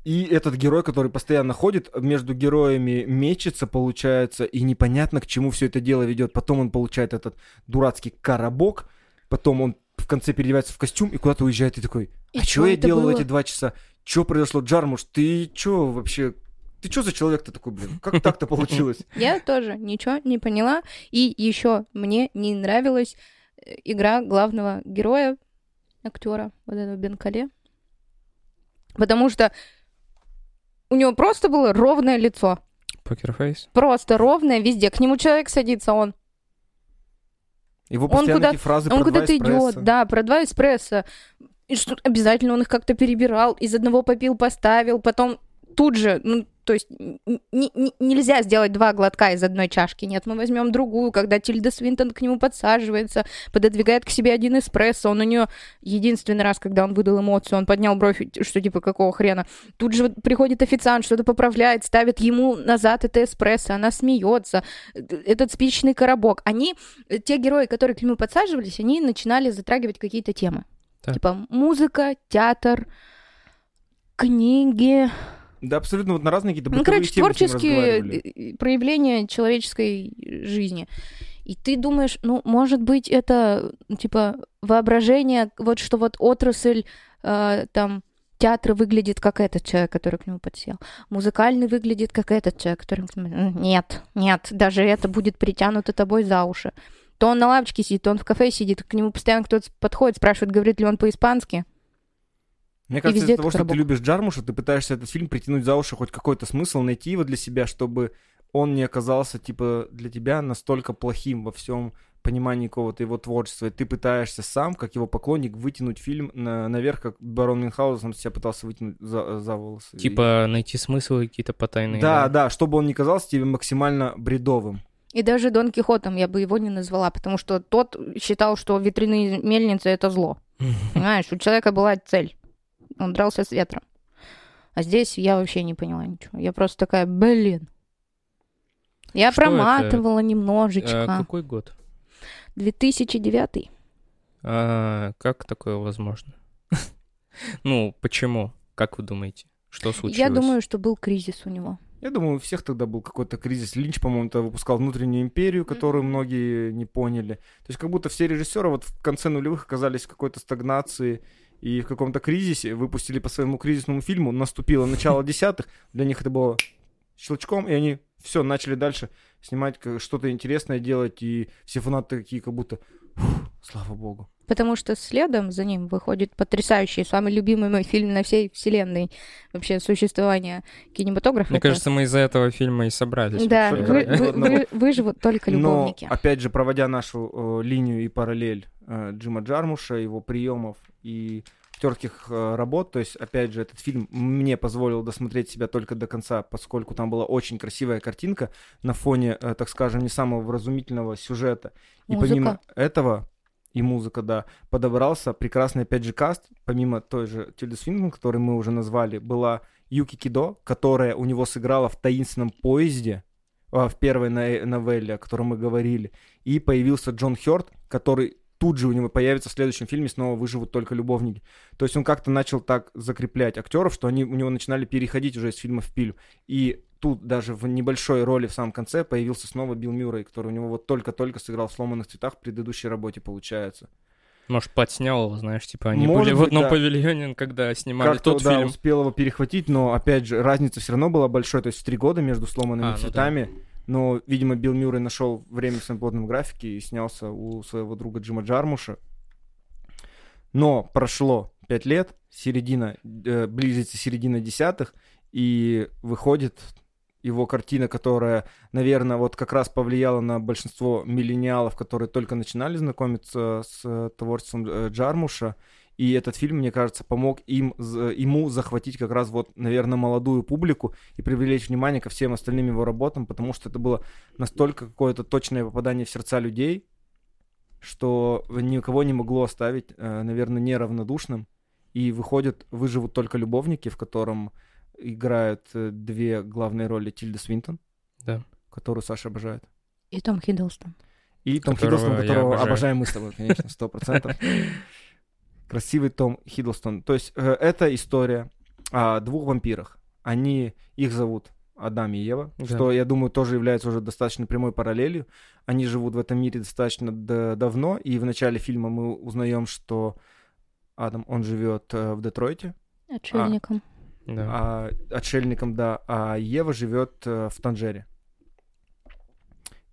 И этот герой, который постоянно ходит, между героями мечется, получается, и непонятно, к чему все это дело ведет. Потом он получает этот дурацкий коробок, потом он в конце переодевается в костюм и куда-то уезжает и такой, И а что я делал было?» эти два часа? Что произошло, Джармуш? Ты что вообще? Ты что за человек-то такой, блин? Как так-то получилось? Я тоже ничего не поняла. И еще мне не нравилась э, игра главного героя, актера, вот этого Бенкале. Потому что у него просто было ровное лицо. Покерфейс? Просто ровное везде. К нему человек садится, он Его Он куда- фразы Он куда-то идет, да, про два эспрессо. И что обязательно он их как-то перебирал, из одного попил, поставил, потом тут же, ну, то есть нельзя сделать два глотка из одной чашки. Нет, мы возьмем другую, когда Тильда Свинтон к нему подсаживается, пододвигает к себе один эспрессо. Он у нее единственный раз, когда он выдал эмоцию, он поднял бровь, что типа какого хрена. Тут же приходит официант, что-то поправляет, ставит ему назад это эспрессо, она смеется. Этот спичечный коробок. Они, те герои, которые к нему подсаживались, они начинали затрагивать какие-то темы. Так. Типа музыка, театр, книги, Да, абсолютно вот на разные какие-то ну, короче, темы творческие проявления человеческой жизни. И ты думаешь, ну, может быть, это, типа, воображение, вот что вот отрасль, э, там, театра выглядит как этот человек, который к нему подсел. Музыкальный выглядит как этот человек, который... к нему- Нет, нет, даже это будет притянуто тобой за уши. То он на лавочке сидит, то он в кафе сидит, к нему постоянно кто-то подходит, спрашивает, говорит ли он по-испански. Мне кажется, из-за того, что ты любишь Джармуша, ты пытаешься этот фильм притянуть за уши, хоть какой-то смысл найти его для себя, чтобы он не оказался, типа, для тебя настолько плохим во всем понимании какого-то его творчества. И ты пытаешься сам, как его поклонник, вытянуть фильм на- наверх, как барон Мюнхгаузен себя пытался вытянуть за, за волосы. И- Типа найти смыслы какие-то потайные. Да, да, чтобы он не казался тебе максимально бредовым. И даже Дон Кихотом я бы его не назвала, потому что тот считал, что ветряные мельницы — это зло. Понимаешь, у человека была цель. Он дрался с ветром. А здесь я вообще не поняла ничего. Я просто такая, блин. Я Что это? проматывала Э, немножечко. какой год? 2009. А, как такое возможно? Ну, почему? Как вы думаете? Что случилось? Я думаю, что был кризис у него. Я думаю, у всех тогда был какой-то кризис. Линч, по-моему, тогда выпускал «Внутреннюю империю», которую многие не поняли. То есть как будто все режиссеры вот в конце нулевых оказались в какой-то стагнации и в каком-то кризисе, выпустили по своему кризисному фильму, наступило начало десятых, для них это было щелчком, и они все, начали дальше снимать что-то интересное делать, и все фанаты такие как будто, «Фух, слава богу. Потому что следом за ним выходит потрясающий, самый любимый мой фильм на всей вселенной вообще существования кинематографа. Мне кажется, мы из-за этого фильма и собрались. да, вы- вы- вы- выживут только любовники. Но, опять же, проводя нашу э, линию и параллель э, Джима Джармуша, его приемов и актерских э, работ, то есть, опять же, этот фильм мне позволил досмотреть себя только до конца, поскольку там была очень красивая картинка на фоне, э, так скажем, не самого вразумительного сюжета. И Музыка. помимо этого, и музыка, да, подобрался прекрасный, опять же, каст, помимо той же Тильды Свинтон, который мы уже назвали, была Юки Кидо, которая у него сыграла в «Таинственном поезде», а, в первой новелле, о которой мы говорили, и появился Джон Хёрд, который тут же у него появится в следующем фильме снова выживут только любовники. То есть он как-то начал так закреплять актеров, что они у него начинали переходить уже из фильма в фильм. И тут даже в небольшой роли в самом конце появился снова Билл Мюррей, который у него вот только-только сыграл в «Сломанных цветах» в предыдущей работе, получается. Может, подснял его, знаешь, типа они Может были в быть, одном да. павильоне, когда снимали Как-то, тот да, фильм. успел его перехватить, но, опять же, разница все равно была большой, то есть в три года между «Сломанными А, ну да. Цветами». Но, видимо, Билл Мюррей нашел время в своем плотном графике и снялся у своего друга Джима Джармуша. Но прошло пять лет, середина, э, близится середина десятых, и выходит его картина, которая, наверное, вот как раз повлияла на большинство миллениалов, которые только начинали знакомиться с э, творчеством э, Джармуша. И этот фильм, мне кажется, помог им, з- ему захватить как раз вот, наверное, молодую публику и привлечь внимание ко всем остальным его работам, потому что это было настолько какое-то точное попадание в сердца людей, что никого не могло оставить, э, наверное, неравнодушным. И выходит «Выживут только любовники», в котором играют э, две главные роли Тильда Свинтон, Да. которую Саша обожает. И Том Хиддлстон. И Том Которого Хиддлстон, которого обожаем мы с тобой, конечно, сто процентов. Красивый Том Хиддлстон. То есть э, это история о двух вампирах. Они, их зовут Адам и Ева, Да. что, я думаю, тоже является уже достаточно прямой параллелью. Они живут в этом мире достаточно д- давно, и в начале фильма мы узнаем, что Адам, он живет э, в Детройте, Отшельником. Да. а, отшельником, да, а Ева живет э, в Танжере.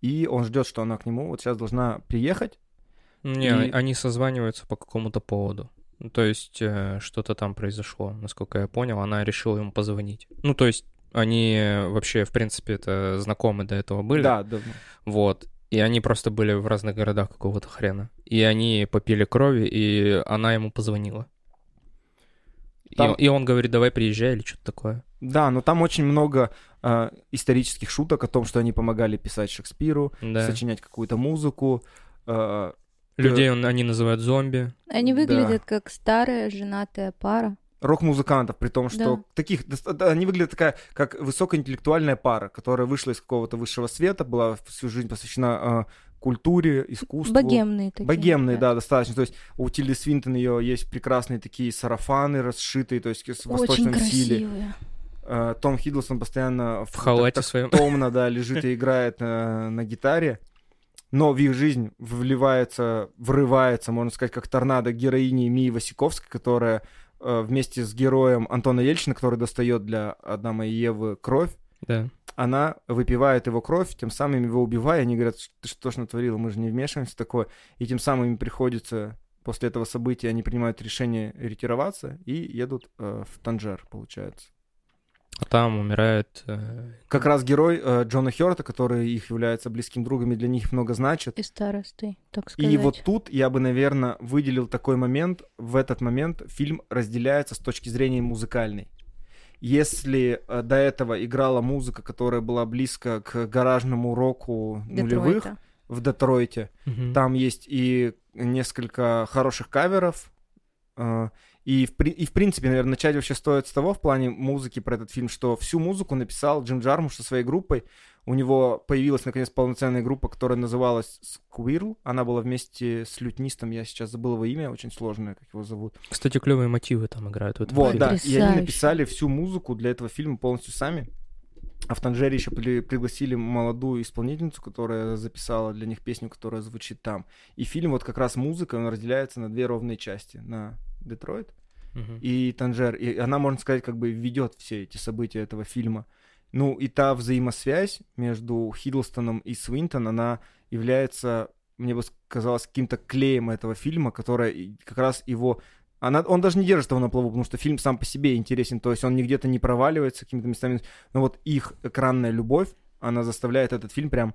И он ждет, что она к нему вот сейчас должна приехать. Не, и- они созваниваются по какому-то поводу. Ну, То есть э, что-то там произошло, насколько я понял, она решила ему позвонить. Ну, то есть они вообще, в принципе, это знакомы до этого были. Да, да. Вот. И они просто были в разных городах какого-то хрена. И они попили крови, и она ему позвонила. Там- И, и он говорит, давай приезжай или что-то такое. Да, но там очень много э, исторических шуток о том, что они помогали писать Шекспиру, Да. сочинять какую-то музыку. э, Людей он, они называют зомби. Они Да. выглядят как старая женатая пара. рок-музыкантов, при том, что Да. таких, да, они выглядят такая, как высокоинтеллектуальная пара, которая вышла из какого-то высшего света, была всю жизнь посвящена э, культуре, искусству. Богемные такие. Богемные, да, достаточно. То есть у Тильды Свинтон ее есть прекрасные такие сарафаны расшитые, то есть с Очень восточном стиле. красивые. Э, Том Хиддлстон постоянно В халате так- так своем. томно, да, лежит и играет э, на гитаре. Но в их жизнь вливается, врывается, можно сказать, как торнадо героини Мии Васиковской, которая э, вместе с героем Антона Ельчина, который достает для Адама и Евы кровь, Да. она выпивает его кровь, тем самым его убивая. Они говорят, ты что ж натворила, мы же не вмешиваемся такое. И тем самым им приходится после этого события, они принимают решение ретироваться и едут э, в Танжер, получается. А там умирает... э, Как раз герой э, Джона Хёрта, который их является близким другом и для них много значит. И старосты, так сказать. И вот тут я бы, наверное, выделил такой момент. В этот момент фильм разделяется с точки зрения музыкальной. Если э, до этого играла музыка, которая была близко к гаражному року нулевых Детройта. в Детройте, мгм. там есть и несколько хороших каверов. э, И в, и в принципе, наверное, начать вообще стоит с того в плане музыки про этот фильм, что всю музыку написал Джим Джармуш со своей группой. У него появилась, наконец, полноценная группа, которая называлась Squirrel. Она была вместе с лютнистом, я сейчас забыл его имя, очень сложное, как его зовут. Кстати, клевые мотивы там играют в этом Вот, фильме. да. И они написали всю музыку для этого фильма полностью сами. А в Танжере еще при- пригласили молодую исполнительницу, которая записала для них песню, которая звучит там. И фильм вот как раз музыка, он разделяется на две ровные части. На Детройт Мгм. и Танжер. И она, можно сказать, как бы ведет все эти события этого фильма. Ну и та взаимосвязь между Хиддлстоном и Свинтон, она является, мне бы казалось, каким-то клеем этого фильма, которая как раз его... Она, он даже не держит его на плаву, потому что фильм сам по себе интересен, то есть он не где-то не проваливается какими-то местами, но вот их экранная любовь, она заставляет этот фильм прям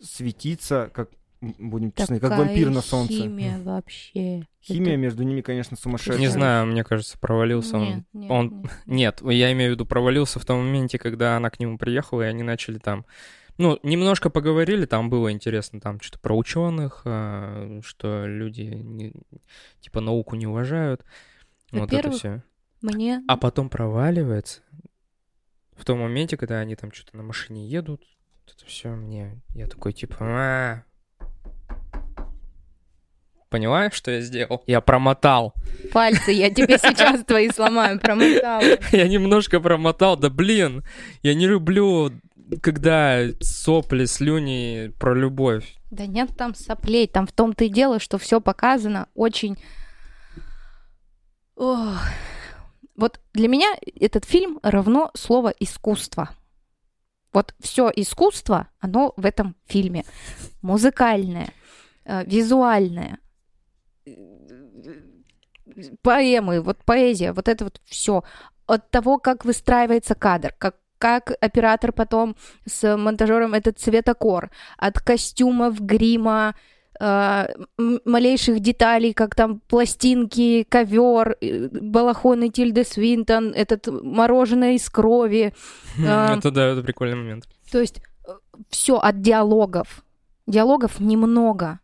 светиться, как, будем честны, как Такая вампир на солнце. химия вообще. Химия Это- между ними, конечно, сумасшедшая. Не знаю, мне кажется, провалился он. Нет, нет, он- нет. Нет, я имею в виду, провалился в том моменте, когда она к нему приехала, и они начали там... Ну, немножко поговорили, там было интересно, там что-то про ученых, а, что люди, не- типа, науку не уважают. Вот это все. Мне А потом проваливается в том моменте, когда они там что-то на машине едут. Это все мне... Я такой, типа... «А». Поняла, что я сделал? Я промотал. пальцы, я тебе сейчас твои сломаю, промотала. Я немножко промотал. Да блин, я не люблю, когда сопли, слюни про любовь. Да нет там соплей, там в том-то и дело, что все показано очень... Ох. Вот для меня этот фильм равно слово искусство. Вот все искусство, оно в этом фильме. Музыкальное, э, визуальное, поэмы, вот поэзия, вот это вот все. От того, как выстраивается кадр, как, как оператор потом с монтажером этот цветокор, от костюмов, грима, э, малейших деталей, как там пластинки, ковер, балахоны Тильды Свинтон, этот мороженое из крови. А. Это да, это прикольный момент. То есть все от диалогов. Диалогов немного,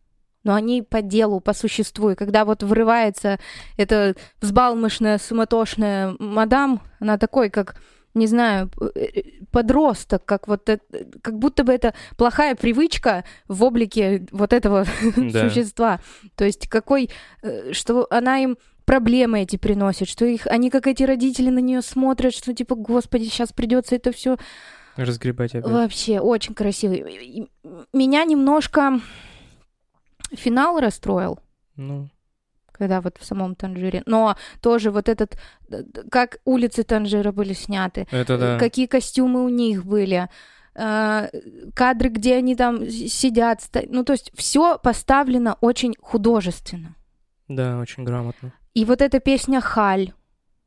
но они по делу, по существу. И когда вот врывается эта взбалмошная, суматошная мадам, она такой, как не знаю, э, подросток, как вот это, как будто бы это плохая привычка в облике вот этого Да. существа. То есть какой, э, что она им проблемы эти приносит, что их, они как эти родители на нее смотрят, что типа, господи, сейчас придется это все Разгребать опять. Вообще очень и Меня немножко финал расстроил, Ну, когда вот в самом Танжире. Но тоже вот этот, как улицы Танжира были сняты, это да. какие костюмы у них были, э, кадры, где они там сидят. Ну, то есть все поставлено очень художественно. Да, очень грамотно. И вот эта песня «Халь».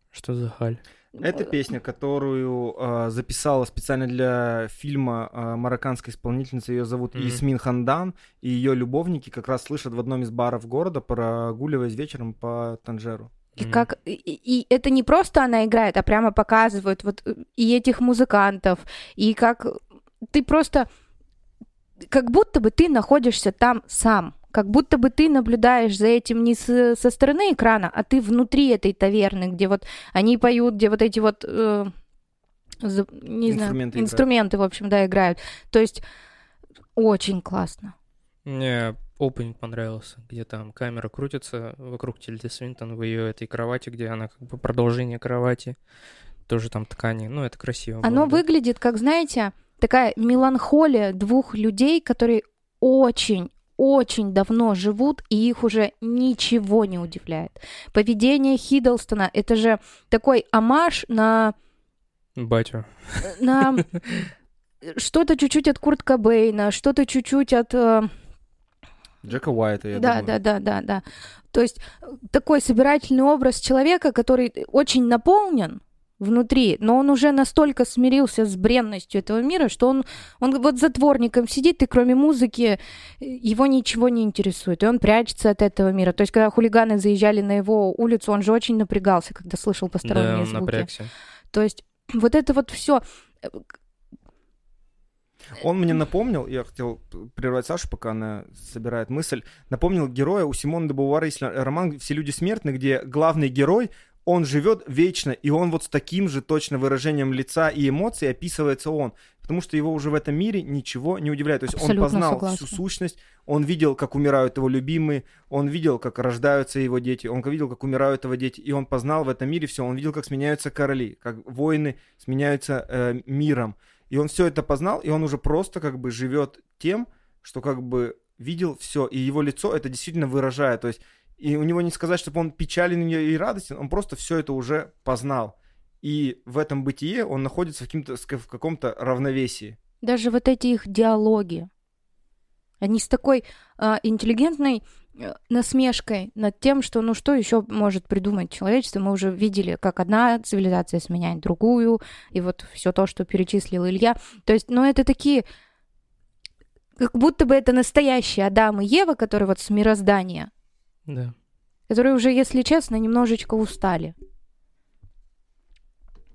Что за халь? Это песня, которую э, записала специально для фильма э, марокканская исполнительница. Ее зовут Мгм. Исмин Хандан. И ее любовники как раз слышат в одном из баров города, прогуливаясь вечером по Танжеру. И Мгм. как и, и это не просто она играет, а прямо показывают вот э, и этих музыкантов, и как ты просто как будто бы ты находишься там сам, как будто бы ты наблюдаешь за этим не с- со стороны экрана, а ты внутри этой таверны, где вот они поют, где вот эти вот э, за- не знаю Инструменты играют. инструменты, в общем, да, играют. То есть очень классно. Мне опенинг понравился, где там камера крутится вокруг Тильды Свинтон в ее этой кровати, где она как бы продолжение кровати, тоже там ткани. Ну, это красиво. Оно было, да. выглядит, как, знаете, такая меланхолия двух людей, которые очень очень давно живут, и их уже ничего не удивляет. Поведение Хиддлстона — это же такой амаш на, Батю. на что-то чуть-чуть от Курт Кобейна, что-то чуть-чуть от... э, Джека Уайта, я да, думаю. да, да, да, да. То есть э, такой собирательный образ человека, который очень наполнен внутри, но он уже настолько смирился с бренностью этого мира, что он, он вот затворником сидит, и кроме музыки э, его ничего не интересует, и он прячется от этого мира. То есть, когда хулиганы заезжали на его улицу, он же очень напрягался, когда слышал Да, посторонние он звуки. напрягся. То есть, вот это вот все. Он мне напомнил, я хотел прервать Сашу, пока она собирает мысль, напомнил героя у Симона де Бувара есть роман «Все люди смертны», где главный герой, он живет вечно, и он вот с таким же точно выражением лица и эмоций описывается он, потому что его уже в этом мире ничего не удивляет. То есть Абсолютно он познал согласна. всю сущность, он видел, как умирают его любимые, он видел, как рождаются его дети, он видел, как умирают его дети, и он познал в этом мире все, он видел, как сменяются короли, как войны сменяются э, миром. И он все это познал, и он уже просто как бы живет тем, что как бы видел все, и его лицо это действительно выражает. То есть, и у него не сказать, чтобы он печален и радостен, он просто все это уже познал. И в этом бытие он находится в, каким-то, в каком-то равновесии. Даже вот эти их диалоги, они с такой а, интеллигентной э, насмешкой над тем, что ну что еще может придумать человечество. Мы уже видели, как одна цивилизация сменяет другую, и вот все то, что перечислил Илья. То есть, ну это такие, как будто бы это настоящие Адам и Ева, которые вот с мироздания, Да. которые уже, если честно, немножечко устали.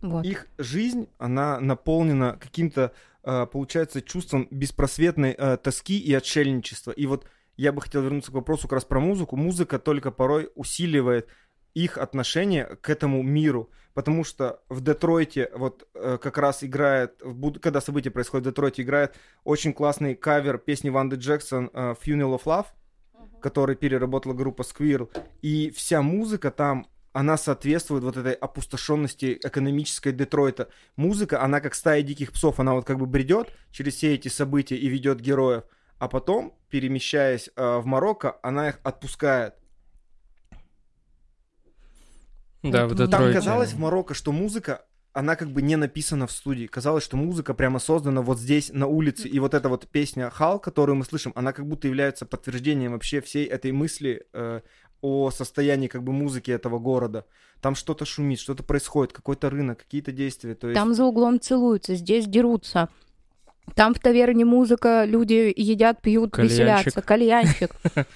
Вот. Их жизнь, она наполнена каким-то, э, получается, чувством беспросветной э, тоски и отшельничества. И вот я бы хотел вернуться к вопросу как раз про музыку. Музыка только порой усиливает их отношение к этому миру, потому что в Детройте вот э, как раз играет, в когда события происходят в Детройте, играет очень классный кавер песни Ванды Джексон э, «Funeral of Love», который переработала группа Squirrel, и вся музыка там она соответствует вот этой опустошенности экономической Детройта. Музыка, она как стая диких псов, она вот как бы бредет через все эти события и ведет героев, а потом, перемещаясь э, в Марокко, она их отпускает. Да, в Поэтому- Там Детройте. казалось в Марокко, что музыка, она как бы не написана в студии. Казалось, что музыка прямо создана вот здесь, на улице. И вот эта вот песня «Хал», которую мы слышим, она как будто является подтверждением вообще всей этой мысли э, о состоянии как бы музыки этого города. Там что-то шумит, что-то происходит, какой-то рынок, какие-то действия. То есть... Там за углом целуются, здесь дерутся. Там в таверне музыка, люди едят, пьют, Кальянчик. веселятся. Кальянчик.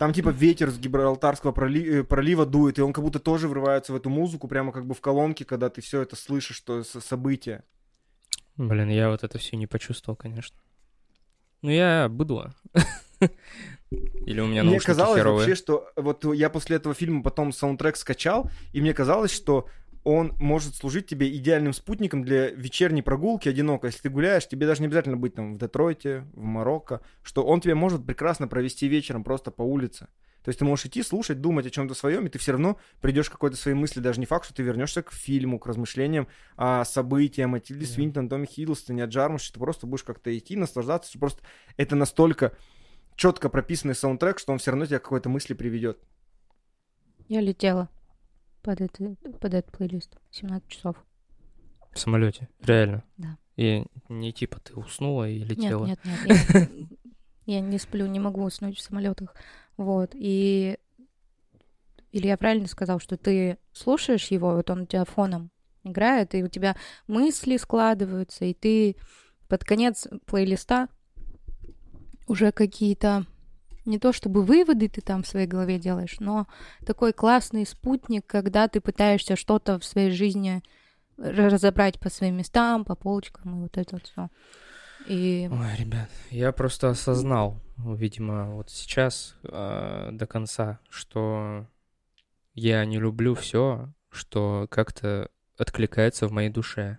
Там типа ветер с Гибралтарского проли- э, пролива дует, и он как будто тоже врывается в эту музыку, прямо как бы в колонке, когда ты все это слышишь, что события. Блин, я вот это все не почувствовал, конечно. Ну, я быдло. Или у меня Мне казалось херовые. вообще, что вот я после этого фильма потом саундтрек скачал, и мне казалось, что он может служить тебе идеальным спутником для вечерней прогулки одиноко. Если ты гуляешь, тебе даже не обязательно быть там в Детройте, в Марокко, что он тебе может прекрасно провести вечером просто по улице. То есть ты можешь идти, слушать, думать о чем-то своем, и ты все равно придешь к какой-то своей мысли. Даже не факт, что ты вернешься к фильму, к размышлениям о событиях, о Тильде Да. Свинтон, Томми Хиддлстоне, о Джармуше. Ты просто будешь как-то идти, наслаждаться. что Просто это настолько четко прописанный саундтрек, что он все равно тебя к какой-то мысли приведет. Я летела под, это, под этот плейлист. 17 часов. В самолете, реально. Да. И не типа ты уснула и летела. Нет, нет, нет. Я, я не сплю, не могу уснуть в самолетах. Вот. И Илья правильно сказал, что ты слушаешь его, вот он у тебя фоном играет, и у тебя мысли складываются, и ты под конец плейлиста уже какие-то не то чтобы выводы ты там в своей голове делаешь, но такой классный спутник, когда ты пытаешься что-то в своей жизни разобрать по своим местам, по полочкам и вот это вот все. И Ой, ребят, я просто осознал, видимо, вот сейчас э, до конца, что я не люблю все, что как-то откликается в моей душе.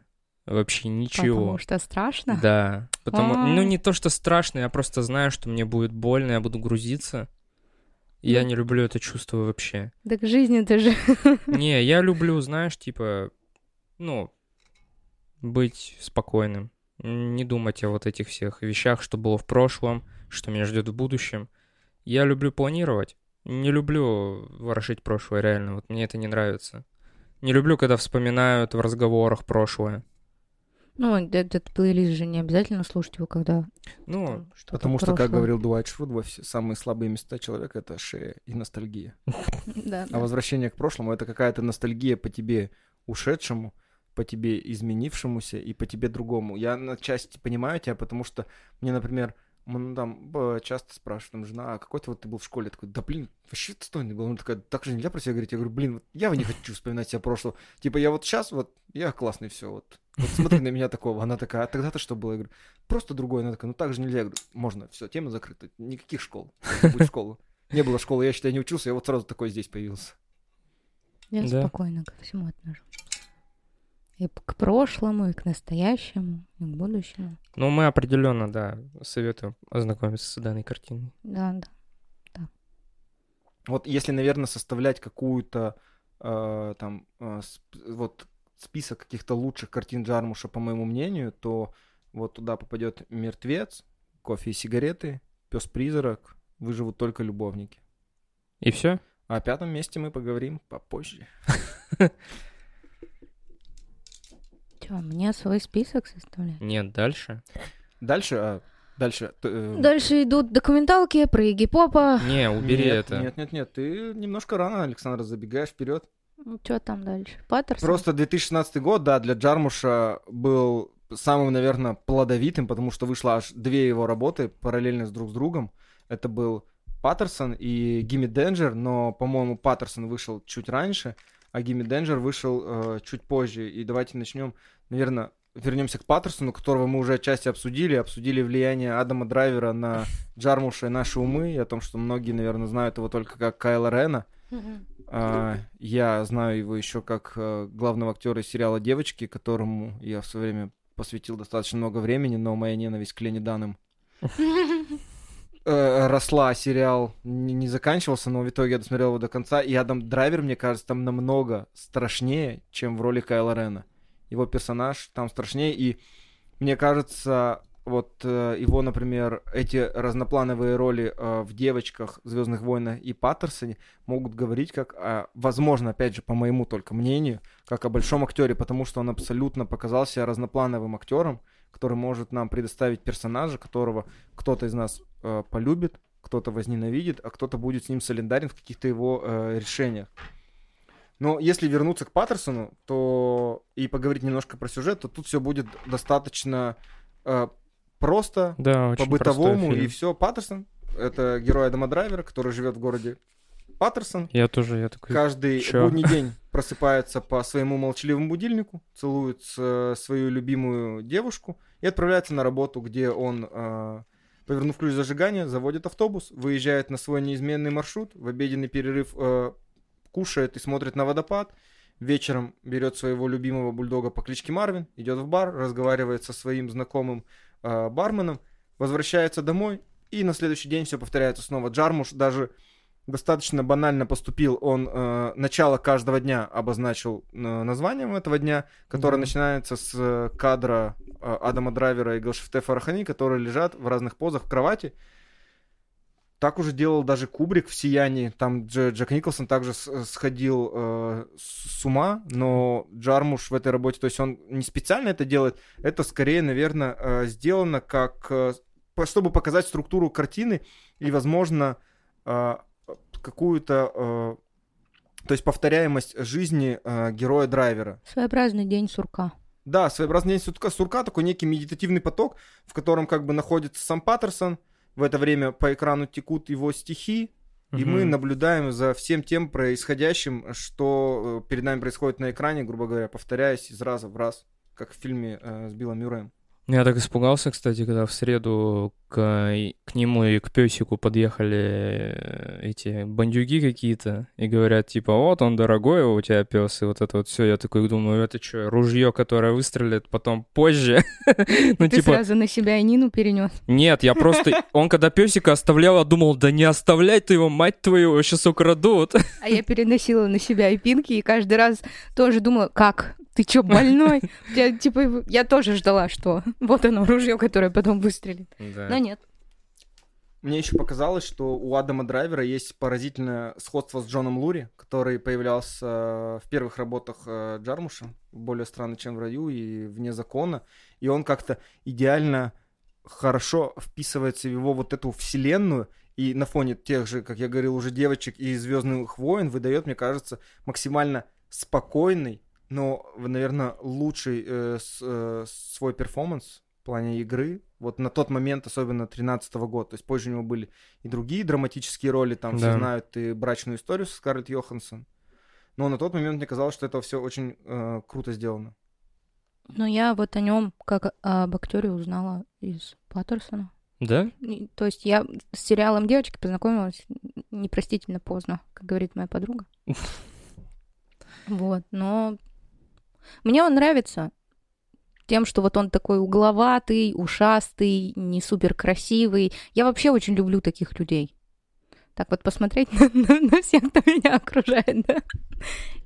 Вообще ничего. потому что страшно. Да. Потому, ну, А. не то, что страшно, я просто знаю, что мне будет больно, я буду грузиться. И я Ну. не люблю это чувство вообще. Так жизнь это же... Не, я люблю, знаешь, типа, ну, быть спокойным. Не думать о вот этих всех вещах, что было в прошлом, что меня ждет в будущем. Я люблю планировать. Не люблю ворошить прошлое, реально. Вот мне это не нравится. Не люблю, когда вспоминают в разговорах прошлое. Ну, этот плейлист же не обязательно слушать его, когда Ну, там что-то Потому что, как прошлое. говорил Дуайт Шрут, во все самые слабые места человека — это шея и ностальгия. Да, А возвращение к прошлому — это какая-то ностальгия по тебе ушедшему, по тебе изменившемуся и по тебе другому. Я на части понимаю тебя, потому что мне, например, м, ну, там б- часто спрашивают, там, жена, а какой ты вот ты был в школе? Я такой, да блин, вообще отстойный был. Она такая, так же нельзя про себя говорить. Я говорю, блин, вот я не хочу вспоминать себя прошлого. Типа я вот сейчас вот, я классный, все, вот. Вот смотри на меня такого. Она такая, а тогда-то что было? Я говорю, просто другое. Она такая, ну так же нельзя. Я говорю, можно, все, тема закрыта. Никаких школ. Будь школу. Не было школы, я считаю, не учился, я вот сразу такой здесь появился. Я Да. спокойно ко всему отношусь. И к прошлому, и к настоящему, и к будущему. ну мы определенно, да, советуем ознакомиться с данной картиной. Да, да. Вот если, наверное, составлять какую-то э, там э, сп- вот список каких-то лучших картин Джармуша, по моему мнению, то вот туда попадет мертвец, кофе и сигареты, пес призрак, выживут только любовники. И все? А о пятом месте мы поговорим попозже. Че, мне свой список составлять? Нет, дальше. Дальше, а, дальше. э, Дальше идут документалки про Игги Попа. Не, убери нет, это. Нет, нет, нет, ты немножко рано, Александр, забегаешь вперед. Ну, что там дальше? Паттерсон? Просто 2016 год, да, для Джармуша был самым, наверное, плодовитым, потому что вышло аж две его работы параллельно с друг с другом. Это был Паттерсон и Гимми Денджер, но, по-моему, Паттерсон вышел чуть раньше, а Гимми Денджер вышел э, чуть позже. И давайте начнем, наверное, вернемся к Паттерсону, которого мы уже отчасти обсудили. Обсудили влияние Адама Драйвера на Джармуша и наши умы, и о том, что многие, наверное, знают его только как Кайла Рена. А, я знаю его еще как э, главного актера сериала Девочки, которому я в свое время посвятил достаточно много времени, но моя ненависть к Лене Данным э, росла, сериал не, не заканчивался, но в итоге я досмотрел его до конца. И Адам Драйвер, мне кажется, там намного страшнее, чем в роли Кайла Рена. Его персонаж там страшнее, и мне кажется, вот э, его, например, эти разноплановые роли э, в девочках, Звездных войнах и Паттерсоне могут говорить как, о- возможно, опять же, по моему только мнению, как о большом актере, потому что он абсолютно показал себя разноплановым актером, который может нам предоставить персонажа, которого кто-то из нас э, полюбит, кто-то возненавидит, а кто-то будет с ним солидарен в каких-то его э, решениях. Но если вернуться к Паттерсону, то и поговорить немножко про сюжет, то тут все будет достаточно э, просто, Да, по-бытовому, и все. Паттерсон — это герой Адама Драйвера, который живет в городе Паттерсон. Я тоже, я такой... Каждый чё? будний день просыпается по своему молчаливому будильнику, целует э, свою любимую девушку и отправляется на работу, где он, э, повернув ключ зажигания, заводит автобус, выезжает на свой неизменный маршрут, в обеденный перерыв э, кушает и смотрит на водопад, вечером берет своего любимого бульдога по кличке Марвин, идет в бар, разговаривает со своим знакомым э, барменом, возвращается домой, и на следующий день все повторяется снова. Джармуш даже достаточно банально поступил. Он э, начало каждого дня обозначил э, названием этого дня, которое Да. начинается с э, кадра э, Адама Драйвера и Галшифте Фарахани, которые лежат в разных позах в кровати. Так уже делал даже Кубрик в «Сиянии». Там Дж- Джек Николсон также с- сходил э, с ума, но Джармуш в этой работе, то есть он не специально это делает, это скорее, наверное, э, сделано как, э, чтобы показать структуру картины и, возможно, э, какую-то, э, то есть повторяемость жизни э, героя драйвера. Своеобразный день сурка. Да, своеобразный день сурка, сурка, такой некий медитативный поток, в котором как бы находится сам Паттерсон, в это время по экрану текут его стихи, и мы Мгм. наблюдаем за всем тем происходящим, что э, перед нами происходит на экране, грубо говоря, повторяясь из раза в раз, как в фильме э, с Биллом Мюрреем. Я так испугался, кстати, когда в среду к, к нему и к песику подъехали э, эти бандюги какие-то и говорят, типа, вот он дорогой, у тебя пес, и вот это вот все. Я такой думаю, это что, ружье, которое выстрелит потом позже? Ну, Ты типа, сразу на себя и Нину перенес. нет, я просто... Он когда песика оставлял, я думал, да не оставляй ты его, мать твою, его сейчас украдут. А я переносила на себя и Пинки, и каждый раз тоже думала, как? Ты чё, больной? Я, типа, я тоже ждала, что вот оно, ружье, которое потом выстрелит. Но нет. Мне еще показалось, что у Адама Драйвера есть поразительное сходство с Джоном Лури, который появлялся э, в первых работах э, Джармуша, «Более странно, чем в раю» и «Вне закона», и он как-то идеально хорошо вписывается в его вот эту вселенную, и на фоне тех же, как я говорил, уже девочек и Звездных войн выдает, мне кажется, максимально спокойный, но, наверное, лучший э, с- э, свой перформанс в плане игры. Вот на тот момент, особенно 13 года. То есть позже у него были и другие драматические роли, там все Да. знают и брачную историю со Скарлетт Йоханссон. Но на тот момент мне казалось, что это все очень э, круто сделано. Но я вот о нем, как об актере, узнала из Паттерсона. Да? И- То есть я с сериалом девочки познакомилась непростительно поздно, как говорит моя подруга. Вот, но мне он нравится тем, что вот он такой угловатый, ушастый, не супер красивый. Я вообще очень люблю таких людей. Так вот посмотреть на, на- на всех, кто меня окружает, да.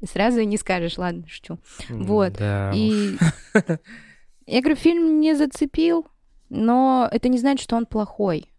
И сразу и не скажешь, ладно, шучу. Вот. Да. И я говорю, фильм не зацепил, но это не значит, что он плохой.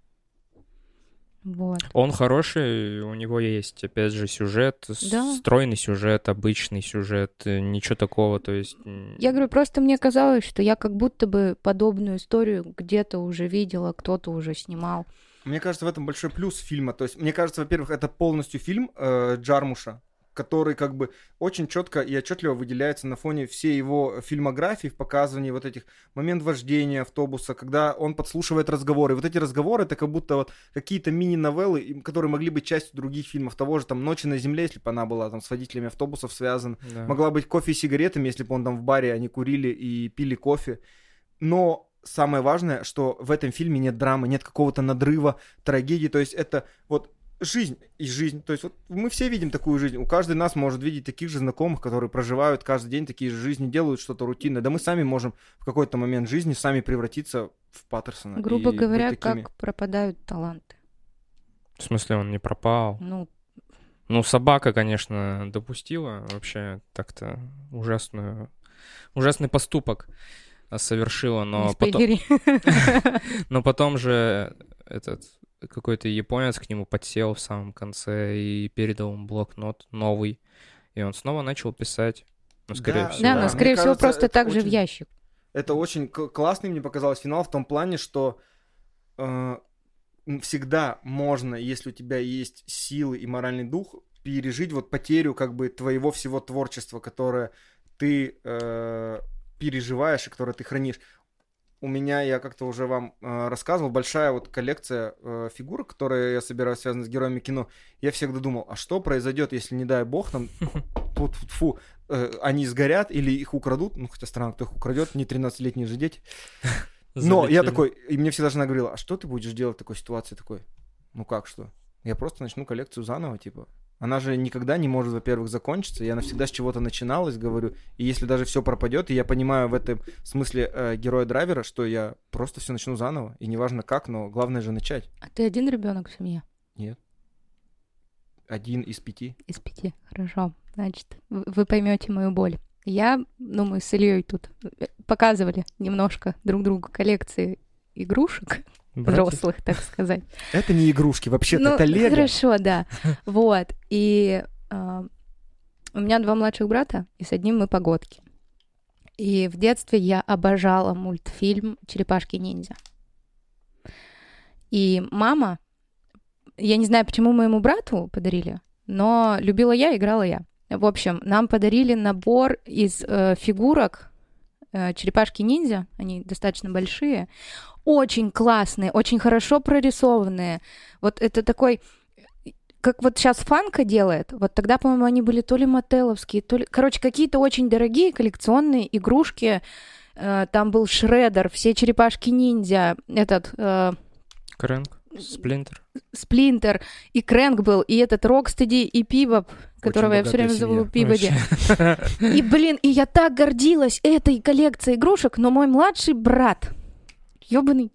Вот. Он хороший, у него есть, опять же, сюжет, Да. стройный сюжет, обычный сюжет, э, ничего такого, то есть... Я говорю, просто мне казалось, что я как будто бы подобную историю где-то уже видела, кто-то уже снимал. Мне кажется, в этом большой плюс фильма. То есть, мне кажется, во-первых, это полностью фильм э, Джармуша, который как бы очень четко и отчетливо выделяется на фоне всей его фильмографии в показывании вот этих момент вождения автобуса, когда он подслушивает разговоры. Вот эти разговоры это как будто вот какие-то мини-новеллы, которые могли быть частью других фильмов, того же там «Ночи на земле», если бы она была там с водителями автобусов связана. да. Могла быть кофе и сигаретами, если бы он там в баре, они курили и пили кофе. Но самое важное, что в этом фильме нет драмы, нет какого-то надрыва, трагедии. То есть это вот жизнь и жизнь. То есть вот мы все видим такую жизнь. У каждого из нас может видеть таких же знакомых, которые проживают каждый день такие же жизни, делают что-то рутинное. Да мы сами можем в какой-то момент жизни сами превратиться в Паттерсона. Грубо говоря, такими. как пропадают таланты. В смысле, он не пропал? Ну, Ну, собака, конечно, допустила вообще так-то ужасную, ужасный поступок а, совершила, но потом, но потом же этот какой-то японец к нему подсел в самом конце и передал ему блокнот новый, и он снова начал писать. Ну, скорее Да, всего. Да, Мне но, скорее всего, кажется, просто так же в очень- ящик. Это очень к- классный, мне показалось, финал в том плане, что э, всегда можно, если у тебя есть силы и моральный дух, пережить вот потерю как бы твоего всего творчества, которое ты э, переживаешь и которое ты хранишь. У меня, я как-то уже вам э, рассказывал, большая вот коллекция э, фигурок, которые я собираю, связанные с героями кино. Я всегда думал, а что произойдет, если, не дай бог, там, фу, они сгорят или их украдут? Ну, хотя странно, кто их украдет, не 13-летние же дети. Но я такой, и мне всегда жена говорила, а что ты будешь делать в такой ситуации? Такой, ну как что? Я просто начну коллекцию заново, типа. Она же никогда не может, во-первых, закончиться. Я навсегда с чего-то начиналась, говорю. И если даже все пропадет, и я понимаю в этом смысле э, героя драйвера, что я просто все начну заново. И неважно как, но главное же начать. А ты один ребенок в семье? Нет. Один из пяти. Из пяти. Хорошо. Значит, вы поймете мою боль. Я, ну, мы с Ильей тут э, показывали немножко друг другу коллекции игрушек Братьев? взрослых, так сказать. Это не игрушки, вообще-то Ну, это лего. хорошо, да. Вот. И а, у меня два младших брата, и с одним мы погодки. И в детстве я обожала мультфильм «Черепашки-ниндзя». И мама, я не знаю, почему моему брату подарили, но любила я, играла я. В общем, нам подарили набор из э, фигурок э, черепашки-ниндзя, они достаточно большие, очень классные, очень хорошо прорисованные. Вот это такой как вот сейчас Фанка делает, вот тогда, по-моему, они были то ли мотеловские, то ли... Короче, какие-то очень дорогие коллекционные игрушки. Э, там был Шредер, все черепашки-ниндзя, этот... Э, Крэнк, Сплинтер. Сплинтер, и Крэнк был, и этот Рокстеди, и Пибоп, которого я все время зову. Пибоди. И, блин, и я так гордилась этой коллекцией игрушек, но мой младший брат, ёбаный.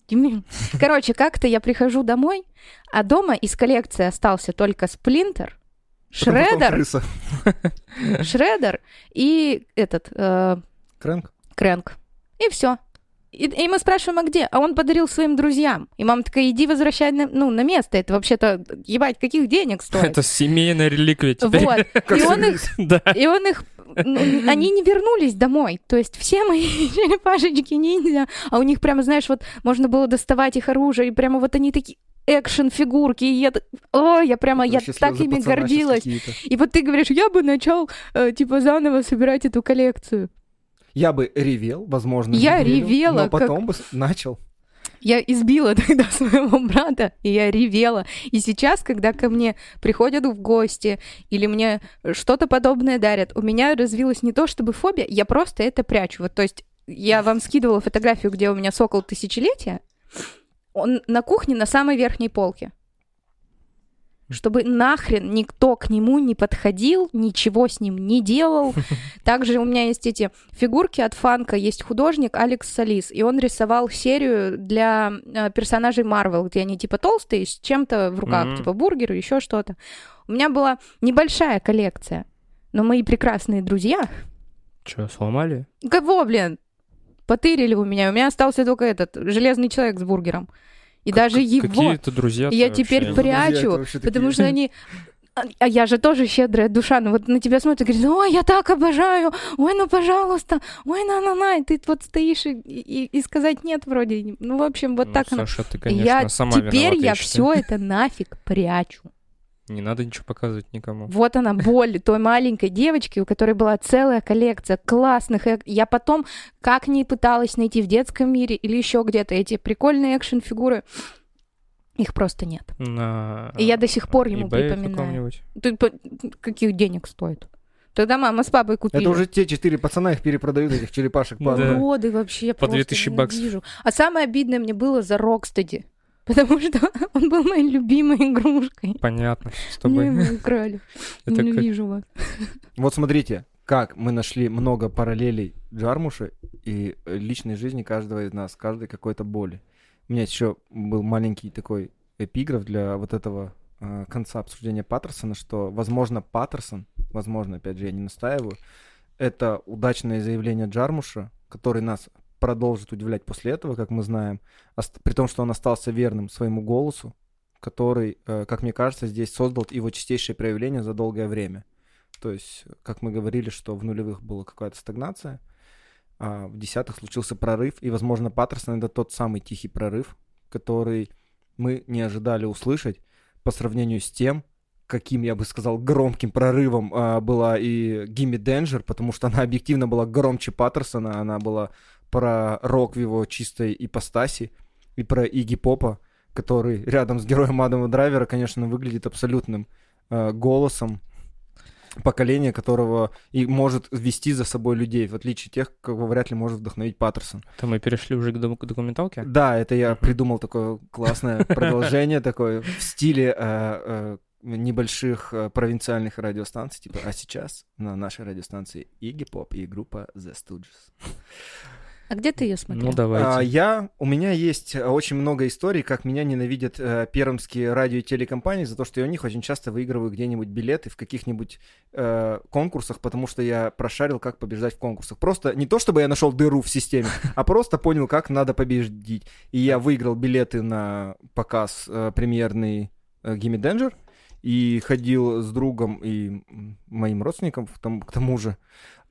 Короче, как-то я прихожу домой, а дома из коллекции остался только Сплинтер, Шредер, крыса. Шредер и этот э, Крэнк. Крэнк. И все. И, и мы спрашиваем, а где? А он подарил своим друзьям. И мама такая, иди возвращай на, ну, на место. Это вообще-то, ебать, каких денег стоит? Это семейная реликвия теперь. Вот. И он их Да. И он их... ну, Они не вернулись домой. То есть все мои черепашечки ниндзя, а у них прямо, знаешь, вот можно было доставать их оружие, и прямо вот они такие экшен-фигурки, и я... О, я прямо, я так ими гордилась. И вот ты говоришь, я бы начал, э, типа, заново собирать эту коллекцию. Я бы ревел, возможно. Я не верил, ревела, Но как- потом бы с- начал. Я избила тогда своего брата, и я ревела. И сейчас, когда ко мне приходят в гости или мне что-то подобное дарят, у меня развилась не то чтобы фобия, я просто это прячу. Вот, то есть я вам скидывала фотографию, где у меня сокол тысячелетия. Он на кухне на самой верхней полке. Чтобы нахрен никто к нему не подходил, ничего с ним не делал. Также у меня есть эти фигурки от Фанка. Есть художник Алекс Салис, и он рисовал серию для э, персонажей Марвел, где они типа толстые, с чем-то в руках, Мгм. типа бургеры, еще что-то. У меня была небольшая коллекция, но мои прекрасные друзья... Че, сломали? Кого, блин? Потырили у меня. У меня остался только этот железный человек с бургером. И Как- даже его Какие-то друзья. я теперь прячу, вообще потому такие. что они... А- А я же тоже щедрая душа, ну вот на тебя смотрят и говорят, ой, я так обожаю, ой, ну пожалуйста, ой, на-на-на, и ты вот стоишь и, и- и сказать нет вроде, ну в общем вот так оно. Саша, ты, конечно, я сама теперь виновата, я все это нафиг прячу. Не надо ничего показывать никому. Вот она боль той маленькой девочки, у которой была целая коллекция классных. Я потом как ни пыталась найти в детском мире или еще где-то эти прикольные экшн-фигуры, их просто нет. На И я до сих пор ему eBay припоминаю. Ты по- каких денег стоит? Тогда мама с папой купили. Это уже те четыре пацана их перепродают, этих черепашек по Да. вообще я По просто 2000 баксов. А самое обидное мне было за Рокстеди. Потому что он был моей любимой игрушкой. Понятно, с Мне его украли. Ненавижу вас. Вот смотрите, как мы нашли много параллелей Джармуша и э, личной жизни каждого из нас, каждой какой-то боли. У меня еще был маленький такой эпиграф для вот этого э, конца обсуждения Паттерсона, что, возможно, Паттерсон, возможно, опять же, я не настаиваю, это удачное заявление Джармуша, который нас продолжит удивлять после этого, как мы знаем, при том, что он остался верным своему голосу, который, э, как мне кажется, здесь создал его чистейшее проявление за долгое время. То есть, как мы говорили, что в нулевых была какая-то стагнация, а в десятых случился прорыв, и, возможно, Паттерсон это тот самый тихий прорыв, который мы не ожидали услышать по сравнению с тем, каким, я бы сказал, громким прорывом а, была и Гимми Денджер, потому что она объективно была громче Паттерсона, она была про рок в его чистой ипостаси и про Игги Попа, который рядом с героем Адама Драйвера, конечно, выглядит абсолютным э, голосом поколения, которого и может вести за собой людей, в отличие от тех, кого вряд ли может вдохновить Паттерсон. Это мы перешли уже к док- к документалке? Да, это я придумал такое классное продолжение, такое в стиле э, э, небольших э, провинциальных радиостанций, типа, а сейчас на нашей радиостанции Игги Поп и группа The Stooges. А где ты ее смотрел? Ну, давайте. А, я, у меня есть э, очень много историй, как меня ненавидят э, пермские радио и телекомпании за то, что я у них очень часто выигрываю где-нибудь билеты в каких-нибудь э, конкурсах, потому что я прошарил, как побеждать в конкурсах. Просто не то, чтобы я нашел дыру в системе, а просто понял, как надо победить. И я выиграл билеты на показ э, премьерный э, Gimme Danger и ходил с другом и моим родственником к тому, к тому же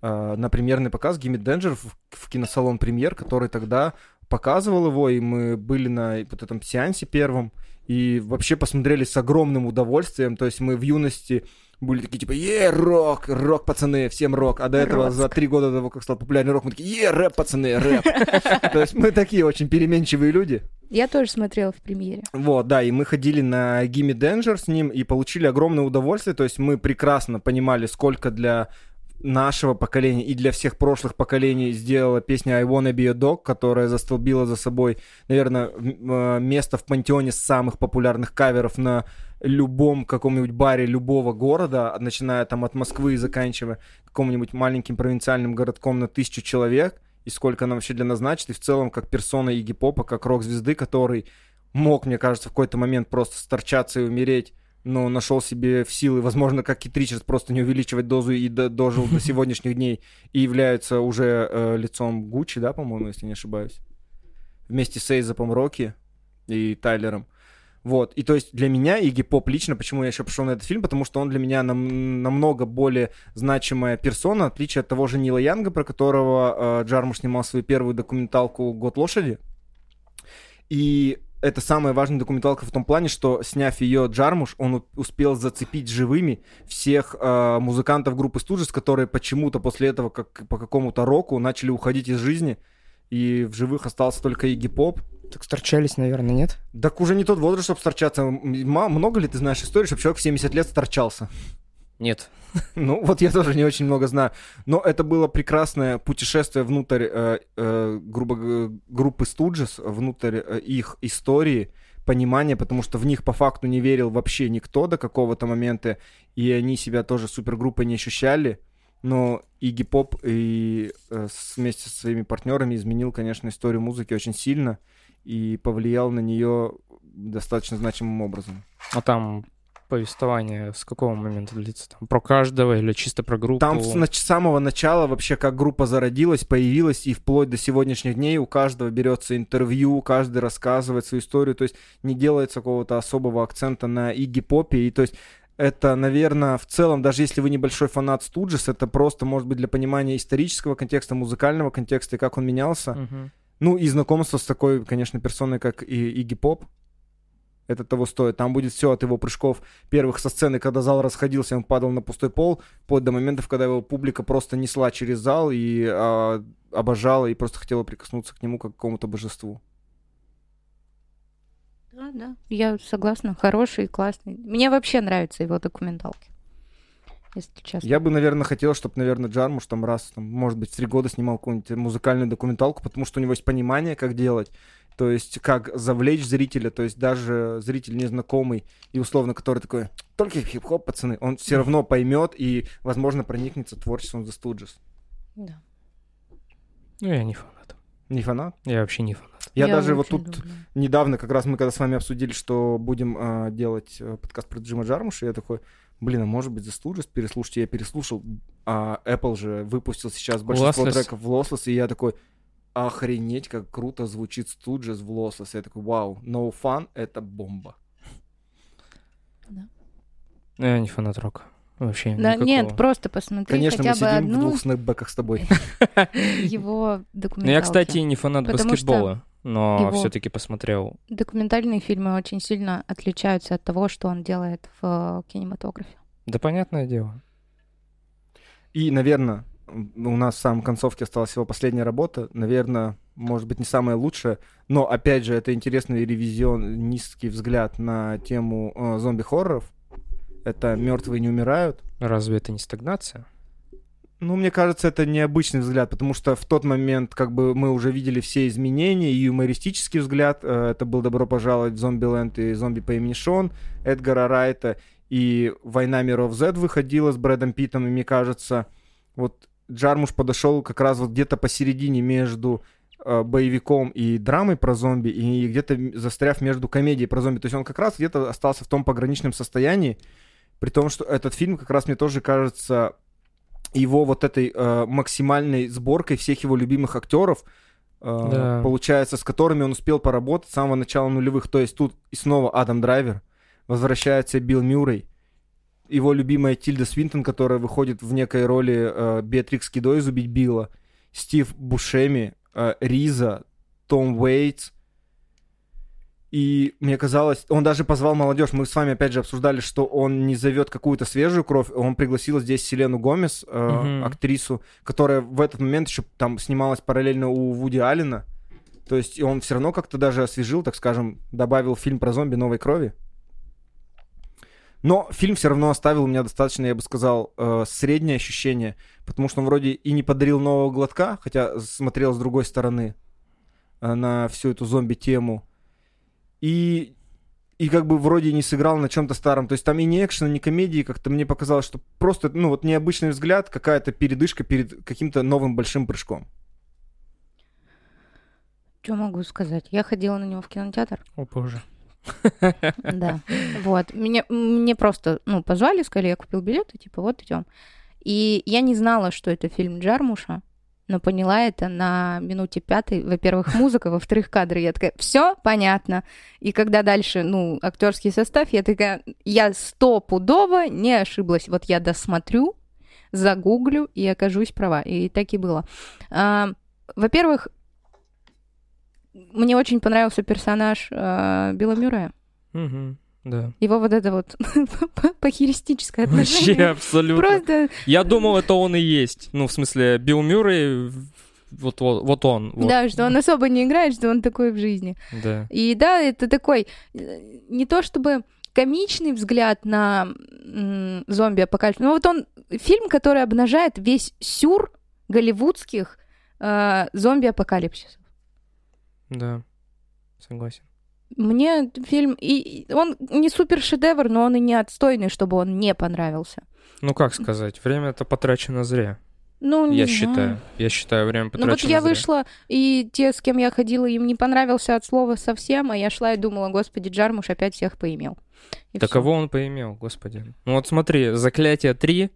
э, на премьерный показ Gimme Danger в, в киносалон премьер, который тогда показывал его, и мы были на вот этом сеансе первом, и вообще посмотрели с огромным удовольствием, то есть мы в юности были такие, типа, е, рок, рок, пацаны, всем рок. А до этого, Роск. за три года до того, как стал популярный рок, мы такие, е, рэп, пацаны, рэп. То есть мы такие очень переменчивые люди. Я тоже смотрела в премьере. Вот, да, и мы ходили на Gimme Danger с ним и получили огромное удовольствие. То есть мы прекрасно понимали, сколько для нашего поколения и для всех прошлых поколений сделала песня I Wanna Be a Dog, которая застолбила за собой, наверное, э, место в пантеоне самых популярных каверов на любом каком-нибудь баре любого города, начиная там от Москвы и заканчивая каким-нибудь маленьким провинциальным городком на тысячу человек, и сколько она вообще для нас значит, и в целом как персона Игги Попа, как рок-звезды, который мог, мне кажется, в какой-то момент просто сторчаться и умереть, но нашел себе в силы, возможно, как Кит Ричардс, просто не увеличивать дозу и до- дожил до сегодняшних дней и является уже э, лицом Гуччи, да, по-моему, если не ошибаюсь, вместе с Эйзапом Рокки и Тайлером. Вот, и то есть для меня Игги Поп лично, почему я еще пошел на этот фильм, потому что он для меня нам- намного более значимая персона, в отличие от того же Нила Янга, про которого э, Джармуш снимал свою первую документалку «Год лошади». И это самая важная документалка в том плане, что, сняв ее Джармуш, он успел зацепить живыми всех э, музыкантов группы Студжес, которые почему-то после этого, как по какому-то року, начали уходить из жизни, и в живых остался только Игги Поп. Так сторчались, наверное, нет? Так уже не тот возраст, чтобы сторчаться. Много ли ты знаешь истории, чтобы человек в 70 лет сторчался? Нет. Ну, вот я тоже не очень много знаю. Но это было прекрасное путешествие внутрь, э, э, грубо группы Студжес, внутрь э, их истории, понимания, потому что в них по факту не верил вообще никто до какого-то момента, и они себя тоже супергруппой не ощущали. Но Игги Поп и э, вместе со своими партнерами изменил, конечно, историю музыки очень сильно и повлиял на нее достаточно значимым образом. А там повествование с какого момента длится? Там про каждого или чисто про группу? Там с нач- самого начала вообще как группа зародилась, появилась, и вплоть до сегодняшних дней у каждого берется интервью, каждый рассказывает свою историю, то есть не делается какого-то особого акцента на Игги Попе, и то есть это, наверное, в целом, даже если вы небольшой фанат Студжес, это просто, может быть, для понимания исторического контекста, музыкального контекста и как он менялся. Мгм. Ну и знакомство с такой, конечно, персоной, как и Игги Поп. Это того стоит. Там будет все от его прыжков первых со сцены, когда зал расходился, он падал на пустой пол, вплоть до моментов, когда его публика просто несла через зал и а, обожала и просто хотела прикоснуться к нему как к какому-то божеству. Да, да. Я согласна. Хороший, классный. Мне вообще нравятся его документалки. Если честно. Я бы, наверное, хотел, чтобы, наверное, Джармуш там раз, там, может быть, в три года снимал какую-нибудь музыкальную документалку, потому что у него есть понимание, как делать, то есть как завлечь зрителя, то есть даже зритель незнакомый и условно, который такой, только хип-хоп, пацаны, он все равно поймет и, возможно, проникнется творчеством The Stooges. Да. Ну, я не фанат. Не фанат? Я вообще не фанат. Я, даже вот тут люблю. недавно, как раз мы когда с вами обсудили, что будем э, делать э, подкаст про Джима Джармуша, я такой, блин, а может быть The Stooges переслушайте? Я переслушал, а Apple же выпустил сейчас большинство Lossless. треков в Lossless, и я такой, охренеть, как круто звучит Stooges в Lossless. Я такой, вау, No Fun — это бомба. Ну, Я не фанат рока. Вообще Да, никакого. нет, просто посмотри Конечно, мы хотя бы сидим в одну двух снэпбэках с тобой. его Ну, документалки. я, кстати, не фанат баскетбола, но его- все-таки посмотрел. Документальные фильмы очень сильно отличаются от того, что он делает в э, кинематографе. Да, понятное дело. И, наверное, у нас в самом концовке осталась его последняя работа. Наверное, может быть, не самая лучшая. Но, опять же, это интересный ревизионистский взгляд на тему э, зомби-хорроров. Это «Мертвые не умирают». Разве это не стагнация? Ну, мне кажется, это необычный взгляд, потому что в тот момент, как бы, мы уже видели все изменения, и юмористический взгляд, э, это был «Добро пожаловать в Зомби-ленд» и «Зомби по имени Шон» Эдгара Райта, и «Война миров Z» выходила с Брэдом Питтом, и мне кажется, вот Джармуш подошел как раз вот где-то посередине между э, боевиком и драмой про зомби, и где-то застряв между комедией про зомби. То есть он как раз где-то остался в том пограничном состоянии, при том, что этот фильм как раз мне тоже кажется его вот этой э, максимальной сборкой всех его любимых актеров, э, Да. получается, с которыми он успел поработать с самого начала нулевых. То есть тут и снова Адам Драйвер, возвращается Билл Мюррей, его любимая Тильда Свинтон, которая выходит в некой роли э, Беатрикс Кидо из «Убить Билла», Стив Бушеми, э, Риза, Том Уэйтс. И мне казалось, он даже позвал молодежь. Мы с вами опять же обсуждали, что он не зовет какую-то свежую кровь. Он пригласил здесь Селену Гомес, э, Мгм. актрису, которая в этот момент еще там снималась параллельно у Вуди Аллена. То есть он все равно как-то даже освежил, так скажем, добавил фильм про зомби новой крови. Но фильм все равно оставил у меня достаточно, я бы сказал, э, среднее ощущение, потому что он вроде и не подарил нового глотка, хотя смотрел с другой стороны э, на всю эту зомби-тему. И, и как бы вроде не сыграл на чем-то старом. То есть там и не экшена, ни комедии, как-то мне показалось, что просто, ну вот необычный взгляд, какая-то передышка перед каким-то новым большим прыжком. Что могу сказать? Я ходила на него в кинотеатр. О боже. Да. Вот. Мне просто, ну, позвали, сказали, я купил билет, и типа, вот идем. И я не знала, что это фильм Джармуша, но поняла это на минуте пятой. Во-первых, музыка, во-вторых, кадры. Я такая, все понятно. И когда дальше, ну, актерский состав, я такая, я стопудово не ошиблась. Вот я досмотрю, загуглю и окажусь права. И так и было. А, во-первых, мне очень понравился персонаж а, Билла Мюррея. Мгм, Да. Его вот это вот похеристическое Вообще отношение. абсолютно. Просто, Я думал, это он и есть. Ну, в смысле, Билл Мюррей, вот, вот, вот он. вот. да, что он особо не играет, что он такой в жизни. Да. И да, это такой, э, не то чтобы комичный взгляд на зомби-апокалипсис, но вот он, фильм, который обнажает весь сюр голливудских э, зомби-апокалипсисов. Да. Согласен. Мне фильм, и он не супер шедевр, но он и не отстойный, чтобы он не понравился. Ну, как сказать, время это потрачено зря. Ну, не Я знаю. считаю. Я считаю, время Ну потрачено вот я зря. вышла, и те, с кем я ходила, им не понравился от слова совсем, а я шла и думала, господи, Джармуш опять всех поимел. И Да всё. кого он поимел, господи. Ну вот смотри, «Заклятие 3»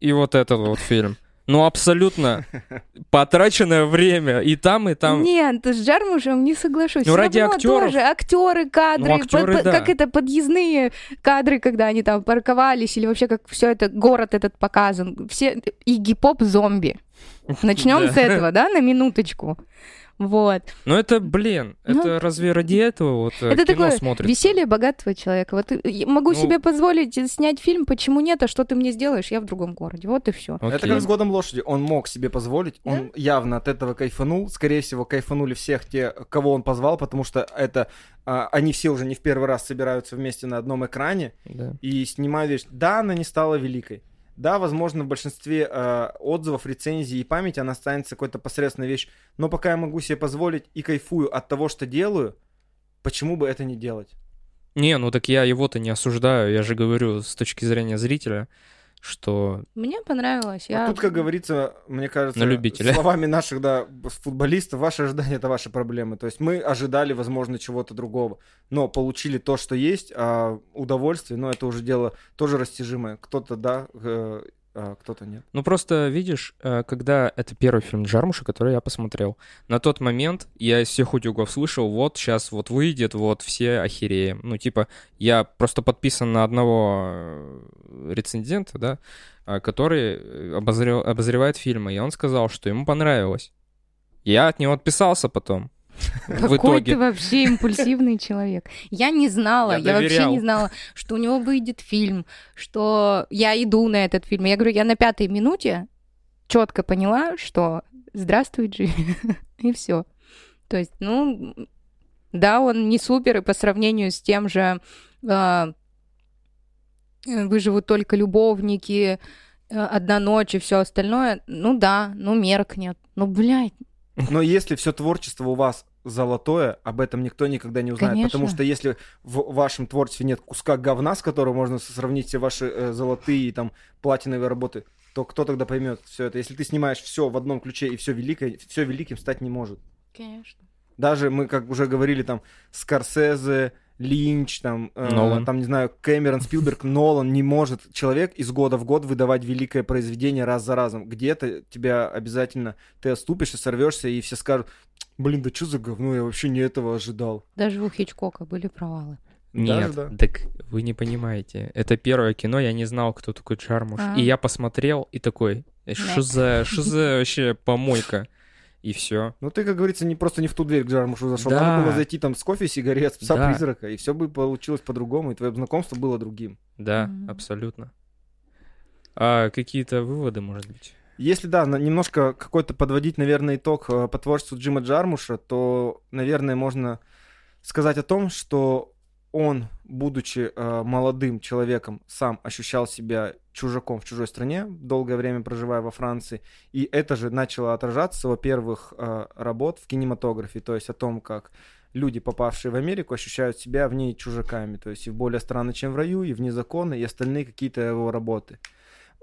и вот этот вот фильм. Ну абсолютно потраченное время и там, и там. Нет, с Джармушем не соглашусь. Ну, ради равно актёров. тоже актеры, кадры, Ну, актеры, под- под- да. как это подъездные кадры, когда они там парковались, или вообще как все это город этот показан. Все и гип-поп зомби. Начнем с этого, да, на минуточку. Вот. Ну это, блин, Ну, это разве ради этого вот э, Это кино такое смотрится? веселье богатого человека. Вот я могу Ну- себе позволить снять фильм, почему нет, а что ты мне сделаешь, я в другом городе. Вот и все. Это Окей. как с годом лошади. Он мог себе позволить, он явно от этого кайфанул. Скорее всего, кайфанули всех те, кого он позвал, потому что это а, они все уже не в первый раз собираются вместе на одном экране Да. и снимают вещь. Да, она не стала великой. Да, возможно, в большинстве э, отзывов, рецензий и памяти она останется какой-то посредственной вещь. Но пока я могу себе позволить и кайфую от того, что делаю, почему бы это не делать? Не, ну так я его-то не осуждаю, я же говорю с точки зрения зрителя, что Мне понравилось. А Я... тут, как говорится, мне кажется, На любителя. словами наших да, футболистов, ваши ожидания это ваши проблемы. То есть мы ожидали, возможно, чего-то другого, но получили то, что есть, а удовольствие, ну, это уже дело тоже растяжимое. Кто-то да, э, а кто-то нет. Ну просто видишь, э, когда это первый фильм Джармуша, который я посмотрел, на тот момент я из всех утюгов слышал, вот сейчас вот выйдет, вот все охереем. Ну типа я просто подписан на одного э, рецензента, да, э, который э, обозрел- обозревает фильмы, и он сказал, что ему понравилось. Я от него отписался потом. В Какой ты итоге. вообще импульсивный человек. Я не знала, Я я, вообще не знала, что у него выйдет фильм, что я иду на этот фильм. Я говорю, я на пятой минуте четко поняла, что здравствуй, Джимми, и все. То есть, ну, да, он не супер, и по сравнению с тем же а, э, выживут только любовники, одна ночь и все остальное, ну да, ну меркнет. Ну, блядь, Но если все творчество у вас золотое, об этом никто никогда не узнает. Конечно. Потому что если в вашем творчестве нет куска говна, с которым можно сравнить все ваши э, золотые там платиновые работы, то кто тогда поймет все это? Если ты снимаешь все в одном ключе и все великое, все великим стать не может. конечно. Даже мы, как уже говорили, там, Скорсезе, Линч, там, э, Нолан. там, не знаю, Кэмерон, Спилберг, Нолан не может человек из года в год выдавать великое произведение раз за разом. Где-то тебя обязательно, ты оступишься, сорвешься, и все скажут, блин, да что за говно, я вообще не этого ожидал. Даже у Хичкока были провалы. Нет, Даже да. так вы не понимаете. Это первое кино, я не знал, кто такой Джармуш. А. И я посмотрел и такой, «Э, что Да. за, что за вообще помойка? И все. Ну, ты, как говорится, не просто не в ту дверь к Джармушу зашел. Да. Надо было зайти там с кофе, сигарет, с пса Да. призрака, и все бы получилось по-другому, и твое знакомство было другим. Да, Мгм. абсолютно. А какие-то выводы, может быть? Если, да, немножко какой-то подводить, наверное, итог э, по творчеству Джима Джармуша, то, наверное, можно сказать о том, что он, будучи э, молодым человеком, сам ощущал себя чужаком в чужой стране, долгое время проживая во Франции, и это же начало отражаться с его первых э, работ в кинематографе, то есть о том, как люди, попавшие в Америку, ощущают себя в ней чужаками, то есть и в более страны, чем в раю, и вне закона, и остальные какие-то его работы.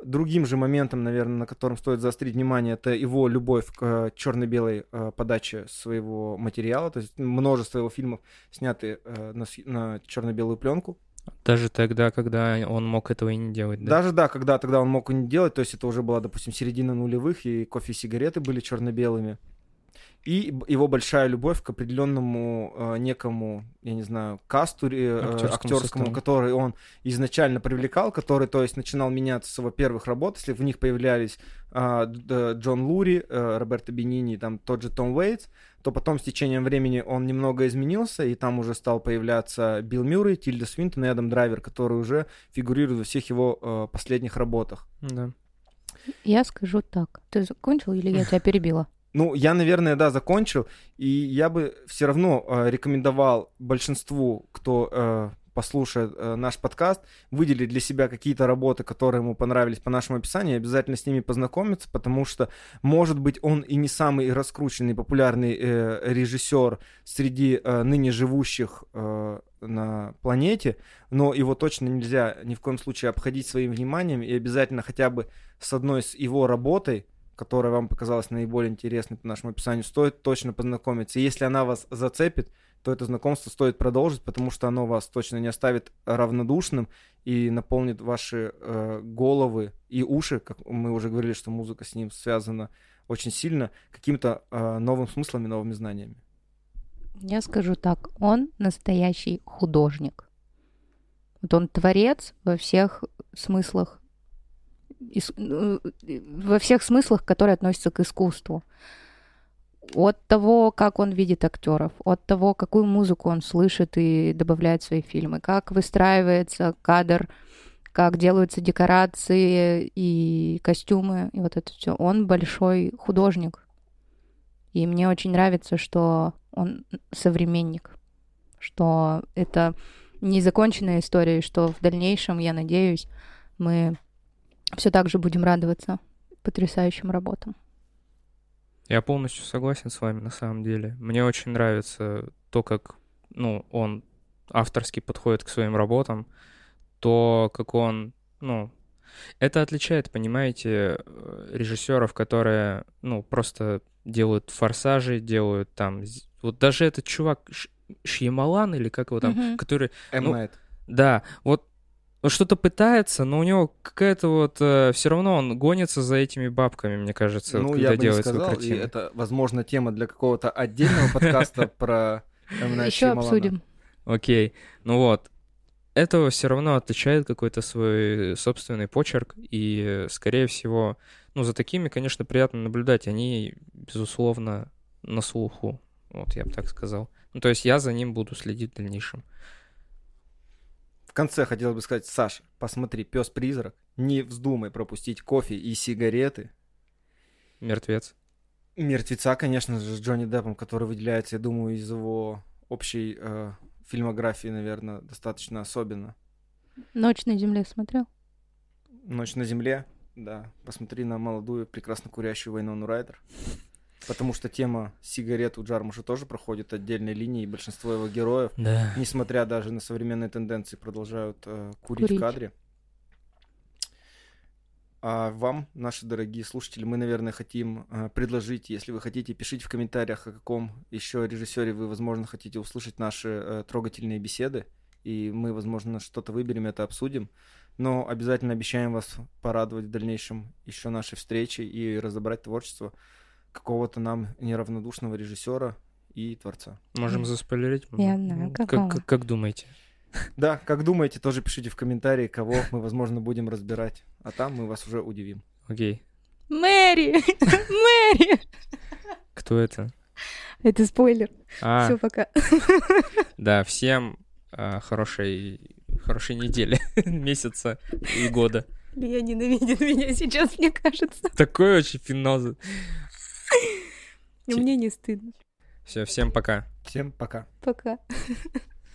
Другим же моментом, наверное, на котором стоит заострить внимание, это его любовь к черно-белой э, подаче своего материала. То есть множество его фильмов сняты э, на черно-белую пленку. Даже тогда, когда он мог этого и не делать, да? Даже да, когда тогда он мог и не делать, то есть это уже была, допустим, середина нулевых, и кофе и сигареты были черно-белыми. И его большая любовь к определенному э, некому, я не знаю, касту э, Актерскому который он изначально привлекал, который, то есть, начинал меняться с его первых работ, если в них появлялись д- Джон Лури, э, Роберто Бенини, там тот же Том Уэйтс, то потом с течением времени он немного изменился, и там уже стал появляться Билл Мюррей, Тильда Свинтон и Адам Драйвер, которые уже фигурируют во всех его э, последних работах. Да. Я скажу так. Ты закончил или я тебя перебила? Ну, я, наверное, да, закончил, и я бы все равно э, рекомендовал большинству, кто э, послушает э, наш подкаст, выделить для себя какие-то работы, которые ему понравились по нашему описанию, обязательно с ними познакомиться, потому что, может быть, он и не самый раскрученный, популярный э, режиссер среди э, ныне живущих э, на планете, но его точно нельзя ни в коем случае обходить своим вниманием, и обязательно хотя бы с одной с его работой, которая вам показалась наиболее интересной по нашему описанию, стоит точно познакомиться. И если она вас зацепит, то это знакомство стоит продолжить, потому что оно вас точно не оставит равнодушным и наполнит ваши э, головы и уши, как мы уже говорили, что музыка с ним связана очень сильно, каким-то э, новым смыслом и новыми знаниями. Я скажу так. Он настоящий художник. Вот он творец во всех смыслах, во всех смыслах, которые относятся к искусству. От того, как он видит актеров, от того, какую музыку он слышит и добавляет в свои фильмы, как выстраивается кадр, как делаются декорации и костюмы, и вот это все. Он большой художник. И мне очень нравится, что он современник, что это незаконченная история, и что в дальнейшем, я надеюсь, мы все так же будем радоваться потрясающим работам. Я полностью согласен с вами, на самом деле. Мне очень нравится то, как, ну, он авторски подходит к своим работам, то, как он, ну, это отличает, понимаете, э, режиссеров, которые, ну, просто делают форсажи, делают там, вот даже этот чувак Ш- Шьямалан или как его там, Мгм. который. Ну, да, вот он что-то пытается, но у него какая-то вот все равно он гонится за этими бабками, мне кажется, вот Ну, когда я бы не делает сказал, и это, возможно, тема для какого-то отдельного подкаста про Еще обсудим. Окей, ну вот. Этого все равно отличает какой-то свой собственный почерк, и, э, скорее всего, ну, за такими, конечно, приятно наблюдать. Они, безусловно, на слуху, вот я бы так сказал. Ну, то есть я за ним буду следить в дальнейшем. В конце хотел бы сказать, Саша, посмотри, пес-призрак, не вздумай пропустить кофе и сигареты. Мертвец. Мертвеца, конечно же, с Джонни Деппом, который выделяется, я думаю, из его общей э, фильмографии, наверное, достаточно особенно. Ночь на земле смотрел? Ночь на земле, да. Посмотри на молодую, прекрасно курящую Вайнону Райдер. Потому что тема сигарет у Джармуша тоже проходит отдельной линией, и большинство его героев, Да. несмотря даже на современные тенденции, продолжают э, курить, Курить. в кадре. А вам, наши дорогие слушатели, мы, наверное, хотим э, предложить, если вы хотите, пишите в комментариях, о каком еще режиссере вы, возможно, хотите услышать наши э, трогательные беседы, и мы, возможно, что-то выберем, это обсудим. Но обязательно обещаем вас порадовать в дальнейшем еще нашей встречи и разобрать творчество какого-то нам неравнодушного режиссера и творца. Можем заспойлерить? Я знаю, как, как, как думаете? Да, как думаете, тоже пишите в комментарии, кого мы, возможно, будем разбирать. А там мы вас уже удивим. Окей. Мэри! Мэри! Кто это? Это спойлер. А, Все, пока. да, всем а, хорошей, хорошей недели, месяца и года. Илья ненавидит меня сейчас, мне кажется. Такой очень финал. Мне не стыдно. Все, всем пока. Всем пока. Пока.